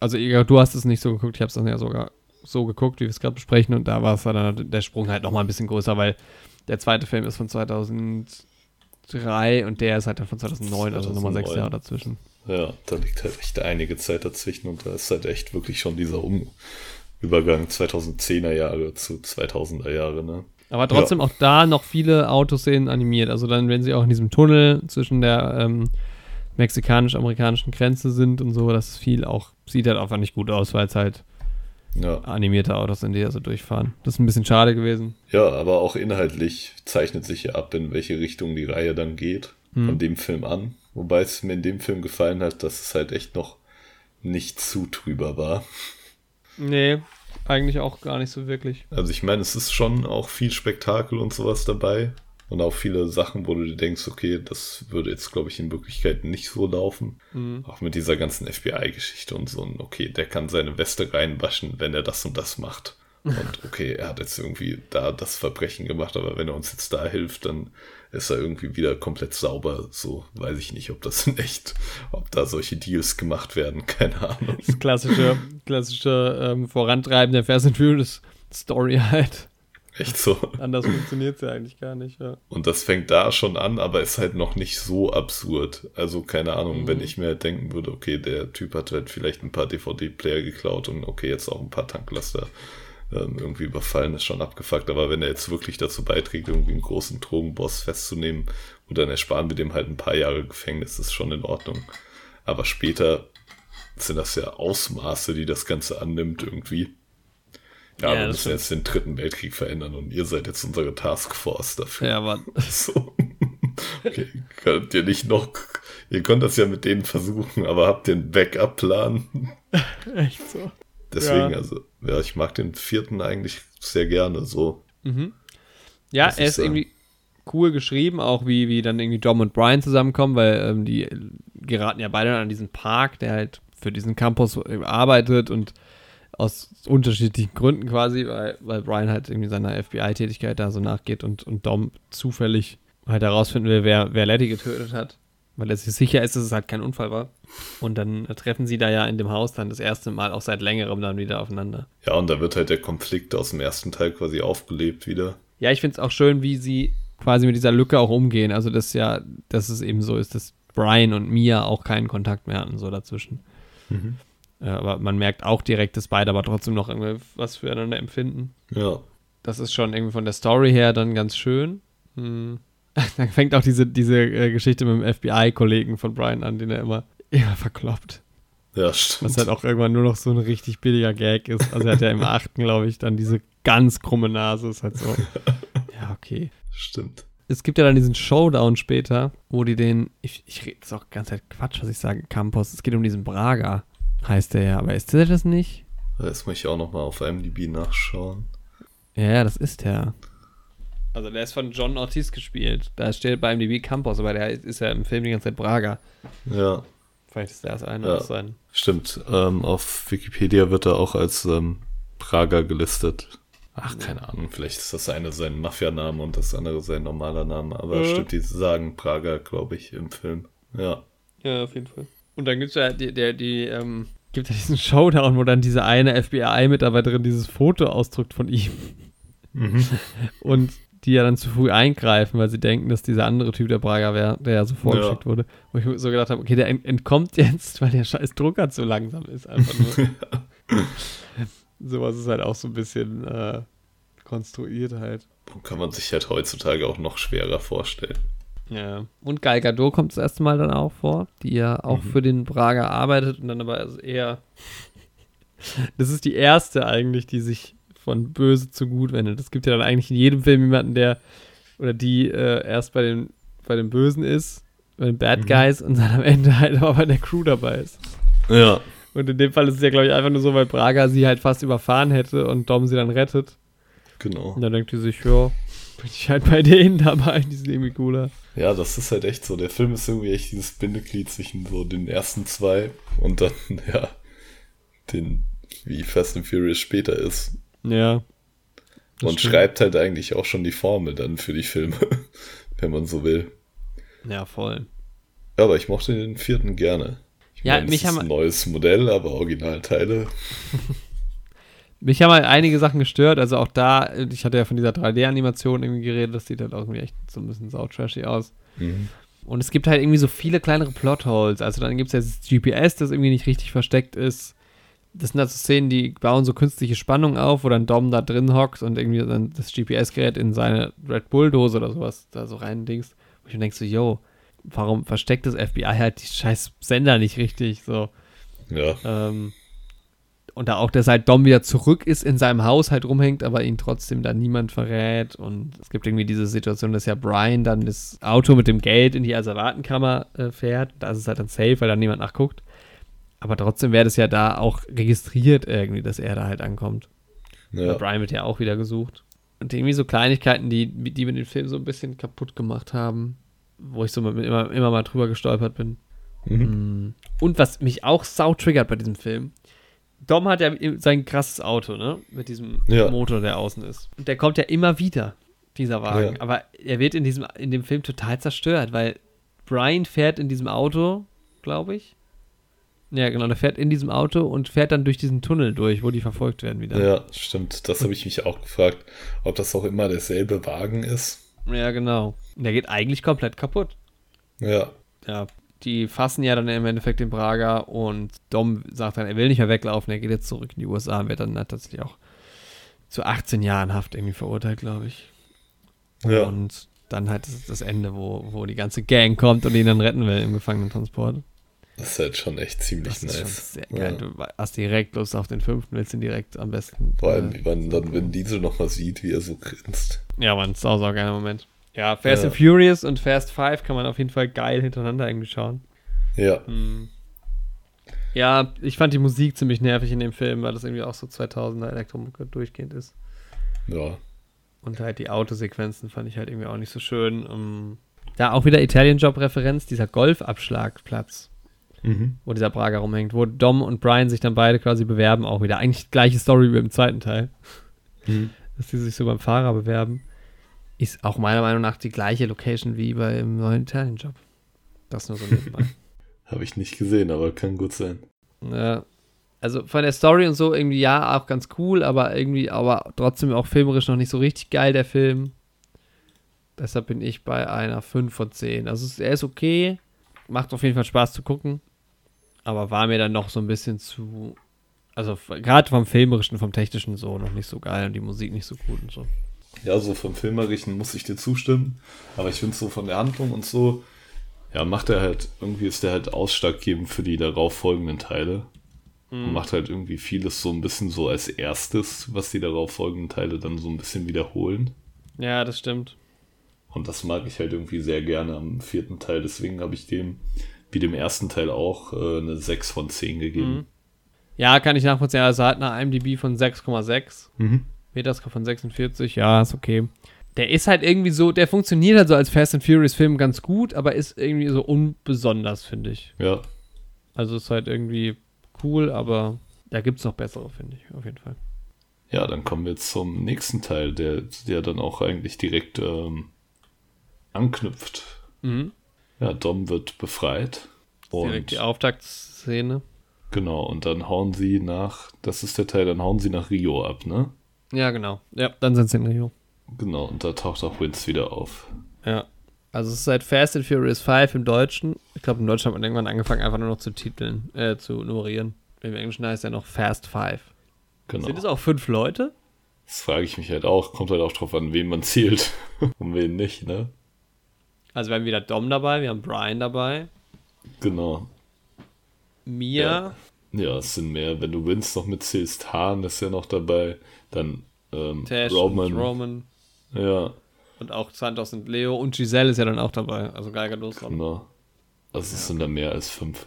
Speaker 2: also du hast es nicht so geguckt, ich habe es dann ja sogar so geguckt, wie wir es gerade besprechen und da war es dann der Sprung halt nochmal ein bisschen größer, weil der zweite Film ist von 2003 und der ist halt dann von 2009, 2009. also nochmal sechs Jahre dazwischen.
Speaker 1: Ja, da liegt halt echt einige Zeit dazwischen und da ist halt echt wirklich schon dieser um Übergang 2010er Jahre zu 2000er Jahre, ne?
Speaker 2: Aber trotzdem ja. auch da noch viele Autoszenen animiert. Also dann, wenn sie auch in diesem Tunnel zwischen der ähm, mexikanisch-amerikanischen Grenze sind und so, das ist viel auch, sieht halt einfach nicht gut aus, weil es halt ja. animierte Autos sind, die da so durchfahren. Das ist ein bisschen schade gewesen.
Speaker 1: Ja, aber auch inhaltlich zeichnet sich ja ab, in welche Richtung die Reihe dann geht, hm. von dem Film an. Wobei es mir in dem Film gefallen hat, dass es halt echt noch nicht zu trüber war.
Speaker 2: Nee, eigentlich auch gar nicht so wirklich.
Speaker 1: Also ich meine, es ist schon auch viel Spektakel und sowas dabei. Und auch viele Sachen, wo du dir denkst, okay, das würde jetzt, glaube ich, in Wirklichkeit nicht so laufen. Mhm. Auch mit dieser ganzen FBI-Geschichte und so. Und okay, der kann seine Weste reinwaschen, wenn er das und das macht. Und okay, er hat jetzt irgendwie da das Verbrechen gemacht, aber wenn er uns jetzt da hilft, dann ist er irgendwie wieder komplett sauber. So weiß ich nicht, ob das in echt, ob da solche Deals gemacht werden, keine Ahnung.
Speaker 2: Das klassische, klassische ähm, Vorantreiben der Fast and Furious Story halt.
Speaker 1: Echt so.
Speaker 2: Anders funktioniert es ja eigentlich gar nicht, ja.
Speaker 1: Und das fängt da schon an, aber ist halt noch nicht so absurd. Also, keine Ahnung, mhm. wenn ich mir halt denken würde, okay, der Typ hat halt vielleicht ein paar DVD-Player geklaut und okay, jetzt auch ein paar Tanklaster ähm, irgendwie überfallen, ist schon abgefuckt. Aber wenn er jetzt wirklich dazu beiträgt, irgendwie einen großen Drogenboss festzunehmen und dann ersparen wir dem halt ein paar Jahre Gefängnis, ist schon in Ordnung. Aber später sind das ja Ausmaße, die das Ganze annimmt irgendwie. Ja, ja wir müssen jetzt den dritten Weltkrieg verändern und ihr seid jetzt unsere Taskforce dafür.
Speaker 2: Ja, Mann.
Speaker 1: So. Okay, könnt ihr nicht noch, ihr könnt das ja mit denen versuchen, aber habt den Backup-Plan.
Speaker 2: Echt so.
Speaker 1: Deswegen, ja. also, ja, ich mag den vierten eigentlich sehr gerne so.
Speaker 2: Mhm. Ja, er ist sagen. irgendwie cool geschrieben, auch wie, wie dann irgendwie Dom und Brian zusammenkommen, weil ähm, die geraten ja beide an diesen Park, der halt für diesen Campus arbeitet und aus unterschiedlichen Gründen quasi, weil, weil Brian halt irgendwie seiner FBI-Tätigkeit da so nachgeht und, und Dom zufällig halt herausfinden will, wer, wer Letty getötet hat, weil er sich sicher ist, dass es halt kein Unfall war. Und dann treffen sie da ja in dem Haus dann das erste Mal auch seit längerem dann wieder aufeinander.
Speaker 1: Ja, und da wird halt der Konflikt aus dem ersten Teil quasi aufgelebt wieder.
Speaker 2: Ja, ich finde es auch schön, wie sie quasi mit dieser Lücke auch umgehen. Also, dass ja, dass es eben so ist, dass Brian und Mia auch keinen Kontakt mehr hatten, so dazwischen. Mhm. Äh, aber man merkt auch direkt, dass beide aber trotzdem noch irgendwie was füreinander empfinden.
Speaker 1: Ja.
Speaker 2: Das ist schon irgendwie von der Story her dann ganz schön. Hm. Dann fängt auch diese, diese äh, Geschichte mit dem FBI-Kollegen von Brian an, den er immer, immer verkloppt.
Speaker 1: Ja, stimmt.
Speaker 2: Was halt auch irgendwann nur noch so ein richtig billiger Gag ist. Also er hat ja im achten, glaube ich, dann diese ganz krumme Nase. Ist halt so. ja, okay.
Speaker 1: Stimmt.
Speaker 2: Es gibt ja dann diesen Showdown später, wo die den, ich, ich rede, das ist auch ganz halt Quatsch, was ich sage, Campos. Es geht um diesen Braga Heißt der ja, aber ist der das nicht?
Speaker 1: Jetzt muss ich auch nochmal auf IMDb nachschauen.
Speaker 2: Ja, ja, das ist der. Also der ist von John Ortiz gespielt. Da steht bei IMDb Campos, aber der ist ja im Film die ganze Zeit Braga.
Speaker 1: Ja.
Speaker 2: Vielleicht ist der das eine
Speaker 1: ja.
Speaker 2: sein.
Speaker 1: Stimmt. Ähm, auf Wikipedia wird er auch als ähm, Prager gelistet. Ach, keine Ahnung, vielleicht ist das eine sein Mafianame und das andere sein normaler Name, aber
Speaker 2: Mhm.
Speaker 1: stimmt, die sagen Prager, glaube ich, im Film. Ja.
Speaker 2: Ja, auf jeden Fall. Und dann gibt es ja die, der, die, ähm, gibt ja diesen Showdown, wo dann diese eine FBI-Mitarbeiterin dieses Foto ausdruckt von ihm.
Speaker 1: Mhm.
Speaker 2: Und die ja dann zu früh eingreifen, weil sie denken, dass dieser andere Typ der Braga wäre, der ja so vorgeschickt wurde. Wo ich so gedacht habe, okay, der ent entkommt jetzt, weil der scheiß Drucker zu langsam ist. Einfach nur. Sowas ist halt auch so ein bisschen äh, konstruiert halt.
Speaker 1: Kann man sich halt heutzutage auch noch schwerer vorstellen.
Speaker 2: Ja. Und Gal Gadot kommt das erste Mal dann auch vor, die ja auch für den Braga arbeitet und dann aber also eher. Das ist die erste eigentlich, die sich von böse zu gut wendet. Es gibt ja dann eigentlich in jedem Film jemanden, der oder die äh, erst bei den, bei den Bösen ist, bei den Bad
Speaker 1: Mhm.
Speaker 2: Guys und dann am Ende halt aber bei der Crew dabei ist.
Speaker 1: Ja.
Speaker 2: Und in dem Fall ist es ja, glaube ich, einfach nur so, weil Braga sie halt fast überfahren hätte und Dom sie dann rettet.
Speaker 1: Genau.
Speaker 2: Und dann denkt die sich, ja, bin ich halt bei denen dabei, die sind irgendwie cooler.
Speaker 1: Ja, das ist halt echt so. Der Film ist irgendwie echt dieses Bindeglied zwischen so den ersten zwei und dann, ja, den, wie Fast and Furious später ist.
Speaker 2: Ja.
Speaker 1: Und
Speaker 2: stimmt.
Speaker 1: schreibt halt eigentlich auch schon die Formel dann für die Filme, wenn man so will.
Speaker 2: Ja, voll.
Speaker 1: Ja, aber ich mochte den vierten gerne. Ich
Speaker 2: Ja,
Speaker 1: meine, es
Speaker 2: mich
Speaker 1: ist
Speaker 2: haben-
Speaker 1: ein neues Modell, aber Originalteile.
Speaker 2: Mich haben halt einige Sachen gestört, also auch da, ich hatte ja von dieser 3D-Animation irgendwie geredet, das sieht halt auch irgendwie echt so ein bisschen sautrashy aus.
Speaker 1: Mhm.
Speaker 2: Und es gibt halt irgendwie so viele kleinere Plotholes. Also dann gibt es ja das GPS, das irgendwie nicht richtig versteckt ist. Das sind halt so Szenen, die bauen so künstliche Spannung auf, wo dann Dom da drin hockt und irgendwie dann das GPS-Gerät in seine Red Bull-Dose oder sowas da so rein dings. Wo ich mir denke so, yo, warum versteckt das FBI halt die scheiß Sender nicht richtig? So.
Speaker 1: Ja,
Speaker 2: Ähm, und da auch, dass halt Dom wieder zurück ist in seinem Haus, halt rumhängt, aber ihn trotzdem da niemand verrät. Und es gibt irgendwie diese Situation, dass ja Brian dann das Auto mit dem Geld in die Asservatenkammer äh, fährt. Da ist es halt dann safe, weil da niemand nachguckt. Aber trotzdem wäre das ja da auch registriert irgendwie, dass er da halt ankommt.
Speaker 1: Ja.
Speaker 2: Brian wird ja auch wieder gesucht. Und irgendwie so Kleinigkeiten, die, die mir den Film so ein bisschen kaputt gemacht haben, wo ich so immer, immer mal drüber gestolpert bin.
Speaker 1: Mhm.
Speaker 2: Mm. Und was mich auch sau triggert bei diesem Film, Dom hat ja sein krasses Auto, ne? Mit diesem
Speaker 1: Ja.
Speaker 2: Motor, der außen ist. Und der kommt ja immer wieder, dieser Wagen.
Speaker 1: Ja.
Speaker 2: Aber er wird in, diesem, in dem Film total zerstört, weil Brian fährt in diesem Auto, glaube ich. Ja, genau, der fährt in diesem Auto und fährt dann durch diesen Tunnel durch, wo die verfolgt werden wieder.
Speaker 1: ja, stimmt. Das habe ich mich auch gefragt, ob das auch immer derselbe Wagen ist.
Speaker 2: Ja, genau. Der geht eigentlich komplett kaputt.
Speaker 1: Ja,
Speaker 2: Ja, die fassen ja dann im Endeffekt den Prager und Dom sagt dann, er will nicht mehr weglaufen, er geht jetzt zurück in die USA und wird dann tatsächlich auch zu 18 Jahren Haft irgendwie verurteilt, glaube ich.
Speaker 1: ja.
Speaker 2: Und dann halt das, das Ende, wo, wo die ganze Gang kommt und ihn dann retten will im Gefangenentransport.
Speaker 1: Das ist halt schon echt ziemlich
Speaker 2: Das ist
Speaker 1: nice.
Speaker 2: sehr geil.
Speaker 1: Ja.
Speaker 2: Du hast direkt Lust auf den fünften, willst ihn direkt am besten.
Speaker 1: Vor allem,
Speaker 2: äh,
Speaker 1: wie man dann, wenn Diesel nochmal sieht, wie er so grinst.
Speaker 2: Ja, man, sau, sau geiler Moment. Ja, Fast
Speaker 1: Ja.
Speaker 2: and Furious und Fast Five kann man auf jeden Fall geil hintereinander irgendwie schauen.
Speaker 1: Ja,
Speaker 2: Hm. Ja, ich fand die Musik ziemlich nervig in dem Film, weil das irgendwie auch so 2000er Elektromucke durchgehend ist.
Speaker 1: ja.
Speaker 2: Und halt die Autosequenzen fand ich halt irgendwie auch nicht so schön. Ähm, da auch wieder Italian-Job-Referenz, dieser Golfabschlagplatz,
Speaker 1: Mhm.
Speaker 2: wo dieser Prager rumhängt, wo Dom und Brian sich dann beide quasi bewerben, auch wieder. Eigentlich gleiche Story wie im zweiten Teil,
Speaker 1: Mhm.
Speaker 2: dass die sich so beim Fahrer bewerben. Ist auch meiner Meinung nach die gleiche Location wie beim neuen Italian-Job. Das nur so nebenbei.
Speaker 1: Habe ich nicht gesehen, aber kann gut sein.
Speaker 2: Ja. Also von der Story und so irgendwie ja auch ganz cool, aber irgendwie aber trotzdem auch filmerisch noch nicht so richtig geil, der Film. Deshalb bin ich bei einer 5 von 10. Also er ist okay, macht auf jeden Fall Spaß zu gucken, aber war mir dann noch so ein bisschen zu, also gerade vom filmerischen, vom technischen so noch nicht so geil und die Musik nicht so gut und so.
Speaker 1: Ja, so vom Filmerischen muss ich dir zustimmen. Aber ich finde so von der Handlung und so, ja, macht er halt, irgendwie ist der halt ausschlaggebend für die darauf folgenden Teile. Und macht halt irgendwie vieles so ein bisschen so als erstes, was die darauf folgenden Teile dann so ein bisschen wiederholen.
Speaker 2: Ja, das stimmt.
Speaker 1: Und das mag ich halt irgendwie sehr gerne am vierten Teil. Deswegen habe ich dem, wie dem ersten Teil auch, äh, eine 6 von 10 gegeben.
Speaker 2: Ja, kann ich nachvollziehen. Also hat eine IMDb von 6,6.
Speaker 1: Mhm.
Speaker 2: Metascore von 46. Ja, ist okay. Der ist halt irgendwie so, der funktioniert halt so als Fast and Furious Film ganz gut, aber ist irgendwie so unbesonders, finde ich.
Speaker 1: Ja.
Speaker 2: Also ist halt irgendwie cool, aber da gibt es noch bessere, finde ich, auf jeden Fall.
Speaker 1: Ja, dann kommen wir zum nächsten Teil, der, der dann auch eigentlich direkt ähm, anknüpft.
Speaker 2: Mhm.
Speaker 1: Ja, Dom wird befreit. Und
Speaker 2: Direkt die Auftaktszene.
Speaker 1: genau, und dann hauen sie nach, das ist der Teil, dann hauen sie nach Rio ab, ne?
Speaker 2: Ja, genau. Ja, dann sind sie in Rio.
Speaker 1: Genau, und da taucht auch Vince wieder auf.
Speaker 2: Ja. Also es ist seit Fast and Furious 5 im Deutschen. Ich glaube, im Deutschen hat man irgendwann angefangen, einfach nur noch zu titeln, äh, zu nummerieren. Im Englischen heißt er noch Fast Five.
Speaker 1: Genau.
Speaker 2: Sind es auch fünf Leute?
Speaker 1: Das frage ich mich halt auch. Kommt halt auch drauf an, wen man zielt und wen nicht, ne?
Speaker 2: Also wir haben wieder Dom dabei, wir haben Brian dabei,
Speaker 1: Genau.
Speaker 2: Mia,
Speaker 1: Ja, es sind mehr. Wenn du Vince noch mitzählst, Hahn ist ja noch dabei. Dann ähm,
Speaker 2: Tash
Speaker 1: Roman.
Speaker 2: Roman
Speaker 1: Ja,
Speaker 2: und auch Santos und Leo und Giselle ist ja dann auch dabei. Also Geiger Losram.
Speaker 1: genau. Also es sind da mehr als fünf.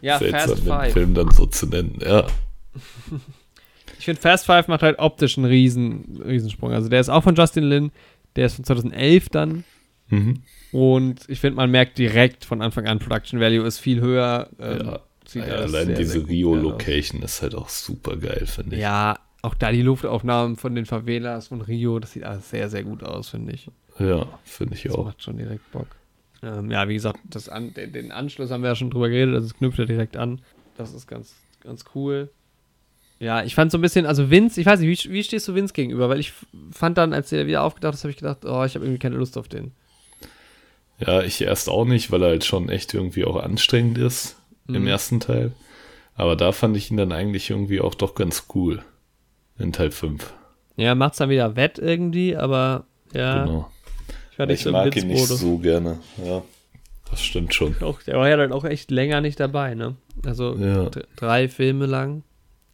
Speaker 2: Ja,
Speaker 1: Seltsam,
Speaker 2: Fast
Speaker 1: den
Speaker 2: Five.
Speaker 1: Film dann so zu nennen. Ja,
Speaker 2: Ich finde Fast Five macht halt optisch einen riesen, Riesensprung. Also der ist auch von Justin Lin, der ist von 2011 dann.
Speaker 1: mhm.
Speaker 2: Und ich finde, man merkt direkt von Anfang an, Production Value ist viel höher. Ähm,
Speaker 1: ja. ja allein
Speaker 2: sehr,
Speaker 1: diese. Rio-Location ist halt auch super geil, finde ich.
Speaker 2: Ja, auch da die Luftaufnahmen von den Favelas von Rio, das sieht alles sehr, sehr gut aus, finde ich.
Speaker 1: Ja, finde ich
Speaker 2: Das
Speaker 1: auch.
Speaker 2: macht schon direkt Bock. Ähm, ja, wie gesagt, das an, den, den Anschluss haben wir ja schon drüber geredet, also es knüpft ja direkt an. Das ist ganz, ganz cool. Ja, ich fand so ein bisschen, also Vince, ich weiß nicht, wie, wie stehst du Vince gegenüber? Weil ich fand dann, als der wieder aufgedacht ist, habe ich gedacht, oh, ich habe irgendwie keine Lust auf den.
Speaker 1: Ja, ich erst auch nicht, weil er halt schon echt irgendwie auch anstrengend ist im
Speaker 2: Mhm.
Speaker 1: ersten Teil. Aber da fand ich ihn dann eigentlich irgendwie auch doch ganz cool. In Teil 5.
Speaker 2: Ja, macht's dann wieder wett irgendwie, aber ja,
Speaker 1: Genau.
Speaker 2: ich war nicht
Speaker 1: Ich
Speaker 2: so im
Speaker 1: mag ihn nicht so gerne. Ja, das stimmt schon.
Speaker 2: Auch, der war ja dann auch echt länger nicht dabei, ne? Also
Speaker 1: Ja.
Speaker 2: drei Filme lang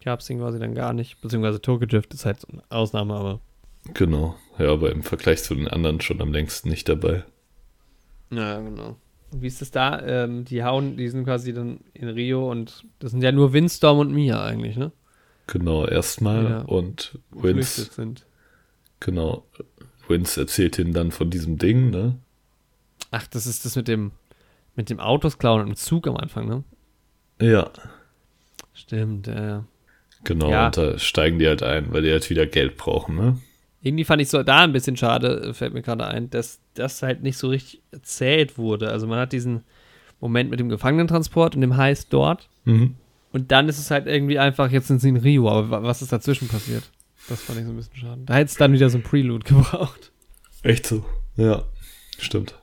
Speaker 2: gab es ihn quasi dann gar nicht. Beziehungsweise Tokyo Drift ist halt so eine Ausnahme, aber.
Speaker 1: Genau. Ja, aber im Vergleich zu den anderen schon am längsten nicht dabei.
Speaker 2: Ja, genau. Und wie ist es da? Ähm, die hauen, die sind quasi dann in Rio und das sind ja nur Windstorm und Mia eigentlich, ne?
Speaker 1: Genau, erstmal.
Speaker 2: Ja.
Speaker 1: Und Vince,
Speaker 2: sind.
Speaker 1: genau. Vince erzählt ihm dann von diesem Ding, ne?
Speaker 2: Ach, das ist das mit dem mit dem Autos klauen und dem Zug am Anfang, ne?
Speaker 1: Ja,
Speaker 2: Stimmt, ja.
Speaker 1: Genau.
Speaker 2: Ja.
Speaker 1: Und da steigen die halt ein, weil die halt wieder Geld brauchen, ne?
Speaker 2: Irgendwie fand ich so da ein bisschen schade, äh, fällt mir gerade ein, dass das halt nicht so richtig erzählt wurde. Also man hat diesen Moment mit dem Gefangenentransport und dem Heist dort
Speaker 1: Mhm.
Speaker 2: und dann ist es halt irgendwie einfach, jetzt sind sie in Rio, aber wa- was ist dazwischen passiert? Das fand ich so ein bisschen schade. Da hätte es dann wieder so ein Prelude gebraucht.
Speaker 1: Echt so? Ja, stimmt.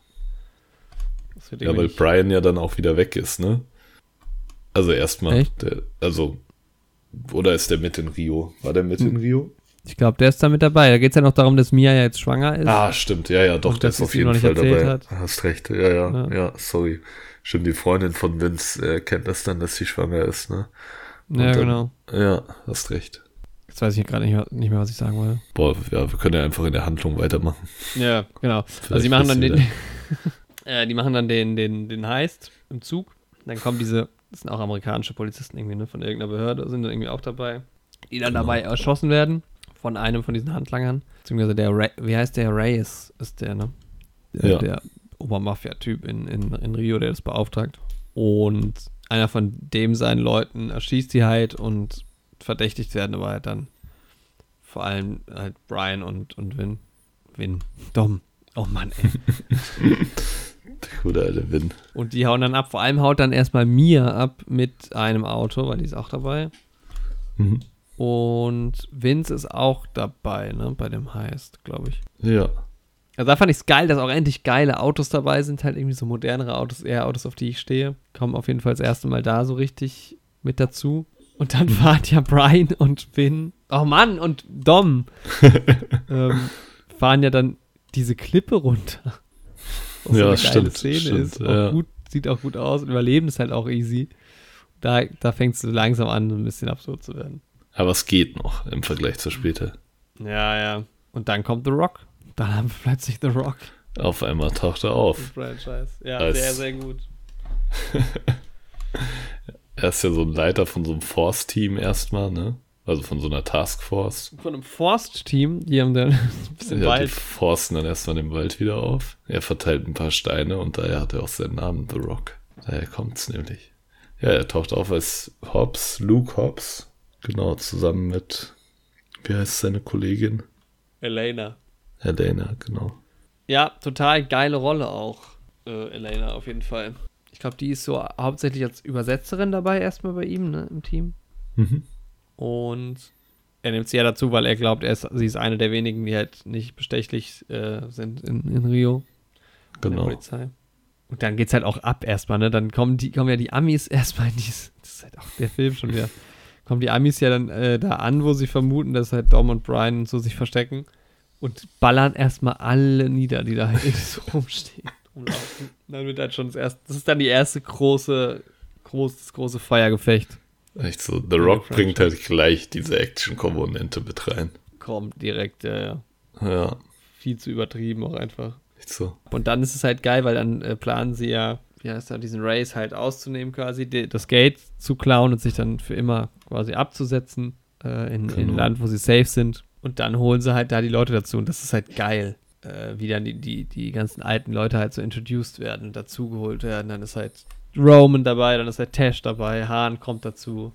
Speaker 1: Ja, weil Brian ja dann auch wieder weg ist, ne? Also erstmal, also, oder ist der mit in Rio? War der mit
Speaker 2: Hm.
Speaker 1: in Rio?
Speaker 2: ich glaube, der ist da mit dabei. Da geht es ja noch darum, dass Mia ja jetzt schwanger ist.
Speaker 1: Ah, stimmt, ja, ja, doch,
Speaker 2: Und
Speaker 1: der
Speaker 2: dass
Speaker 1: ist auf
Speaker 2: sie
Speaker 1: jeden
Speaker 2: nicht
Speaker 1: Fall dabei.
Speaker 2: erzählt hat.
Speaker 1: Hast recht, ja, ja,
Speaker 2: Ja.
Speaker 1: ja, sorry. Stimmt, die Freundin von Vince äh, kennt das dann, dass sie schwanger ist, ne?
Speaker 2: ja,
Speaker 1: dann-
Speaker 2: genau.
Speaker 1: Ja, hast recht.
Speaker 2: Jetzt weiß ich gerade nicht, nicht mehr, was ich sagen wollte.
Speaker 1: Boah, ja, wir können ja einfach in der Handlung weitermachen.
Speaker 2: Ja, genau. also
Speaker 1: Vielleicht
Speaker 2: die machen dann den, äh, die machen dann den, den, den Heist im Zug. Dann kommen diese, das sind auch amerikanische Polizisten irgendwie, ne, von irgendeiner Behörde, sind dann irgendwie auch dabei, die dann
Speaker 1: Genau.
Speaker 2: dabei erschossen werden von einem von diesen Handlangern. Beziehungsweise der, Ray, wie heißt der? Reyes ist der, ne? Der,
Speaker 1: Ja.
Speaker 2: der Obermafia-Typ in, in, in Rio, der das beauftragt. Und einer von dem seinen Leuten erschießt die halt und verdächtigt werden aber halt dann vor allem halt Brian und, und Vin. Vin. Dom. Oh Mann, ey.
Speaker 1: Der gute alte Win.
Speaker 2: Und die hauen dann ab. Vor allem haut dann erstmal Mia ab mit einem Auto, weil die ist auch dabei.
Speaker 1: Mhm.
Speaker 2: Und Vince ist auch dabei, ne, bei dem Heist, glaube ich.
Speaker 1: Ja,
Speaker 2: Also da fand ich es geil, dass auch endlich geile Autos dabei sind, halt irgendwie so modernere Autos, eher Autos, auf die ich stehe. Kommen auf jeden Fall das erste Mal da so richtig mit dazu. Und dann fahren ja Brian und Vin, oh Mann, und Dom ähm, fahren ja dann diese Klippe runter. Was
Speaker 1: Ja,
Speaker 2: eine
Speaker 1: stimmt, stimmt,
Speaker 2: ist. Auch
Speaker 1: ja.
Speaker 2: gut, sieht auch gut aus Überleben ist halt auch easy. Da, da fängst du langsam an, so ein bisschen absurd zu werden.
Speaker 1: aber es geht noch im Vergleich zu später.
Speaker 2: Ja, ja. Und dann kommt The Rock. Dann haben wir plötzlich The Rock.
Speaker 1: Auf einmal taucht er auf.
Speaker 2: Franchise. Ja,
Speaker 1: Als-
Speaker 2: sehr, sehr gut.
Speaker 1: er ist ja so ein Leiter von so einem Force-Team erstmal, ne? Also von so einer Taskforce.
Speaker 2: Von einem Forst-Team, die haben dann ein bisschen
Speaker 1: Ja, die
Speaker 2: Wald.
Speaker 1: forsten dann erstmal den Wald wieder auf. Er verteilt ein paar Steine und daher hat er auch seinen Namen The Rock. Daher kommt's nämlich. Ja, er taucht auf als Hobbs, Luke Hobbs. Genau, zusammen mit, wie heißt seine Kollegin?
Speaker 2: Elena.
Speaker 1: Elena, genau.
Speaker 2: Ja, total geile Rolle auch, äh, Elena, auf jeden Fall. Ich glaube, die ist so hauptsächlich als Übersetzerin dabei, erstmal bei ihm, ne, im Team.
Speaker 1: Mhm.
Speaker 2: Und er nimmt sie ja dazu, weil er glaubt, er ist, sie ist eine der wenigen, die halt nicht bestechlich äh, sind in, in Rio.
Speaker 1: Genau.
Speaker 2: Und dann geht's halt auch ab erstmal, ne? Dann kommen die, kommen ja die Amis erstmal in dieses, das ist halt auch der Film schon wieder, kommen die Amis ja dann äh, da an, wo sie vermuten, dass halt Dom und Brian und so sich verstecken und ballern erstmal alle nieder, die da halt so rumstehen, rumlaufen. Dann wird halt schon das erste, das ist dann die erste große, groß, das große Feuergefecht.
Speaker 1: Echt so, The Rock bringt halt gleich diese Action-Komponente mit rein.
Speaker 2: Kommt direkt, ja, ja.
Speaker 1: Ja,
Speaker 2: Viel zu übertrieben auch einfach.
Speaker 1: echt so.
Speaker 2: Und dann ist es halt geil, weil dann äh, planen sie ja, wie heißt da, diesen Race halt auszunehmen quasi, die, das Gate zu klauen und sich dann für immer quasi abzusetzen äh, in, in
Speaker 1: Genau.
Speaker 2: ein Land, wo sie safe sind. Und dann holen sie halt da die Leute dazu und das ist halt geil, äh, wie dann die, die, die ganzen alten Leute halt so introduced werden, dazugeholt werden. Dann ist halt Roman dabei, dann ist halt Tash dabei, Hahn kommt dazu.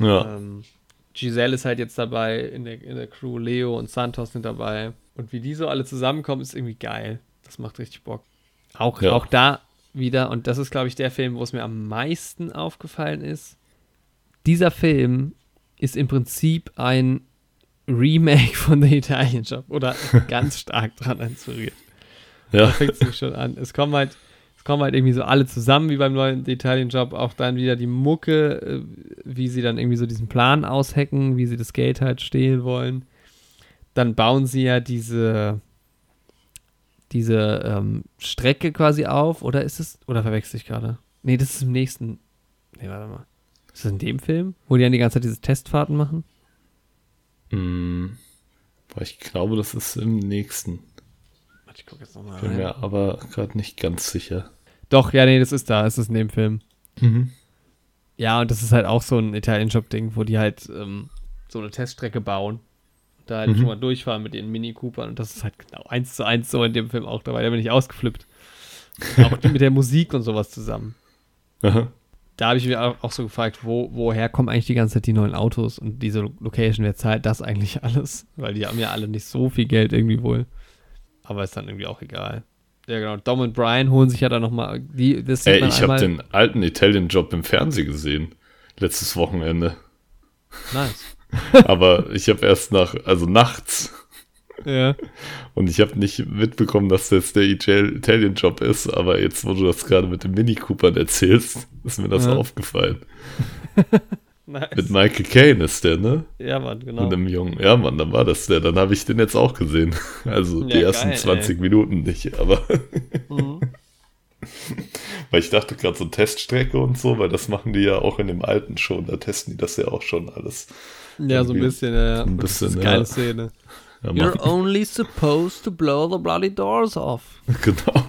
Speaker 1: Ja,
Speaker 2: Ähm, Giselle ist halt jetzt dabei in der, in der Crew, Leo und Santos sind dabei. Und wie die so alle zusammenkommen, ist irgendwie geil. Das macht richtig Bock. Auch,
Speaker 1: Ja.
Speaker 2: auch da wieder, und das ist, glaube ich, der Film, wo es mir am meisten aufgefallen ist. Dieser Film ist im Prinzip ein Remake von The Italian Job oder ganz stark dran inspiriert. Da
Speaker 1: ja,
Speaker 2: fängt es schon an. Es kommen halt, kommen halt irgendwie so alle zusammen, wie beim neuen Italien-Job. Auch dann wieder die Mucke, äh, wie sie dann irgendwie so diesen Plan aushacken, wie sie das Geld halt stehlen wollen. Dann bauen sie ja diese, diese ähm, Strecke quasi auf. Oder ist es, oder verwechsel ich gerade? Nee, das ist im nächsten. Nee, warte mal. Ist das in dem Film, wo die dann die ganze Zeit diese Testfahrten machen?
Speaker 1: Boah, ich glaube, das ist im nächsten.
Speaker 2: Warte, ich gucke jetzt nochmal
Speaker 1: Bin mir aber gerade nicht ganz sicher.
Speaker 2: Doch, ja, nee, das ist da. Es ist in dem Film.
Speaker 1: Mhm.
Speaker 2: Ja, und das ist halt auch so ein Italian-Shop-Ding, wo die halt ähm, so eine Teststrecke bauen. Da halt
Speaker 1: Mhm.
Speaker 2: schon mal durchfahren mit ihren Mini Coopern. Und das ist halt genau eins zu eins so in dem Film auch dabei. Da bin ich ausgeflippt. auch die mit der Musik und sowas zusammen.
Speaker 1: Aha.
Speaker 2: Da habe ich mich auch, so gefragt, wo, woher kommen eigentlich die ganze Zeit die neuen Autos und diese Lo- Location, wer zahlt das eigentlich alles? Weil die haben ja alle nicht so viel Geld irgendwie wohl. Aber ist dann irgendwie auch egal. Ja, genau. Dom und Brian holen sich ja dann nochmal. Die, das sieht
Speaker 1: Ey, ich habe den alten Italian-Job im Fernsehen gesehen. Letztes Wochenende.
Speaker 2: Nice.
Speaker 1: Aber ich habe erst nach, also nachts.
Speaker 2: Ja.
Speaker 1: Und ich habe nicht mitbekommen, dass das der Ital- Italian-Job ist. Aber jetzt, wo du das gerade mit den Mini Coopern erzählst, ist mir das
Speaker 2: Ja.
Speaker 1: aufgefallen.
Speaker 2: Nice.
Speaker 1: Mit Michael Caine ist der, ne?
Speaker 2: Ja, Mann, genau.
Speaker 1: Mit einem Jungen. Ja, Mann, dann war das der. Dann habe ich den jetzt auch gesehen. Also die
Speaker 2: Ja,
Speaker 1: ersten
Speaker 2: geil,
Speaker 1: 20 Minuten nicht, aber.
Speaker 2: Mhm.
Speaker 1: weil ich dachte gerade so Teststrecke und so, weil das machen die ja auch in dem alten schon. Da testen die das ja auch schon alles.
Speaker 2: Ja, so ein bisschen, ja. ja.
Speaker 1: ein
Speaker 2: Und das
Speaker 1: bisschen,
Speaker 2: ist eine
Speaker 1: ja.
Speaker 2: geile Szene.
Speaker 1: Ja,
Speaker 2: You're only supposed to blow the bloody doors off.
Speaker 1: Genau.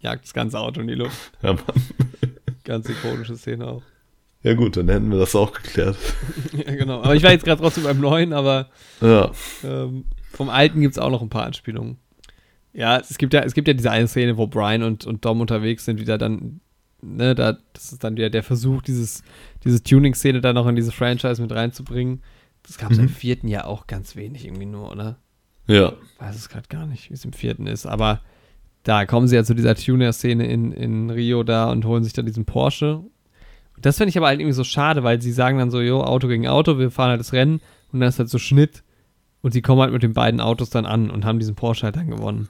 Speaker 2: Jagt das ganze Auto in die Luft.
Speaker 1: Ja, Mann.
Speaker 2: Ganz ikonische Szene auch.
Speaker 1: Ja gut, dann hätten wir das auch geklärt.
Speaker 2: ja, genau. Aber ich war jetzt gerade trotzdem beim neuen, aber
Speaker 1: Ja.
Speaker 2: ähm, vom alten gibt es auch noch ein paar Anspielungen. Ja, es gibt ja, es gibt ja diese eine Szene, wo Brian und, und Dom unterwegs sind, wieder dann, ne, da, das ist dann wieder der Versuch, dieses, diese Tuning-Szene da noch in diese Franchise mit reinzubringen. Das gab es
Speaker 1: Mhm.
Speaker 2: im vierten Jahr auch ganz wenig irgendwie nur, oder?
Speaker 1: Ja.
Speaker 2: weiß es gerade gar nicht, wie es im vierten ist, aber da kommen sie ja zu dieser Tuner-Szene in, in Rio da und holen sich dann diesen Porsche. Das finde ich aber halt irgendwie so schade, weil sie sagen dann so, jo, Auto gegen Auto, wir fahren halt das Rennen und dann ist halt so Schnitt und sie kommen halt mit den beiden Autos dann an und haben diesen Porsche halt dann gewonnen.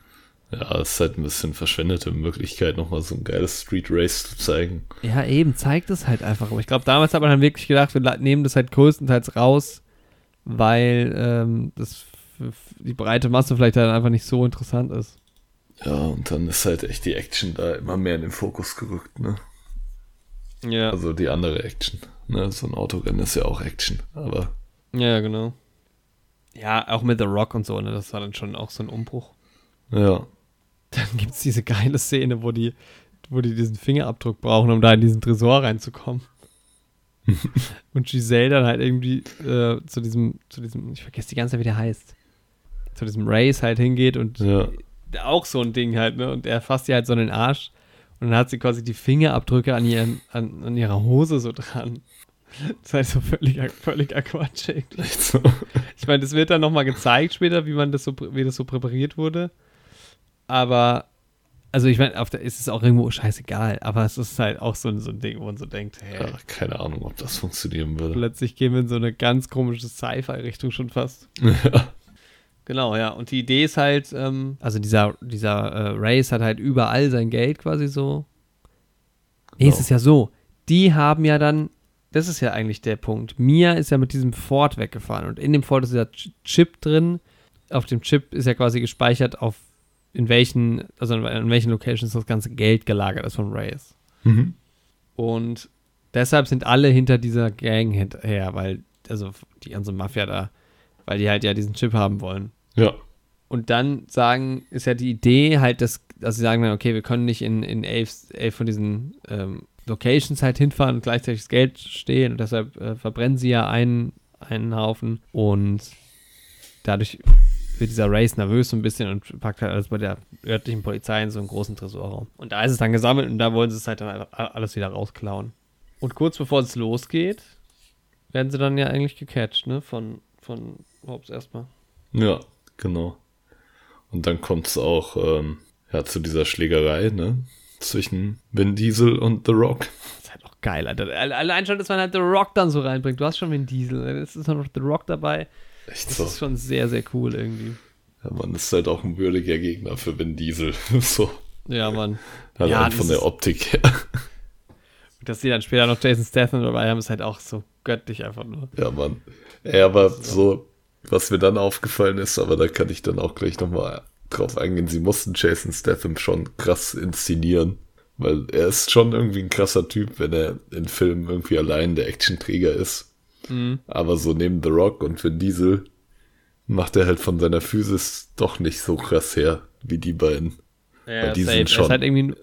Speaker 1: Ja, es ist halt ein bisschen verschwendete Möglichkeit, nochmal so ein geiles Street Race zu zeigen.
Speaker 2: Ja, eben, zeigt es halt einfach. Aber ich glaube, damals hat man dann wirklich gedacht, wir nehmen das halt größtenteils raus, weil ähm, das für die breite Masse vielleicht dann einfach nicht so interessant ist.
Speaker 1: Ja, und dann ist halt echt die Action da immer mehr in den Fokus gerückt, ne?
Speaker 2: Ja.
Speaker 1: Also die andere Action. Ne? So ein Autorennen ist ja auch Action, aber
Speaker 2: Ja, ja, genau. Ja, auch mit The Rock und so, ne? Das war dann schon auch so ein Umbruch.
Speaker 1: ja.
Speaker 2: Dann gibt es diese geile Szene, wo die, wo die diesen Fingerabdruck brauchen, um da in diesen Tresor reinzukommen. und Giselle dann halt irgendwie äh, zu diesem, zu diesem, ich vergesse die ganze Zeit, wie der heißt, zu diesem Race halt hingeht und
Speaker 1: Ja.
Speaker 2: auch so ein Ding halt, ne? Und er fasst ihr halt so in den Arsch und dann hat sie quasi die Fingerabdrücke an, ihren, an, an ihrer Hose so dran. Das halt so völlig, irgendwie.
Speaker 1: Echt so.
Speaker 2: Ich meine, das wird dann nochmal gezeigt später, wie man das so, wie das so präpariert wurde. Aber, also ich meine, ist es auch irgendwo scheißegal, aber es ist halt auch so, ein- so ein Ding, wo man so denkt, hey,
Speaker 1: Ja, keine Ahnung, ob das funktionieren würde.
Speaker 2: plötzlich gehen wir in so eine ganz komische Sci-Fi-Richtung schon fast.
Speaker 1: Ja.
Speaker 2: Genau, ja. Und die Idee ist halt, ähm, also dieser, dieser äh, Race hat halt überall sein Geld quasi so. Nee,
Speaker 1: Genau.
Speaker 2: es ist ja so. Die haben ja dann, das ist ja eigentlich der Punkt. Mia ist ja mit diesem Ford weggefahren und in dem Ford ist dieser Ch- Chip drin. Auf dem Chip ist ja quasi gespeichert, auf in welchen, also in, welchen Locations das ganze Geld gelagert ist von Race.
Speaker 1: Mhm.
Speaker 2: Und deshalb sind alle hinter dieser Gang hinterher, weil, also die ganze Mafia da, weil die halt ja diesen Chip haben wollen.
Speaker 1: Ja.
Speaker 2: Und dann sagen, ist ja die Idee halt, dass, dass sie sagen okay, wir können nicht in, in elf, elf von diesen ähm, Locations halt hinfahren und gleichzeitig das Geld stehen und deshalb äh, verbrennen sie ja einen, einen Haufen und dadurch wird dieser Race nervös so ein bisschen und packt halt alles bei der örtlichen Polizei in so einen großen Tresorraum. Und da ist es dann gesammelt und da wollen sie es halt dann alles wieder rausklauen. Und kurz bevor es losgeht, werden sie dann ja eigentlich gecatcht, ne, von, von Hobbs erstmal.
Speaker 1: Ja, genau. Und dann kommt es auch ähm, ja, zu dieser Schlägerei, ne? Zwischen Vin Diesel und The Rock.
Speaker 2: Das ist halt auch geil, Alter. Alle- Allein schon, dass man halt The Rock dann so reinbringt. Du hast schon Vin Diesel, es ist noch The Rock dabei.
Speaker 1: Echt
Speaker 2: Das
Speaker 1: so.
Speaker 2: ist schon sehr, sehr cool irgendwie.
Speaker 1: Ja, man ist halt auch ein würdiger Gegner für Vin Diesel. so.
Speaker 2: Ja, Mann.
Speaker 1: Allein
Speaker 2: Ja,
Speaker 1: von der Optik her.
Speaker 2: Dass sie dann später noch Jason Statham dabei haben, ist halt auch so göttlich einfach nur.
Speaker 1: Ja, Mann. Ja, aber so, was mir dann aufgefallen ist, aber da kann ich dann auch gleich nochmal drauf eingehen, sie mussten Jason Statham schon krass inszenieren. Weil er ist schon irgendwie ein krasser Typ, wenn er in Filmen irgendwie allein der Actionträger ist.
Speaker 2: Mhm.
Speaker 1: Aber so neben The Rock und Vin Diesel macht er halt von seiner Physis doch nicht so krass her, wie die beiden.
Speaker 2: Ja,
Speaker 1: die
Speaker 2: safe.
Speaker 1: sind
Speaker 2: Er
Speaker 1: schon-
Speaker 2: ist halt irgendwie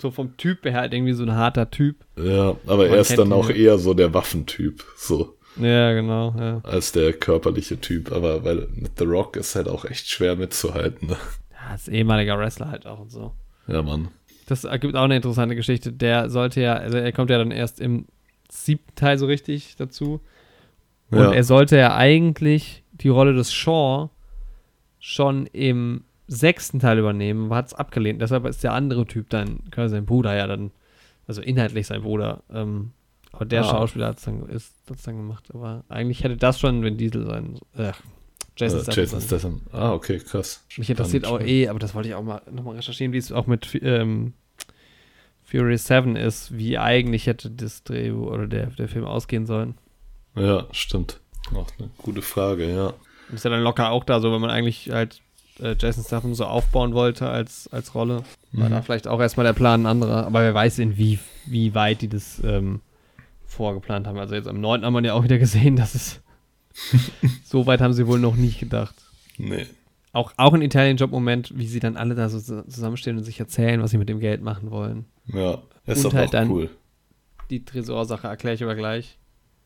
Speaker 2: so vom Typ her halt irgendwie so ein harter Typ.
Speaker 1: Ja, aber
Speaker 2: Man
Speaker 1: er ist dann
Speaker 2: ihn
Speaker 1: auch eher so der Waffentyp, so,
Speaker 2: Ja, genau, ja.
Speaker 1: als der körperliche Typ. Aber weil mit The Rock ist halt auch echt schwer mitzuhalten. Ne?
Speaker 2: Ja, ist ehemaliger Wrestler halt auch und so.
Speaker 1: Ja, Mann.
Speaker 2: Das ergibt auch eine interessante Geschichte. Der sollte ja, also er kommt ja dann erst im siebten Teil so richtig dazu. Und
Speaker 1: Ja.
Speaker 2: er sollte ja eigentlich die Rolle des Shaw schon im sechsten Teil übernehmen, hat es abgelehnt. Deshalb ist der andere Typ dann, sein Bruder ja dann, also inhaltlich sein Bruder. Ähm, aber der
Speaker 1: Ah.
Speaker 2: Schauspieler hat es dann, ist, hat's dann gemacht. Aber eigentlich hätte das schon Vin Diesel sein. Äh, Jason
Speaker 1: Äh. Jason. Statham. Ah, okay, krass.
Speaker 2: Mich interessiert auch eh, aber das wollte ich auch mal nochmal recherchieren, wie es auch mit ähm, Fury 7 ist, wie eigentlich hätte das Drehbuch oder der, der Film ausgehen sollen.
Speaker 1: Ja, stimmt. Auch eine gute Frage, ja.
Speaker 2: Ist ja dann locker auch da so, wenn man eigentlich halt äh, Jason Statham so aufbauen wollte als, als Rolle. War
Speaker 1: Mhm.
Speaker 2: da vielleicht auch erstmal der Plan ein anderer, aber wer weiß, in wie, wie weit die das ähm, vorgeplant haben. Also jetzt am 9. haben wir ja auch wieder gesehen, dass es so weit haben sie wohl noch nicht gedacht.
Speaker 1: Nee.
Speaker 2: Auch, auch ein Italian-Job-Moment, wie sie dann alle da so zu- zusammenstehen und sich erzählen, was sie mit dem Geld machen wollen.
Speaker 1: Ja, ist
Speaker 2: Und
Speaker 1: aber
Speaker 2: halt
Speaker 1: auch
Speaker 2: dann-
Speaker 1: cool.
Speaker 2: Die Tresorsache erkläre ich aber gleich.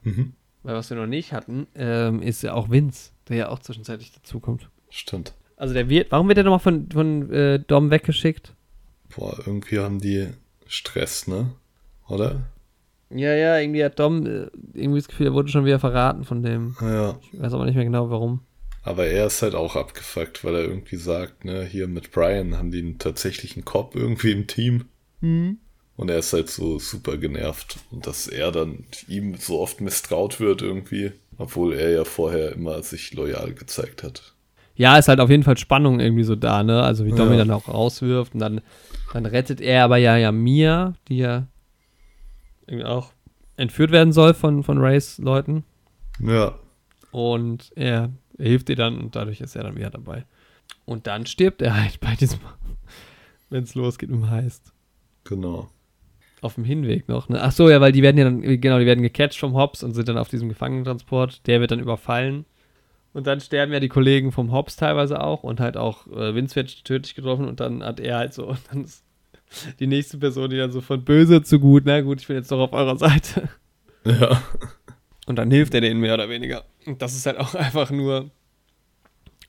Speaker 1: Mhm.
Speaker 2: Weil was wir noch nicht hatten, ähm, ist ja auch Vince, der ja auch zwischenzeitlich dazukommt.
Speaker 1: Stimmt.
Speaker 2: Also der wird, warum wird der nochmal von, von äh, Dom weggeschickt?
Speaker 1: Boah, irgendwie haben die Stress, ne? Oder?
Speaker 2: Ja, ja, irgendwie hat Dom äh, irgendwie das Gefühl, er wurde schon wieder verraten von dem.
Speaker 1: Ja.
Speaker 2: Ich weiß aber nicht mehr genau warum.
Speaker 1: Aber er ist halt auch abgefuckt, weil er irgendwie sagt, ne, hier mit Brian haben die einen tatsächlichen Cop irgendwie im Team. Und er ist halt so super genervt. Und dass er dann ihm so oft misstraut wird irgendwie, obwohl er ja vorher immer sich loyal gezeigt hat.
Speaker 2: Ja, ist halt auf jeden Fall Spannung irgendwie so da, ne? Also wie Dom ihn
Speaker 1: Ja.
Speaker 2: dann auch rauswirft und dann, dann rettet er aber ja, ja Mia, die ja irgendwie auch entführt werden soll von, von Rays Leuten.
Speaker 1: Ja.
Speaker 2: Und er hilft ihr dann und dadurch ist er dann wieder dabei. Und dann stirbt er halt bei diesem, wenn es losgeht um heißt.
Speaker 1: Genau.
Speaker 2: Auf dem Hinweg noch, ne? Ach so, ja, weil die werden ja dann, genau, die werden gecatcht vom Hobbs und sind dann auf diesem Gefangenentransport. Der wird dann überfallen. Und dann sterben ja die Kollegen vom Hobbs teilweise auch und halt auch äh, Vince wird tödlich getroffen und dann hat er halt so, und dann ist die nächste Person, die dann so von böse zu gut, na gut, ich bin jetzt doch auf eurer Seite.
Speaker 1: Ja.
Speaker 2: Und dann hilft er denen mehr oder weniger. Und das ist halt auch einfach nur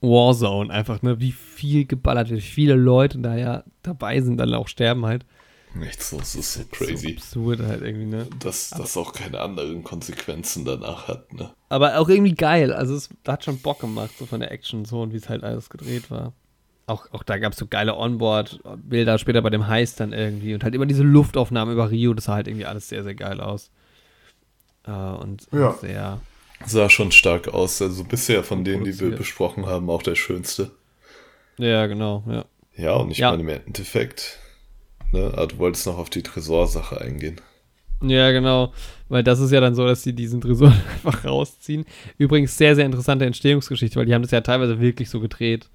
Speaker 2: Warzone. Einfach, ne, wie viel geballert wird, wie viele Leute da ja dabei sind, dann auch sterben halt.
Speaker 1: Nichts, das ist so
Speaker 2: So
Speaker 1: crazy.
Speaker 2: absurd halt irgendwie, ne?
Speaker 1: Dass das auch keine anderen Konsequenzen danach hat, ne?
Speaker 2: Aber auch irgendwie geil. Also es hat schon Bock gemacht, so von der Action so und wie es halt alles gedreht war. Auch, auch da gab es so geile Onboard-Bilder später bei dem Heist dann irgendwie und halt immer diese Luftaufnahmen über Rio, das sah halt irgendwie alles sehr, sehr geil aus. Äh, und
Speaker 1: Ja.
Speaker 2: sehr.
Speaker 1: Sah schon stark aus. Also bisher von denen, die wir besprochen haben, auch der schönste.
Speaker 2: Ja, genau, ja.
Speaker 1: Ja, und ich
Speaker 2: Ja.
Speaker 1: meine im Endeffekt, ne, ah, du wolltest noch auf die Tresorsache eingehen.
Speaker 2: Ja, genau. Weil das ist ja dann so, dass die diesen Tresor einfach rausziehen. Übrigens sehr, sehr interessante Entstehungsgeschichte, weil die haben das ja teilweise wirklich so gedreht.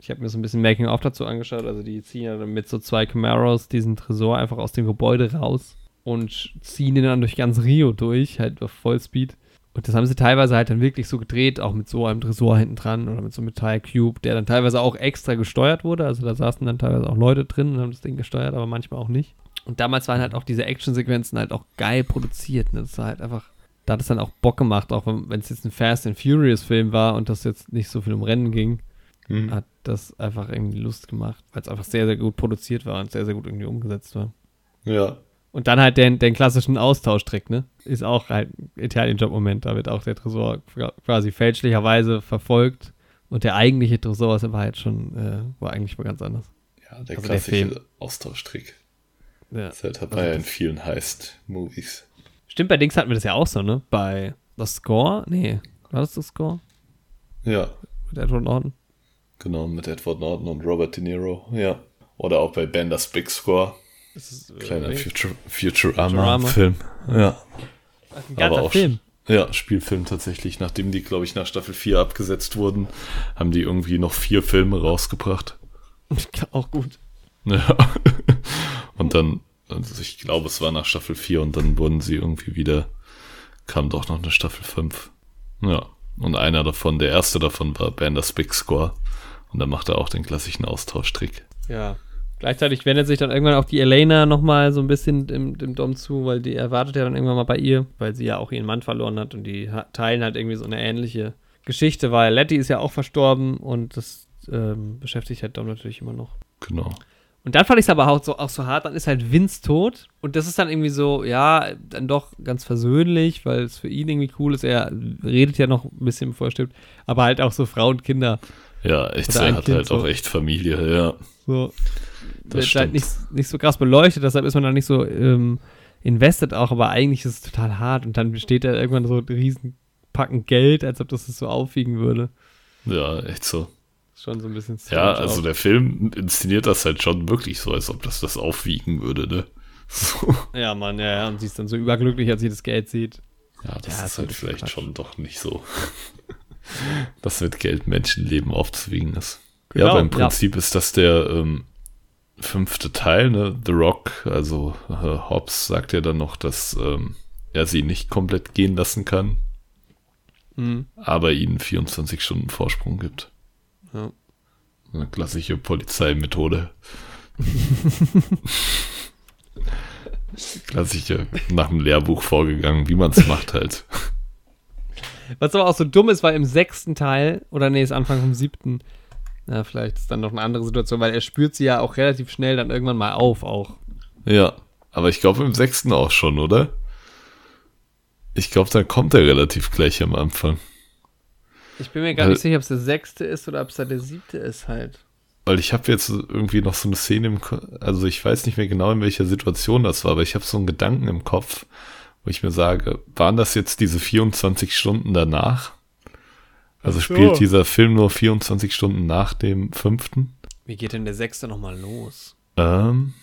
Speaker 2: Ich habe mir so ein bisschen Making-of dazu angeschaut. Also die ziehen ja dann mit so zwei Camaros diesen Tresor einfach aus dem Gebäude raus und ziehen ihn dann durch ganz Rio durch, halt auf Vollspeed. Und das haben sie teilweise halt dann wirklich so gedreht, auch mit so einem Tresor hinten dran oder mit so einem Metall-Cube, der dann teilweise auch extra gesteuert wurde. Also da saßen dann teilweise auch Leute drin und haben das Ding gesteuert, aber manchmal auch nicht. Und damals waren halt auch diese Actionsequenzen halt auch geil produziert. Ne? Das war halt einfach, da hat es dann auch Bock gemacht, auch wenn es jetzt ein Fast and Furious Film war und das jetzt nicht so viel um Rennen ging,
Speaker 1: Mhm.
Speaker 2: hat das einfach irgendwie Lust gemacht, weil es einfach sehr, sehr gut produziert war und sehr, sehr gut irgendwie umgesetzt war.
Speaker 1: Ja.
Speaker 2: Und dann halt den, den klassischen Austauschtrick, ne? Ist auch halt ein Italien-Job-Moment. Da wird auch der Tresor quasi fälschlicherweise verfolgt. Und der eigentliche Tresor ist in Wahrheit schon, äh, war eigentlich mal ganz anders.
Speaker 1: Ja, der
Speaker 2: Also
Speaker 1: klassische. Austauschtrick.
Speaker 2: Ja.
Speaker 1: Das halt hat
Speaker 2: Also
Speaker 1: man ja in vielen Heist-Movies.
Speaker 2: Stimmt, bei Dings hatten wir das ja auch so, ne? Bei The Score? Nee, war das The Score?
Speaker 1: Ja,
Speaker 2: Mit Edward Norton?
Speaker 1: Genau, mit Edward Norton und Robert De Niro. Ja. Oder auch bei Banders Big Score.
Speaker 2: Das ist, äh,
Speaker 1: Kleiner
Speaker 2: wirklich
Speaker 1: Futur
Speaker 2: Futurama.
Speaker 1: Futurama-Film. Ja.
Speaker 2: ein ganzer
Speaker 1: aber auch
Speaker 2: Film.
Speaker 1: Ja, Spielfilm tatsächlich. Nachdem die, glaube ich, nach Staffel 4 abgesetzt wurden, haben die irgendwie noch vier Filme rausgebracht.
Speaker 2: auch gut.
Speaker 1: Ja. Und dann, also ich glaube, es war nach Staffel 4 und dann wurden sie irgendwie wieder, kam doch noch eine Staffel 5. Ja. Und einer davon, der erste davon war Banders Big Score. Und dann macht er auch den klassischen Austauschtrick.
Speaker 2: Ja. Gleichzeitig wendet sich dann irgendwann auch die Elena nochmal so ein bisschen dem, dem Dom zu, weil die erwartet ja dann irgendwann mal bei ihr, weil sie ja auch ihren Mann verloren hat und die teilen halt irgendwie so eine ähnliche Geschichte, weil Letty ist ja auch verstorben und das ähm, beschäftigt halt Dom natürlich immer noch.
Speaker 1: Genau.
Speaker 2: Und dann fand ich es aber auch so, auch so hart, dann ist halt Vince tot und das ist dann irgendwie so, ja, dann doch ganz versöhnlich, weil es für ihn irgendwie cool ist. Er redet ja noch ein bisschen, bevor er stirbt, aber halt auch so Frau und Kinder.
Speaker 1: Ja, echt, er hat
Speaker 2: Kind
Speaker 1: halt auch
Speaker 2: so.
Speaker 1: echt Familie, ja.
Speaker 2: So,
Speaker 1: Das
Speaker 2: wird halt nicht, nicht so krass beleuchtet, deshalb ist man da nicht so ähm, invested auch, aber eigentlich ist es total hart und dann steht da irgendwann so ein riesen Packen Geld, als ob das es so aufwiegen würde.
Speaker 1: Ja, echt so.
Speaker 2: Ist schon so ein bisschen
Speaker 1: Ja, also
Speaker 2: auch.
Speaker 1: der Film inszeniert das halt schon wirklich so, als ob das das aufwiegen würde, ne? So.
Speaker 2: Ja, Mann, ja, ja, und sie ist dann so überglücklich, als sie das Geld sieht.
Speaker 1: Ja, das
Speaker 2: Ja,
Speaker 1: ist
Speaker 2: ist
Speaker 1: halt vielleicht schon doch nicht so, dass mit Geld Menschenleben aufzuwiegen ist.
Speaker 2: Genau,
Speaker 1: ja, aber im
Speaker 2: ja.
Speaker 1: Prinzip ist das der ähm, fünfte Teil, ne? The Rock, also äh, Hobbs sagt ja dann noch, dass ähm, er sie nicht komplett gehen lassen kann,
Speaker 2: Mhm.
Speaker 1: aber ihnen 24 Stunden Vorsprung gibt.
Speaker 2: Ja.
Speaker 1: Eine klassische Polizeimethode. Klassische nach dem Lehrbuch vorgegangen, wie man es macht halt.
Speaker 2: Was aber auch so dumm ist, weil im sechsten Teil, oder nee, ist Anfang vom siebten, na, vielleicht ist dann noch eine andere Situation, weil er spürt sie ja auch relativ schnell dann irgendwann mal auf auch.
Speaker 1: Ja, aber ich glaube im sechsten auch schon, oder? Ich glaube, da kommt er relativ gleich am Anfang.
Speaker 2: Ich bin mir gar
Speaker 1: Weil-
Speaker 2: nicht sicher, ob es der sechste ist oder ob es da der siebte ist halt.
Speaker 1: Weil ich habe jetzt irgendwie noch so eine Szene im Kopf, also ich weiß nicht mehr genau, in welcher Situation das war, aber ich habe so einen Gedanken im Kopf, wo ich mir sage, waren das jetzt diese 24 Stunden danach? Also
Speaker 2: so.
Speaker 1: spielt dieser Film nur 24 Stunden nach dem fünften?
Speaker 2: Wie geht denn der sechste nochmal los?
Speaker 1: Ähm,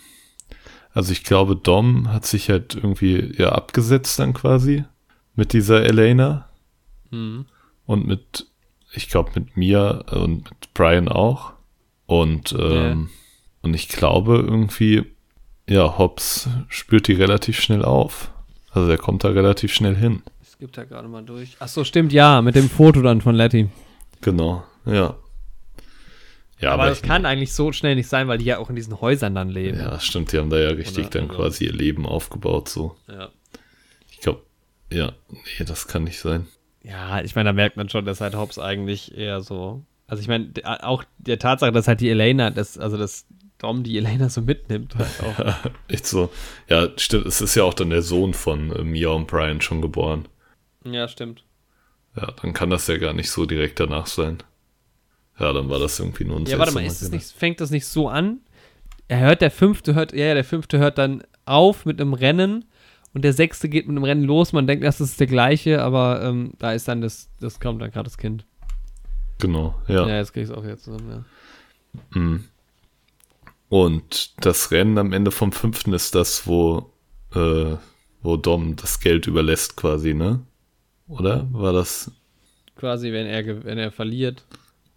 Speaker 1: also ich glaube, Dom hat sich halt irgendwie ja abgesetzt dann quasi mit dieser Elena
Speaker 2: Hm.
Speaker 1: und mit, ich glaube, mit mir und mit Brian auch. Und, ähm, und ich glaube irgendwie, ja, Hobbs spürt die relativ schnell auf. Also er kommt da relativ schnell hin.
Speaker 2: Ich gebe da gerade mal durch. Ach so, stimmt, ja, mit dem Foto dann von Letty.
Speaker 1: Genau, ja. Ja,
Speaker 2: aber
Speaker 1: aber,
Speaker 2: das kann eigentlich so schnell nicht sein, weil die ja auch in diesen Häusern dann leben.
Speaker 1: ja, stimmt, die haben da ja richtig
Speaker 2: Oder-
Speaker 1: dann
Speaker 2: oder-
Speaker 1: quasi ihr Leben aufgebaut, so.
Speaker 2: Ja.
Speaker 1: Ich glaube, Ja, nee, das kann nicht sein.
Speaker 2: Ja, ich meine, da merkt man schon, dass halt Hobbs eigentlich eher so. Also ich meine, auch der Tatsache, dass halt die Elena, das, also dass Dom die Elena so mitnimmt. Halt auch.
Speaker 1: Echt so. Ja, stimmt. Es ist ja auch dann der Sohn von äh, Mia und Brian schon geboren.
Speaker 2: Ja, stimmt.
Speaker 1: Ja, dann kann das ja gar nicht so direkt danach sein. Ja, dann war das irgendwie nur ein
Speaker 2: Ja, warte mal, ist es nicht, fängt das nicht so an? Er hört, der fünfte hört, ja, der fünfte hört dann auf mit einem Rennen und der sechste geht mit einem Rennen los. Man denkt das ist der gleiche, aber ähm, da ist dann das, das kommt dann gerade das Kind.
Speaker 1: Genau, ja.
Speaker 2: Ja, jetzt krieg ich es auch wieder zusammen, ja.
Speaker 1: Mhm. Und das Rennen am Ende vom fünften ist das, wo, äh, wo Dom das Geld überlässt quasi, ne? Oder? War das?
Speaker 2: Quasi, wenn er, wenn er verliert.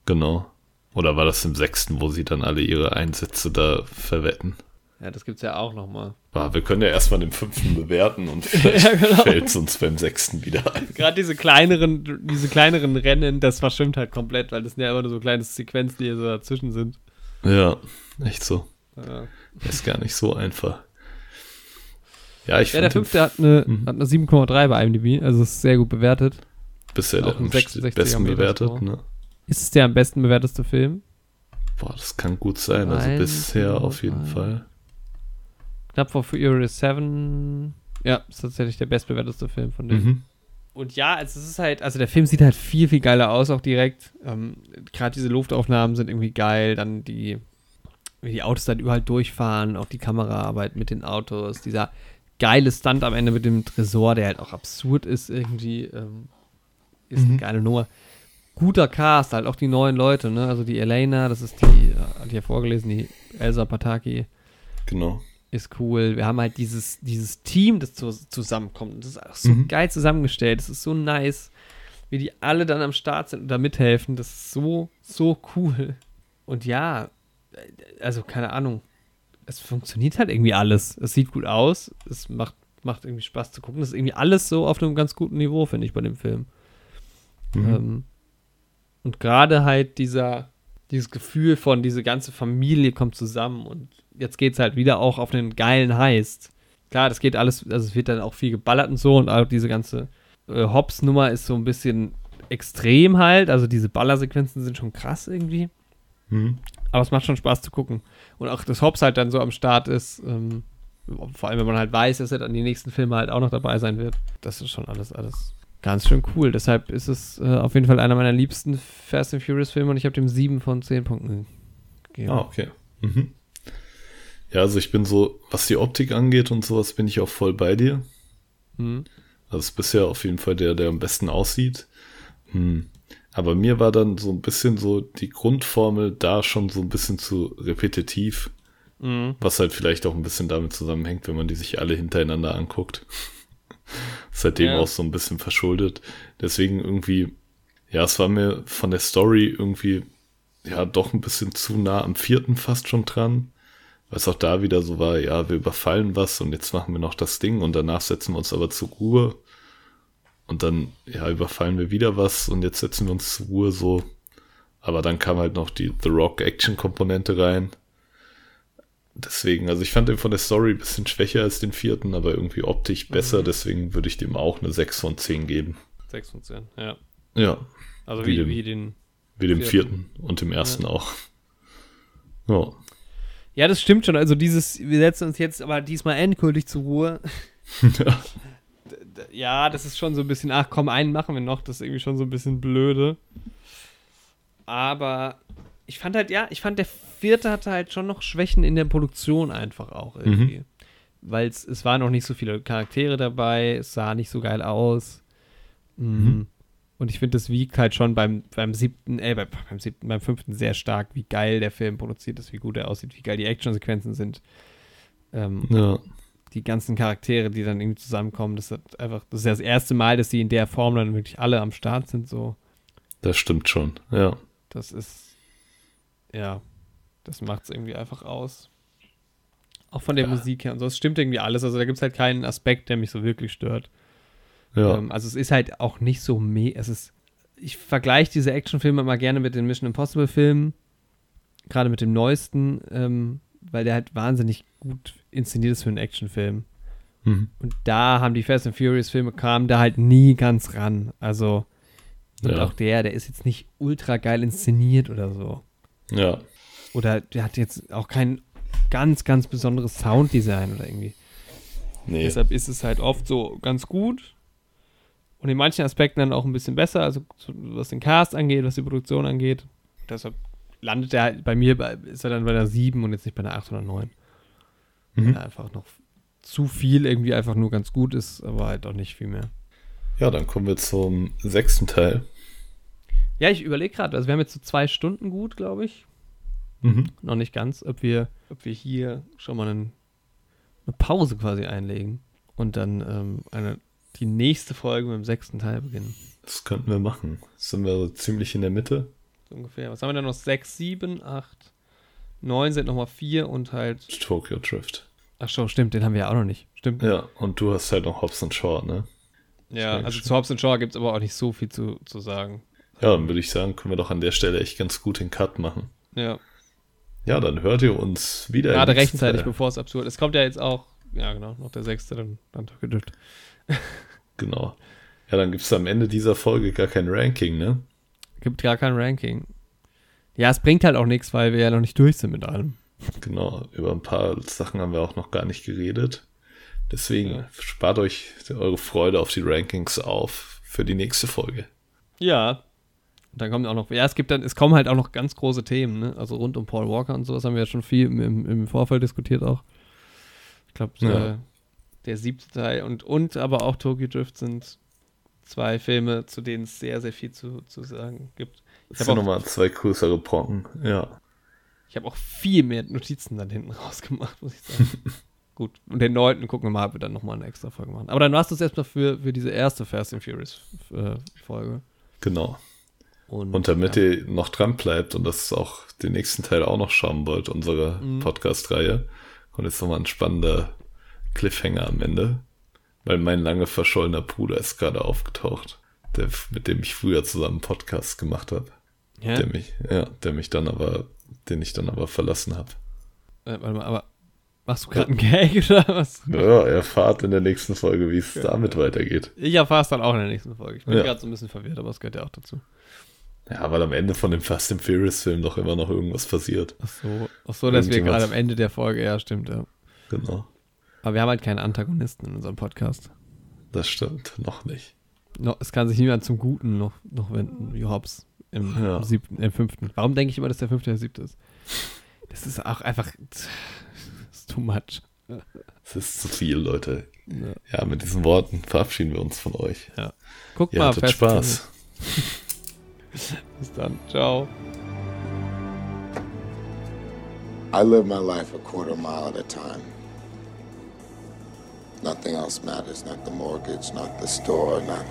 Speaker 1: Genau. Oder war das im sechsten, wo sie dann alle ihre Einsätze da verwetten?
Speaker 2: Ja, das gibt's ja auch nochmal.
Speaker 1: Wir können ja erstmal den fünften bewerten und vielleicht ja, genau. fällt es uns beim sechsten wieder ein.
Speaker 2: Gerade diese kleineren, diese kleineren Rennen, das verschwimmt halt komplett, weil das sind ja immer nur so kleine Sequenzen, die so dazwischen sind.
Speaker 1: Ja, echt so. Ja. Ist gar nicht so einfach. Ja, ich
Speaker 2: Ja, der fünfte hat eine, mhm. eine 7,3 bei IMDb, also ist sehr gut bewertet.
Speaker 1: Bisher der am besten bewertet, ne?
Speaker 2: Ist es der am besten bewerteste Film?
Speaker 1: Boah, das kann gut sein. Also Ein, bisher auf jeden ein. Fall.
Speaker 2: Knapp vor Furious 7. Ja, ist tatsächlich der bestbewerteste Film von denen. Mhm. Und ja, also es ist halt, also der Film sieht halt viel, viel geiler aus, auch direkt. Ähm, Gerade diese Luftaufnahmen sind irgendwie geil. Dann die, wie die Autos dann überall durchfahren, auch die Kameraarbeit mit den Autos. Dieser geile Stunt am Ende mit dem Tresor, der halt auch absurd ist irgendwie. Ähm, ist mhm. eine geile Nummer guter Cast, halt auch die neuen Leute, ne? Also die Elena, das ist die, äh, hatte ich ja vorgelesen, die Elsa Pataki.
Speaker 1: Genau.
Speaker 2: Ist cool. Wir haben halt dieses, dieses Team, das zu, zusammenkommt. Das ist auch so mhm. geil zusammengestellt. Das ist so nice, wie die alle dann am Start sind und da mithelfen. Das ist so, so cool. Und ja, also keine Ahnung. Es funktioniert halt irgendwie alles. Es sieht gut aus. Es macht, macht irgendwie Spaß zu gucken. Das ist irgendwie alles so auf einem ganz guten Niveau, finde ich, bei dem Film. Mhm. Ähm, und gerade halt dieser, dieses Gefühl von, diese ganze Familie kommt zusammen und jetzt geht es halt wieder auch auf einen geilen Heist. Klar, das geht alles, also es wird dann auch viel geballert und so und auch diese ganze äh, Hobbs-Nummer ist so ein bisschen extrem halt. Also diese Ballersequenzen sind schon krass irgendwie. Mhm. Aber es macht schon Spaß zu gucken. Und auch, dass Hobbs halt dann so am Start ist, ähm, vor allem wenn man halt weiß, dass er dann die nächsten Filme halt auch noch dabei sein wird. Das ist schon alles, alles ganz schön cool. Deshalb ist es äh, auf jeden Fall einer meiner liebsten Fast and Furious Filme und ich habe dem sieben von zehn Punkten
Speaker 1: gegeben. Ah, okay. Mhm. Ja, also ich bin so, was die Optik angeht und sowas, bin ich auch voll bei dir. Mhm. Also ist bisher auf jeden Fall der, der am besten aussieht. Hm. Aber mir war dann so ein bisschen so die Grundformel da schon so ein bisschen zu repetitiv. Mhm. Was halt vielleicht auch ein bisschen damit zusammenhängt, wenn man die sich alle hintereinander anguckt. Seitdem ja. auch so ein bisschen verschuldet. Deswegen irgendwie, ja, es war mir von der Story irgendwie, ja, doch ein bisschen zu nah am vierten fast schon dran. Weil es auch da wieder so war, ja, wir überfallen was und jetzt machen wir noch das Ding und danach setzen wir uns aber zur Ruhe. Und dann, ja, überfallen wir wieder was und jetzt setzen wir uns zur Ruhe so. Aber dann kam halt noch die The Rock Action Komponente rein. Deswegen, also ich fand den von der Story ein bisschen schwächer als den vierten, aber irgendwie optisch besser, mhm. deswegen würde ich dem auch eine 6 von 10 geben.
Speaker 2: 6 von 10, ja.
Speaker 1: Ja.
Speaker 2: Also wie, wie, dem, wie den
Speaker 1: wie dem vierten, vierten und dem ersten ja. auch. Ja.
Speaker 2: Ja, das stimmt schon. Also dieses, wir setzen uns jetzt aber diesmal endgültig zur Ruhe. ja. das ist schon so ein bisschen, ach komm, einen machen wir noch, das ist irgendwie schon so ein bisschen blöde. Aber ich fand halt, ja, ich fand, der vierte hatte halt schon noch Schwächen in der Produktion einfach auch irgendwie. Mhm. Weil es waren noch nicht so viele Charaktere dabei, es sah nicht so geil aus. Mhm. Und ich finde, das wiegt halt schon beim, beim siebten, äh, beim, beim siebten, beim fünften sehr stark, wie geil der Film produziert ist, wie gut er aussieht, wie geil die Actionsequenzen sind. Ähm, ja. Die ganzen Charaktere, die dann irgendwie zusammenkommen, das ist einfach, das ist das erste Mal, dass sie in der Form dann wirklich alle am Start sind, so.
Speaker 1: Das stimmt schon, ja.
Speaker 2: Das ist ja, das macht es irgendwie einfach aus. Auch von der ja. Musik her und so. Es stimmt irgendwie alles. Also da gibt es halt keinen Aspekt, der mich so wirklich stört. Ja. Ähm, also es ist halt auch nicht so meh. Es ist. Ich vergleiche diese Actionfilme immer gerne mit den Mission Impossible Filmen. Gerade mit dem neuesten, ähm, weil der halt wahnsinnig gut inszeniert ist für einen Actionfilm.
Speaker 1: Mhm.
Speaker 2: Und da haben die Fast and Furious Filme kamen da halt nie ganz ran. Also und
Speaker 1: Ja.
Speaker 2: auch der, der ist jetzt nicht ultra geil inszeniert oder so.
Speaker 1: Ja.
Speaker 2: Oder der hat jetzt auch kein ganz, ganz besonderes Sounddesign oder irgendwie.
Speaker 1: Nee.
Speaker 2: Deshalb ist es halt oft so ganz gut und in manchen Aspekten dann auch ein bisschen besser, also so, was den Cast angeht, was die Produktion angeht. Deshalb landet er halt bei mir, bei, ist er dann bei der 7 und jetzt nicht bei der 8 oder 9.
Speaker 1: Mhm.
Speaker 2: Weil er einfach noch zu viel irgendwie einfach nur ganz gut ist, aber halt auch nicht viel mehr.
Speaker 1: Ja, dann kommen wir zum sechsten Teil.
Speaker 2: Ja, ich überlege gerade, also wir haben jetzt so zwei Stunden gut, glaube ich.
Speaker 1: Mhm.
Speaker 2: Noch nicht ganz, ob wir, ob wir hier schon mal einen, eine Pause quasi einlegen und dann ähm, eine, die nächste Folge mit dem sechsten Teil beginnen.
Speaker 1: Das könnten wir machen. Sind wir so ziemlich in der Mitte?
Speaker 2: So ungefähr. Was haben wir denn noch? 6, 7, 8, 9 sind nochmal 4 und halt.
Speaker 1: Tokyo Drift.
Speaker 2: Ach schon, stimmt, den haben wir ja auch noch nicht. Stimmt.
Speaker 1: Ja, und du hast halt noch Hobbs and Shaw, ne?
Speaker 2: Ja, also zu Hobbs Shaw gibt es aber auch nicht so viel zu, zu sagen.
Speaker 1: Ja, dann würde ich sagen, können wir doch an der Stelle echt ganz gut den Cut machen.
Speaker 2: Ja.
Speaker 1: Ja, dann hört ihr uns wieder.
Speaker 2: Gerade rechtzeitig,
Speaker 1: Teil.
Speaker 2: bevor es absurd ist. Es kommt ja jetzt auch, ja genau, noch der sechste, dann, dann Drift.
Speaker 1: Genau. Ja, dann gibt es am Ende dieser Folge gar kein Ranking, ne?
Speaker 2: Gibt gar kein Ranking. Ja, es bringt halt auch nichts, weil wir ja noch nicht durch sind mit allem.
Speaker 1: Genau, über ein paar Sachen haben wir auch noch gar nicht geredet. Deswegen
Speaker 2: Ja.
Speaker 1: spart euch eure Freude auf die Rankings auf für die nächste Folge.
Speaker 2: Ja. Und dann kommt auch noch, ja, es gibt dann, es kommen halt auch noch ganz große Themen, ne? Also rund um Paul Walker und sowas haben wir ja schon viel im, im, Vorfeld diskutiert auch. Ich glaube,
Speaker 1: Ja.
Speaker 2: Der siebte Teil und, und aber auch Tokyo Drift sind zwei Filme, zu denen es sehr, sehr viel zu, zu sagen gibt. Ich
Speaker 1: Das
Speaker 2: habe
Speaker 1: sind
Speaker 2: auch,
Speaker 1: nochmal zwei größere Brocken. Ja.
Speaker 2: ich hab auch viel mehr Notizen dann hinten rausgemacht, muss ich sagen. Gut, und den neunten gucken wir mal, ob wir dann nochmal eine extra Folge machen. Aber dann warst du es erstmal für, für diese erste Fast and Furious äh, Folge.
Speaker 1: Genau.
Speaker 2: Und,
Speaker 1: Und damit
Speaker 2: ja.
Speaker 1: ihr noch dran bleibt und das auch den nächsten Teil auch noch schauen wollt, unsere
Speaker 2: Mhm.
Speaker 1: Podcast-Reihe, kommt jetzt nochmal ein spannender Cliffhanger am Ende. Weil mein lange verschollener Bruder ist gerade aufgetaucht, der, mit dem ich früher zusammen einen Podcast gemacht habe.
Speaker 2: ja?
Speaker 1: Der mich, ja, der mich dann aber, den ich dann aber verlassen habe.
Speaker 2: Äh, warte mal, aber machst du gerade einen Gag oder was?
Speaker 1: Ja, erfahrt in der nächsten Folge, wie es damit weitergeht.
Speaker 2: Ich erfahre es dann auch in der nächsten Folge. Ich bin
Speaker 1: Ja.
Speaker 2: gerade so ein bisschen verwirrt, aber es gehört ja auch dazu.
Speaker 1: Ja, weil am Ende von dem Fast and Furious Film doch immer noch irgendwas passiert.
Speaker 2: Ach so, ach so dass wir gerade am Ende der Folge, ja, stimmt, ja.
Speaker 1: Genau.
Speaker 2: Aber wir haben halt keinen Antagonisten in unserem Podcast.
Speaker 1: Das stimmt. Noch nicht.
Speaker 2: No, es kann sich niemand zum Guten noch, noch wenden, wie Hobbs im,
Speaker 1: Ja.
Speaker 2: siebten, im fünften. Warum denke ich immer, dass der fünfte der siebte ist? Das ist auch einfach das ist too much.
Speaker 1: Es ist zu viel, Leute.
Speaker 2: Ja.
Speaker 1: Ja, mit diesen Worten verabschieden wir uns von euch.
Speaker 2: Guck
Speaker 1: Ihr
Speaker 2: mal,
Speaker 1: hattet Spaß.
Speaker 2: Bis dann. Ciao.
Speaker 3: I live my life a quarter mile at a time. Nothing else matters, not the mortgage, not the store, not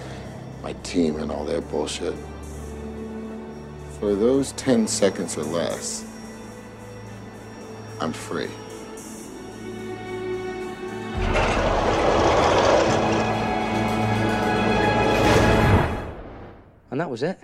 Speaker 3: my team and all their bullshit. For those 10 seconds or less, I'm free.
Speaker 4: And that was it.